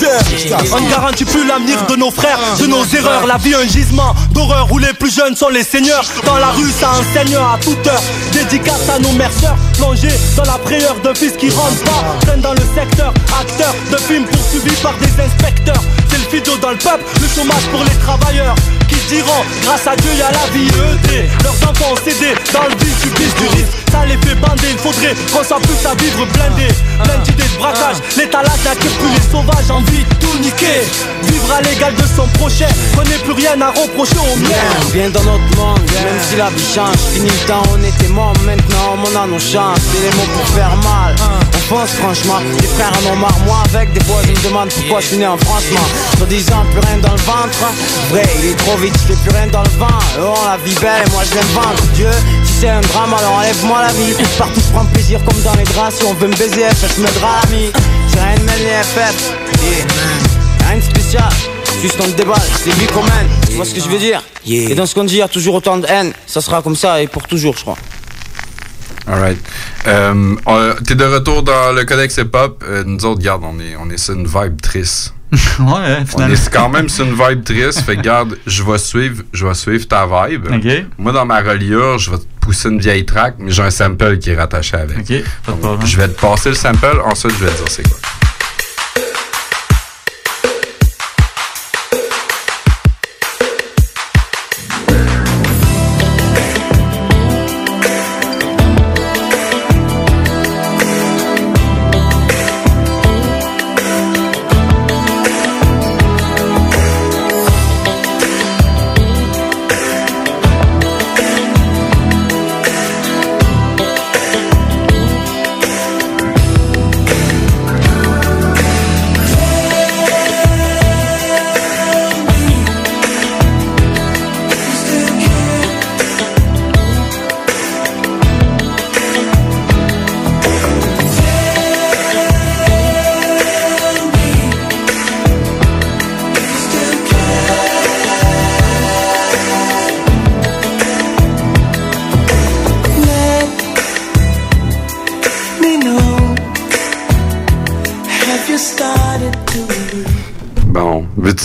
[SPEAKER 45] On ne garantit plus l'avenir de nos frères, de nos erreurs. La vie un gisement d'horreur où les plus jeunes sont les seigneurs. Dans la rue ça enseigne à toute heure. Dédicace à nos merceurs Plongés dans la frayeur de fils qui rentrent pas. Traînent dans le secteur, acteurs de films poursuivis par des inspecteurs. C'est le fido dans le peuple, le chômage pour les travailleurs Qui diront, grâce à Dieu y a la vie ED Leurs enfants ont cédé dans le vide du risque Ça les fait bander, il faudrait qu'on soit plus à vivre blindé Plein d'idées de braquage, l'état là n'attire plus les sauvages Envie de tout niquer, vivre à l'égal de son prochain Qu'on n'ait plus rien à reprocher au mien.
[SPEAKER 41] Viens dans notre monde, même si la vie change Fini le temps, on était mort, maintenant on a nos chances. C'est les mots pour faire mal. On fonce franchement Les frères en ont marre, moi avec Des fois je me demande pourquoi je suis né en franchement Sur disant plus rien dans le ventre Vrai, il est trop vite, je plus rien dans le vent ont la vie belle moi je vendre. Dieu, si c'est un drame alors enlève-moi la vie. Partout je prends comme dans les draps Si on veut me baiser, FF me drame J'ai rien de les FF Yeah. Rien de spécial Juste on te déballe, c'est lui qu'on mène Tu vois ce que je veux dire? Et dans ce qu'on dit, il y a toujours autant de haine Ça sera comme ça et pour toujours je crois
[SPEAKER 5] Alright. Euh, on- T'es de retour dans le codex hip-hop. Euh, nous autres, garde, on est, on est sur une vibe triste.
[SPEAKER 6] ouais,
[SPEAKER 5] On
[SPEAKER 6] finalement.
[SPEAKER 5] est quand même sur une vibe triste. Fait que garde, je vais suivre, je vais suivre ta vibe.
[SPEAKER 6] Ok.
[SPEAKER 5] Moi, dans ma reliure, je vais te pousser une vieille track, mais j'ai un sample qui est rattaché avec.
[SPEAKER 6] Ok, pas de problème.
[SPEAKER 5] Je vais te passer le sample, ensuite je vais te dire c'est quoi.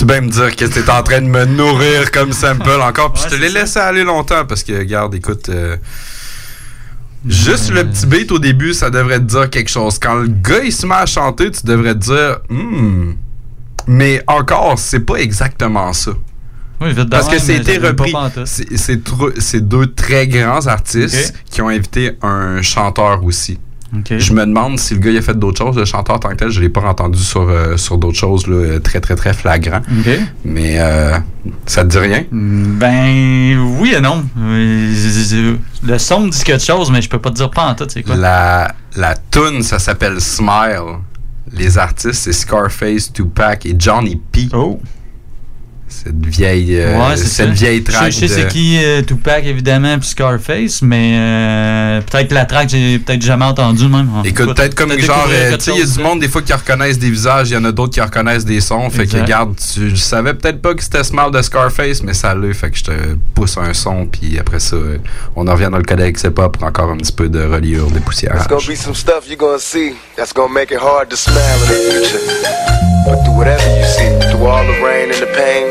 [SPEAKER 5] Veux-tu bien me dire que t'es en train de me nourrir comme sample encore? Puis je te l'ai laissé aller longtemps parce que, regarde, écoute, euh, juste le petit beat au début, ça devrait te dire quelque chose. Quand le gars il se met à chanter, tu devrais te dire, hmm. Mais encore, c'est pas exactement ça.
[SPEAKER 6] Oui, vite
[SPEAKER 5] Parce que c'était repris. C'est deux très grands artistes qui ont invité un chanteur aussi. Je me demande si le gars il a fait d'autres choses. Le chanteur tant que tel, je l'ai pas entendu sur, euh, sur d'autres choses là, euh, très très très flagrant. Mais euh, ça te dit rien?
[SPEAKER 6] Ben oui et non. Le son me dit quelque chose, mais je peux pas te dire pas en tout, c'est quoi?
[SPEAKER 5] La, la tune, ça s'appelle Smile. Les artistes, c'est Scarface, Tupac et Johnny P.
[SPEAKER 6] Oh.
[SPEAKER 5] Cette vieille, euh,
[SPEAKER 6] Ouais, c'est
[SPEAKER 5] cette
[SPEAKER 6] ça.
[SPEAKER 5] vieille
[SPEAKER 6] Je sais-
[SPEAKER 5] track.
[SPEAKER 6] Je sais c'est
[SPEAKER 5] de-
[SPEAKER 6] qui euh, Tupac évidemment puis Scarface, mais euh, peut-être que la track j'ai peut-être jamais entendu même.
[SPEAKER 5] Écoute, peut-être comme genre, euh, tu sais, il y a du monde des fois qui reconnaissent des visages, il y en a d'autres qui reconnaissent des sons. Fait que, regarde, tu je savais peut-être pas que c'était Smile de Scarface, mais ça l'a. Fait que je te pousse un son, puis après ça, euh, on en revient dans le codex c'est pas pour encore un petit peu de reliure, des poussières.
[SPEAKER 46] There's gonna be some stuff you're gonna see that's gonna make it hard to smile in the future. But through whatever you see, through all the rain and the pain,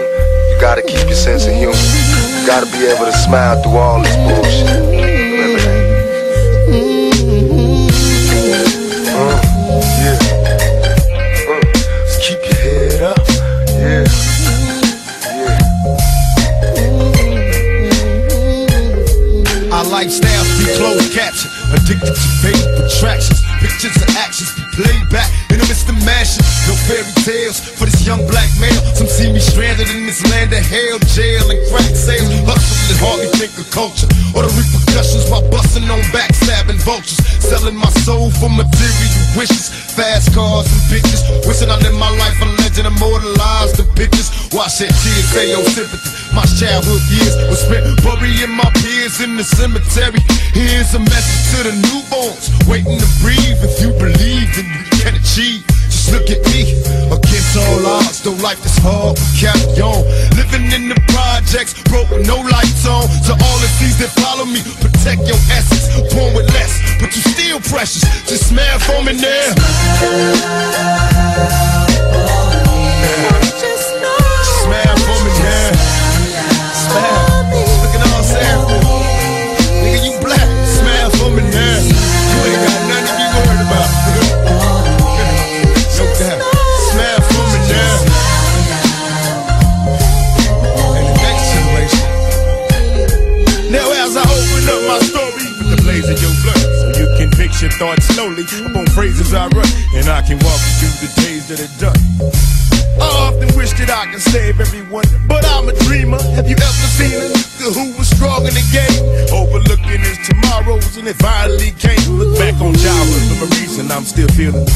[SPEAKER 46] you gotta keep your sense of humor. You gotta be able to smile through all this bullshit.
[SPEAKER 12] Lifestyles be closed caption, addicted to fake attractions. Pictures and be played back in the midst of mansion. No fairy tales for this young black male. Some see me stranded in this land of hell, jail and crack sales. Hustle and hardly think of culture or the repercussions while busting on backstabbing vultures. Selling my soul for material wishes, fast cars and bitches. Wishing I lived my life a legend, immortalized the pictures. Why shed tears, say your sympathy. My childhood years were spent burying my peers in the cemetery. Here's a message to the newborns, waiting to breathe. If you believe, then you can achieve. Just look at me, against all odds, though life is hard, we carry on. Living in the projects, broke with no lights on. To all the things that follow me, protect your essence, born with less, but you still precious. Just smile for me now. Smile your thoughts slowly upon phrases I write, and I can walk you through the days that are done. I often wish that I could save everyone, but I'm a dreamer. Have you ever seen a nigga who was strong in the game? Overlooking his tomorrows and it finally came. Look back on Java for a reason I'm still feeling.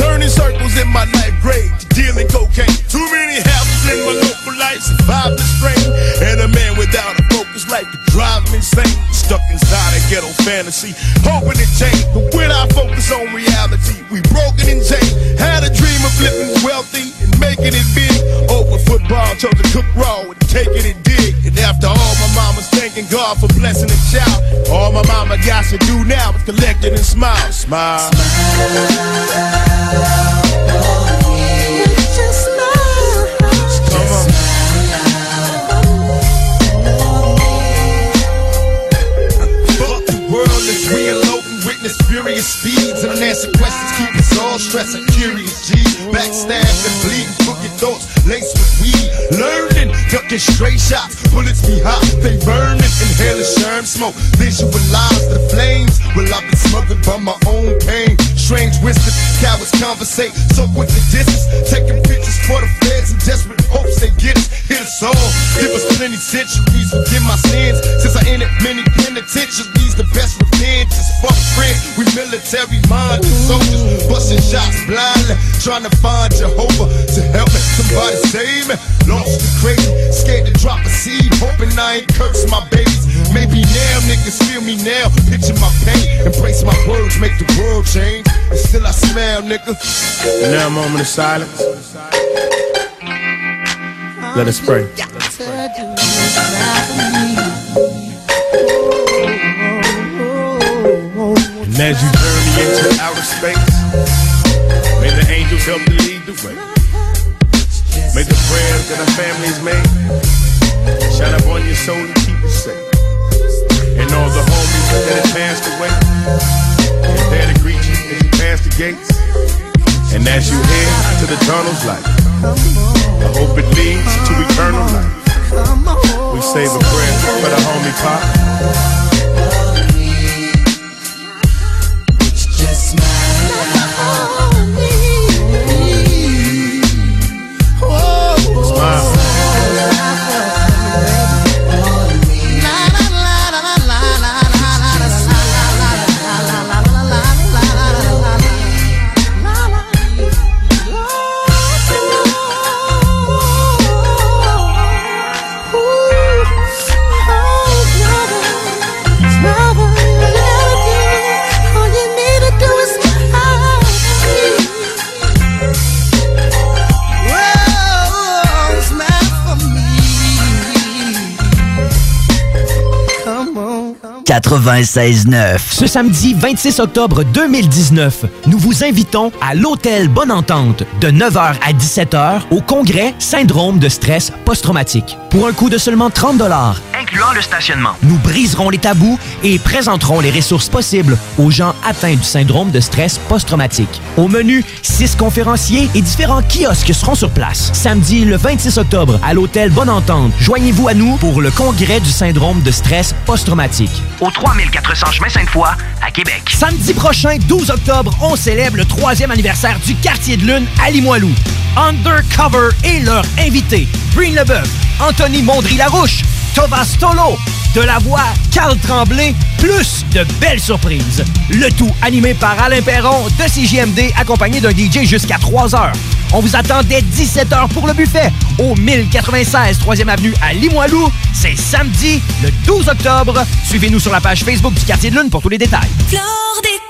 [SPEAKER 12] Turning circles in my ninth grade, dealing cocaine. Too many houses in my local life, survived the strain. And a man without a focus life could drive me insane. Stuck inside a ghetto fantasy, hoping to change. But when I focus on reality, we broken and chained. Had a dream of flipping wealthy and making it big. Over football, chose to cook raw and taking it big. And after all, my mama's thanking God for blessing a child. All my mama got to do now is collect it and smile. Smile.
[SPEAKER 47] Fuck speeds and unanswered questions keep us all stressing. Curious G, backstab and bleeding, crooked thoughts laced with weed. Learning, ducking straight shots, bullets be hot, they burning. Inhaling sherm smoke, visualize the flames. Well, I've been smothered by my own pain. Strange whispers, cowards conversate, so with the distance, taking pictures for the feds in desperate hopes they get us. Hit us all, give us plenty centuries, forgive my sins. Since I ended many penitentiaries, the best revenge is fuck friends. We military minded soldiers, busting shots blindly, trying to find Jehovah to help me. Somebody save me. Lost the crazy, scared to drop a seed, hoping I ain't curse my babies. Maybe now niggas feel me now, picture my pain, embrace my words, make the world change. And still I nigga.
[SPEAKER 12] Now a moment of silence. Let us pray. And as you journey into outer space, may the angels help to lead the way. Prayers that our families made shine upon your soul and keep you safe. And all the homies that have passed away, is there to greet you as you pass the gates. And as you head to the tunnel's light, I hope it leads to eternal life. We save a prayer for the homie Pop. Wow.
[SPEAKER 1] Ce samedi 26 octobre 2019, nous vous invitons à l'Hôtel Bonne Entente de 9h à 17h au congrès Syndrome de stress post-traumatique. Pour un coût de seulement 30 incluant le stationnement. Nous briserons les tabous et présenterons les ressources possibles aux gens atteints du syndrome de stress post-traumatique. Au menu, six conférenciers et différents kiosques seront sur place. Samedi le 26 octobre à l'hôtel Bonne Entente, joignez-vous à nous pour le congrès du syndrome de stress post-traumatique. Au 3400 chemin Sainte-Foy à Québec. Samedi prochain, 12 octobre, on célèbre le troisième anniversaire du quartier de lune à Limoilou. Undercover et leur invité, Breen Leboeuf, Anthony Mondry-Larouche, Thomas Tolo, de la voix Carl Tremblay, plus de belles surprises. Le tout animé par Alain Perron de CJMD, accompagné d'un DJ jusqu'à 3 heures. On vous attend dès 17h pour le buffet au 1096 3e Avenue à Limoilou. C'est samedi, le 12 octobre. Suivez-nous sur la page Facebook du Quartier de Lune pour tous les détails.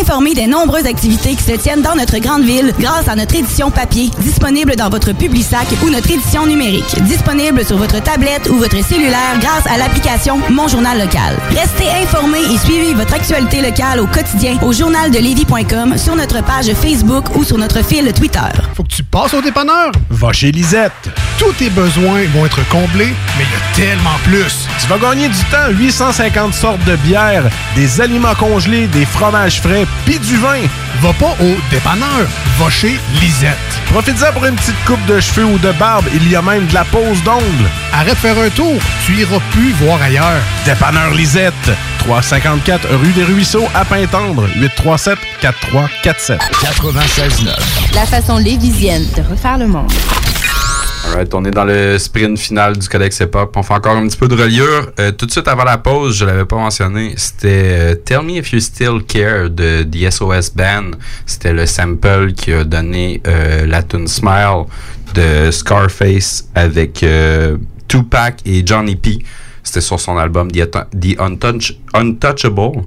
[SPEAKER 48] Informés des nombreuses activités qui se tiennent dans notre grande ville grâce à notre édition papier, disponible dans votre Publisac ou notre édition numérique, disponible sur votre tablette ou votre cellulaire grâce à l'application Mon Journal Local. Restez informés et suivez votre actualité locale au quotidien au journaldelévis.com, sur notre page Facebook ou sur notre fil Twitter.
[SPEAKER 49] Faut que tu passes au dépanneur. Va chez Lisette. Tous tes besoins vont être comblés, mais il y a tellement plus. Tu vas gagner du temps. 850 sortes de bières, des aliments congelés, des fromages frais, puis du vin. Va pas au dépanneur. Va chez Lisette. Profites-en pour une petite coupe de cheveux ou de barbe. Il y a même de la pose d'ongles. Arrête de faire un tour. Tu iras plus voir ailleurs. Dépanneur Lisette. 354 rue des Ruisseaux à Pintendre. 837 4347. 96.9.
[SPEAKER 50] La façon lévisienne de refaire le monde.
[SPEAKER 5] Alright, on est dans le sprint final du Codex Hip-Hop. On fait encore un petit peu de reliure. Euh, tout de suite avant la pause, je l'avais pas mentionné, c'était euh, Tell Me If You Still Care de The SOS Band. C'était le sample qui a donné euh, la tune Smile de Scarface avec euh, Tupac et Johnny P. C'était sur son album The, Untouch- Untouchable.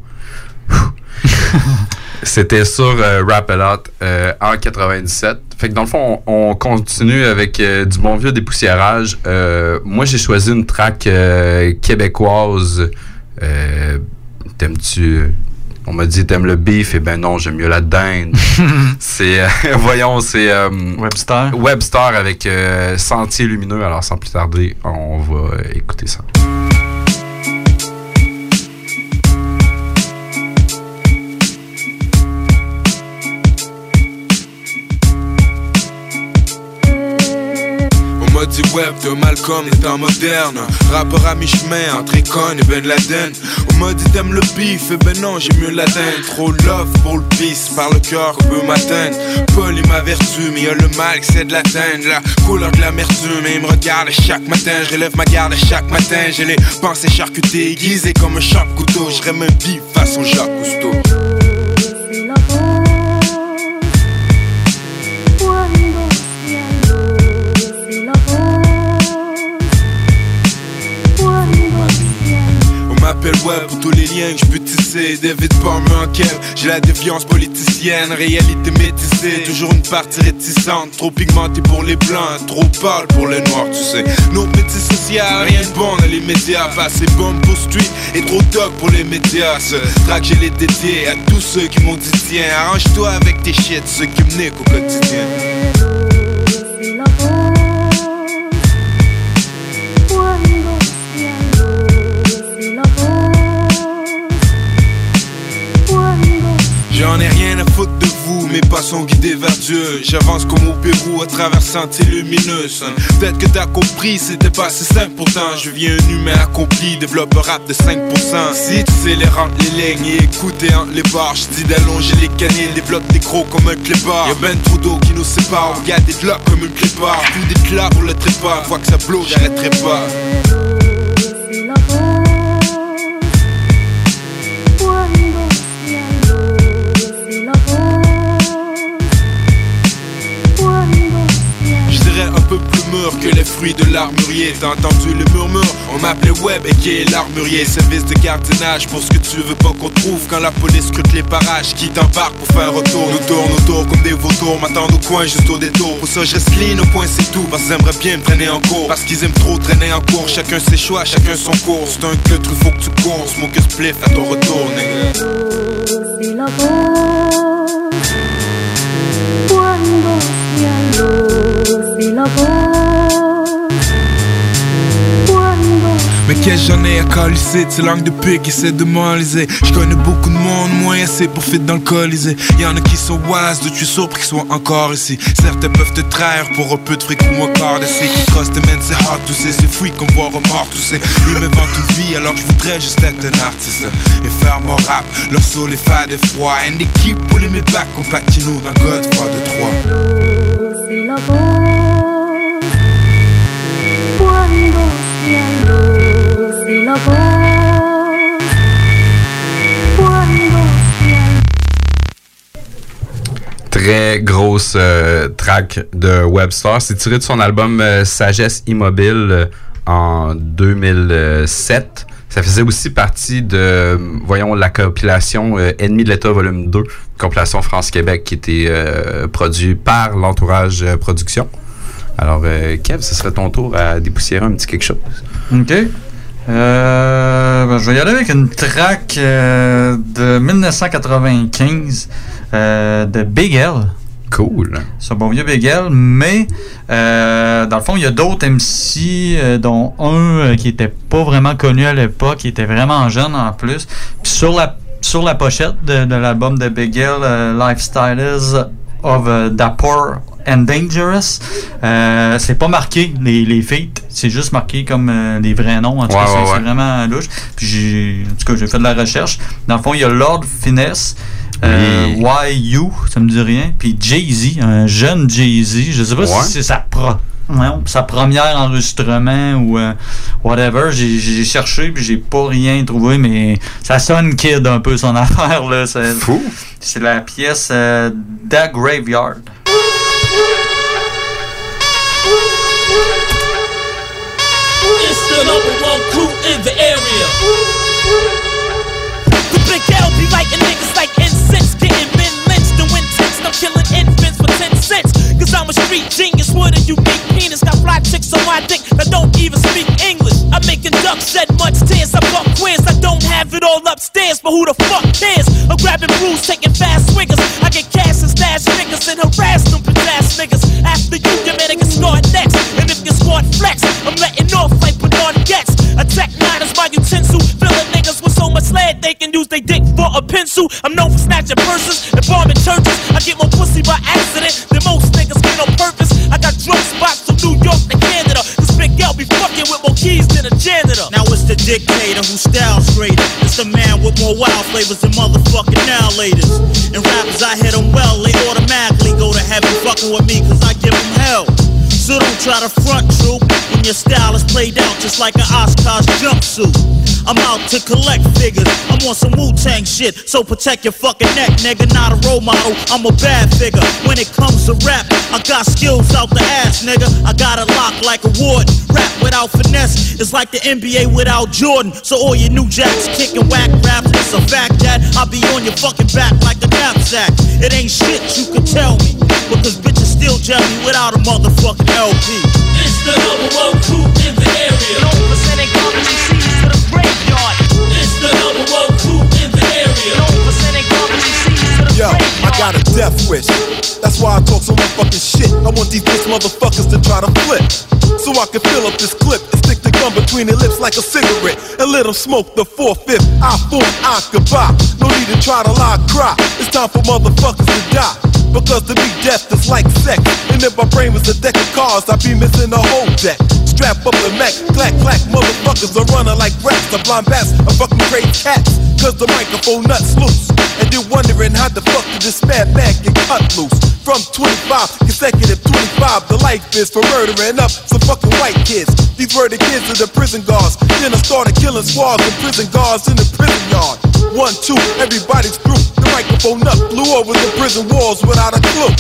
[SPEAKER 5] C'était sur euh, Rap It Out euh, en 97. Fait que dans le fond, on, on continue avec euh, du bon vieux dépoussiérage. Euh, moi, j'ai choisi une track québécoise. T'aimes-tu... On m'a dit t'aimes le beef, et ben non, j'aime mieux la dinde. c'est, euh, voyons, c'est... euh,
[SPEAKER 6] Webster?
[SPEAKER 5] Webster avec euh, Sentier Lumineux. Alors, sans plus tarder, on va écouter ça.
[SPEAKER 27] Dit web de Malcolm, les temps modernes Rappeur à mi-chemin entre Econ et Ben Laden. On m'a dit t'aimes le beef, et ben non j'ai mieux l'atteindre. Trop love pour le par le cœur qu'on peut m'atteindre. Paul est ma vertu, mais y'a le mal qui c'est de l'atteindre. La couleur de l'amertume, et il me regarde chaque matin Je relève ma garde chaque matin, j'ai les pensées charcutées Aiguisées comme un choc couteau, je un beef façon Jacques Cousteau Web pour tous les liens que je peux tisser. David Palmer Kev, j'ai la défiance politicienne. Réalité métissée, toujours une partie réticente. Trop pigmentée pour les blancs, trop pâle pour les noirs tu sais. Nos petits sociales, rien de bon dans les médias. Pas assez bon pour street et trop dog pour les médias. Ce track j'ai les dédié à tous ceux qui m'ont dit tiens Arrange-toi avec tes shit, ceux qui me niquent au quotidien mes pas sont guidés vers Dieu. J'avance comme au Pérou à travers sentiers lumineux. Peut-être que t'as compris, c'était pas si simple pourtant. Je viens un humain accompli, développe rap de 5%. Si tu sais les rentes, les lignes et écouter entre les barres, je dis d'allonger les canines, développe des crocs comme un clébard. Y'a ben trop d'eau qui nous sépare, regarde des blocs comme une clébard. Tout des clats pour le trépas, fois que ça bloque, j'arrêterai pas. Que les fruits de l'armurier. T'as entendu le murmure? On m'appelait Web et qui est l'armurier. Service de gardiennage pour ce que tu veux pas qu'on trouve Quand la police scrute les parages. Qui t'embarque pour faire retour Nous tourne autour comme des vautours M'attendent au coin juste au détour. Pour ça je clean au point c'est tout Parce qu'ils aimeraient bien me traîner en cours. Parce qu'ils aiment trop traîner en cours. Chacun ses choix, chacun son cours. C'est un que faut que tu cours. Smoke a spliff à ton retour.
[SPEAKER 49] Mais
[SPEAKER 51] Qu'est-ce que j'en ai à calisser, de ces langues de pute qui essaient de. Je connais beaucoup de monde, moins assez pour fit dans le. Y'en a qui sont wise, d'autres suis sûr qu'ils soient encore ici. Certains peuvent te trahir pour un peu de fric ou d'essai. Qui crossent tes c'est hard, tout c'est, c'est voir un mort, tout c'est. Ils me vendent une vie alors je voudrais juste être un artiste. Et faire mon rap, leur soul est fade et froid. And they keep pulling me back, compactino dans Godfather 3.
[SPEAKER 52] C'est
[SPEAKER 5] Très grosse euh, track de Webstar. C'est tiré de son album euh, Sagesse Immobile euh, en 2007. Ça faisait aussi partie de, voyons, la compilation euh, Ennemi de l'État volume 2, compilation France-Québec qui était euh, produit par l'entourage euh, production. Alors, euh, Kev, ce serait ton tour à dépoussiérer un petit quelque chose.
[SPEAKER 6] OK. Euh, ben, je vais y aller avec une track de 1995 euh, de Big L.
[SPEAKER 5] Cool.
[SPEAKER 6] C'est un bon vieux Big L, mais euh, dans le fond, il y a d'autres MC, euh, dont un euh, qui était pas vraiment connu à l'époque, qui était vraiment jeune en plus. Puis sur la, sur la pochette de, de l'album de Big L, euh, Lifestyles of uh, Dapper and Dangerous, euh, c'est pas marqué les, les feats, c'est juste marqué comme euh, les vrais noms. En tout
[SPEAKER 5] Ouais,
[SPEAKER 6] cas, c'est-
[SPEAKER 5] ouais,
[SPEAKER 6] c'est
[SPEAKER 5] ouais.
[SPEAKER 6] vraiment louche. Puis j'ai, en tout cas, j'ai fait de la recherche. Dans le fond, il y a Lord Finesse. Euh, YU, ça me dit rien. Puis Jay-Z, un jeune Jay-Z. Je sais pas
[SPEAKER 5] Ouais.
[SPEAKER 6] si c'est sa, pro, sa première enregistrement ou euh, whatever. J'ai, cherché puis j'ai pas rien trouvé, mais ça sonne kid un peu son affaire. Là. C'est,
[SPEAKER 5] Fou.
[SPEAKER 6] C'est la pièce euh, Da Graveyard.
[SPEAKER 29] It's. The for 10 cents. Cause I'm a street genius with a unique penis. Got fly chicks on my dick that don't even speak English. I'm making ducks shed much tears. I fuck queers. I don't have it all upstairs, but who the fuck cares? I'm grabbing brews, taking fast swingers. I get cash and stash niggas and harass them ass niggas. After you, your man can start next. And if your squad flex, I'm letting off like Bernard Getz. Attack nine is my utensil. Filling niggas with so much lead they can use they dick for a pencil. I'm known for snatching purses and bombing churches. I get more pussy by accident than most niggas get on purpose. I got drug spots from New York to Canada. This big gal be fucking with more keys than a janitor.
[SPEAKER 53] Now it's the dictator who styles greater. It's the man with more wild flavors than motherfucking now laters. And rappers, I hit them well, they automatically go to heaven fucking with me cause I give them hell. So don't try to front troop when your style is played out just like an Oscar's jumpsuit. I'm out to collect figures. I'm on some Wu Tang shit, so protect your fucking neck, nigga. Not a role model, I'm a bad figure. When it comes to rap, I got skills out the ass, nigga. I got it locked like a ward. Rap without finesse is like the NBA without Jordan. So all your new jacks kicking whack rap, it's a fact that I'll be on your fucking back like a knapsack. It ain't shit you could tell me, because bitches still judge me without a motherfucking LP.
[SPEAKER 29] It's the number one crew in the area.
[SPEAKER 53] No percent coming the
[SPEAKER 29] number one crew in the area.
[SPEAKER 53] No percent coming to the
[SPEAKER 27] Yo, I got a death wish. That's why I talk so much fucking shit. I want these bitch motherfuckers to try to flip. So I can fill up this clip and stick the gun between their lips like a cigarette and let them smoke the four-fifth. I form I goodbye. No need to try to lie, cry. It's time for motherfuckers to die. Because to me, death is like sex. And if my brain was a deck of cards, I'd be missing a whole deck. Strap up the Mac, clack, clack, motherfuckers are running like rats. The blind bats are fucking great cats. Cause the microphone nuts loose. And you're wondering how the fuck did this man get cut loose? From 25, consecutive 25, the life is for murdering up some fucking white kids. These the kids of the prison guards. Then I started killing squads and prison guards in the prison yard. One, two, everybody's through. The microphone up, blew over the prison walls without a clue.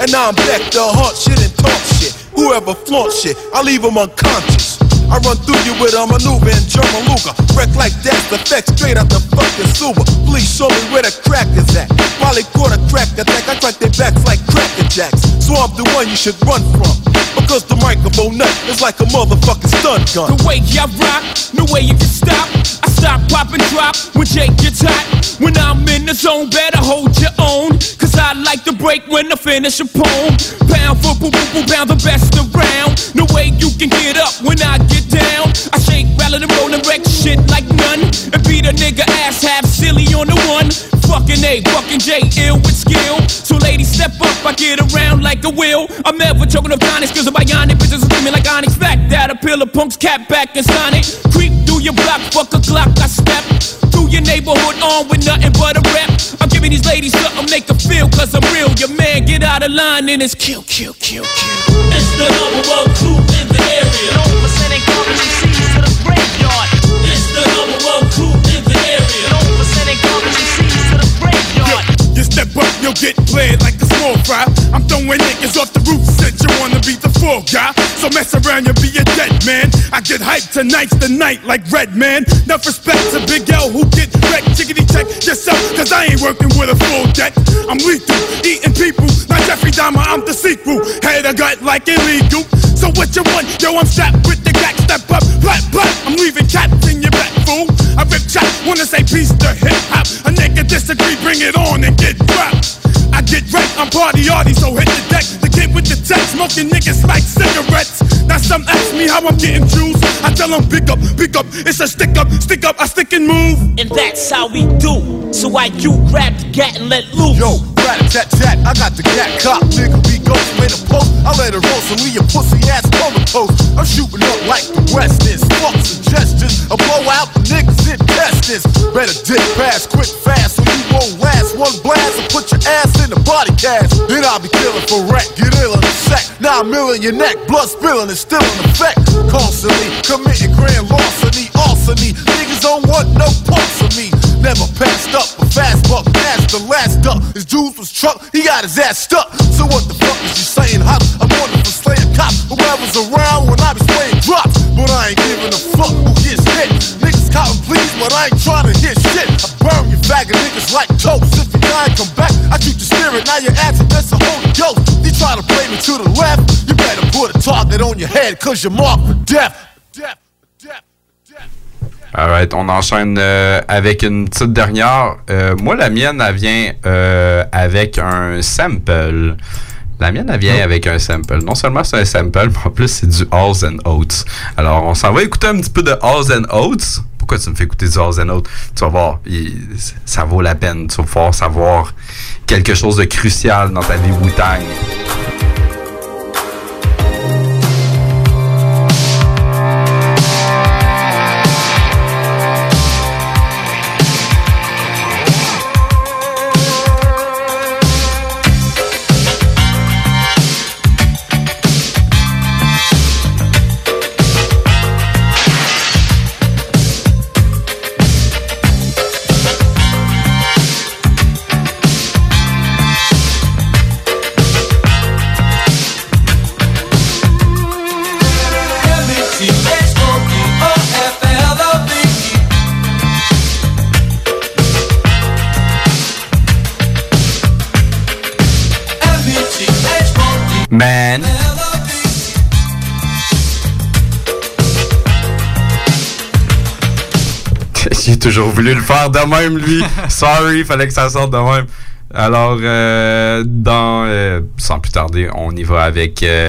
[SPEAKER 27] And now I'm back to haunt shit and talk shit. Whoever flaunt shit, I leave them unconscious. I run through you with a maneuver in German Luger. Wreck like that's effect straight out the fucking sewer. Please show me where the crack is at. Probably caught a crack attack. I crack their backs like cracker jacks. So I'm the one you should run from. Because the microphone nut is like a motherfucking stun gun.
[SPEAKER 8] The way I rock, no way you can stop. I stop, pop, and drop when Jake gets hot. When I'm in the zone, better hold your own. Cause I like to break when I finish a poem. Pound for boom, boom, pound the best around. No way you can get up when I get down. I shake, rattle, and roll, and wreck shit like none. And beat a nigga ass half silly on the one. Fucking A, fucking J, ill with skill. So ladies, step up, I get around like a wheel. I'm never choking up tonics, cause I'm bionic. Bitches screaming like Onyx. Fact that a pillar punks cat back and Sonic. Creep through your block, fuck a clock, I step. Through your neighborhood on with nothing but a rep. I'm giving these ladies something make them feel, cause I'm real. Your man get out of line and it's kill, kill, kill, kill.
[SPEAKER 12] It's the number one crew
[SPEAKER 7] get played like I'm throwing niggas off the roof, said you wanna be the fool guy. So mess around, you'll be a dead man. I get hyped tonight's the night like Red Man. Enough respect to Big L who get wrecked. Chickity check yourself, cause I ain't working with a full deck. I'm lethal, eating people, not Jeffrey Dahmer, I'm the sequel. Head a gut like illegal. So what you want? Yo, I'm strapped with the gat, step up, plat, plat. I'm leaving cats in your back, fool. I rip chat, wanna say peace to hip hop. A nigga disagree, bring it on and get dropped. I get wrecked, I'm party arty, so hit the deck. The kid with the tech, smoking niggas like cigarettes. Now some ask me how I'm getting juice. I tell them pick up, pick up, it's a stick up, stick up, I stick and move.
[SPEAKER 8] And that's how we do. So why you grab the gat and let loose?
[SPEAKER 7] Yo, rat tat tat, I got the gat cop, nigga We ghost made a post. I let it roll, so leave your pussy ass comatose. I'm shooting up like the West is. Fuck suggestions, I blow out the niggas in testings. Better dip fast, quick, fast, so you won't last. One blast and put your ass in the body cast. Then I'll be killing for wreck, get ill in a sec. Nine mil in your neck, blood spilling is still in effect. Constantly committing grand larceny, arsony. Niggas don't want no parts of me. Never passed up a fast buck, past the last duck. His jewels was truck, he got his ass stuck. So what the fuck is you saying? Hot, I'm on for slaying cops. Whoever's around when I be spraying drops. But I ain't giving a fuck who gets hit. Niggas counting please, but I ain't trying to hit shit. I burn you faggot niggas like toast. If you die come back, I keep your spirit. Now you're asking that's a Holy Ghost. You try to play me to the left, you better put a target on your head, cause you're marked for death.
[SPEAKER 5] Alright, on enchaîne euh, avec une petite dernière. Euh, moi, la mienne, elle vient euh, avec un sample. La mienne, elle vient avec un sample. Non seulement c'est un sample, mais en plus, c'est du Halls and Oates. Alors, on s'en va écouter un petit peu de Halls and Oates. Pourquoi tu me fais écouter du Halls and Oates? Tu vas voir, il- ça vaut la peine. Tu vas pouvoir savoir quelque chose de crucial dans ta vie Wu-Tang. Toujours voulu le faire de même, lui. Sorry, fallait que ça sorte de même. Alors, euh, dans, euh, sans plus tarder, on y va avec euh,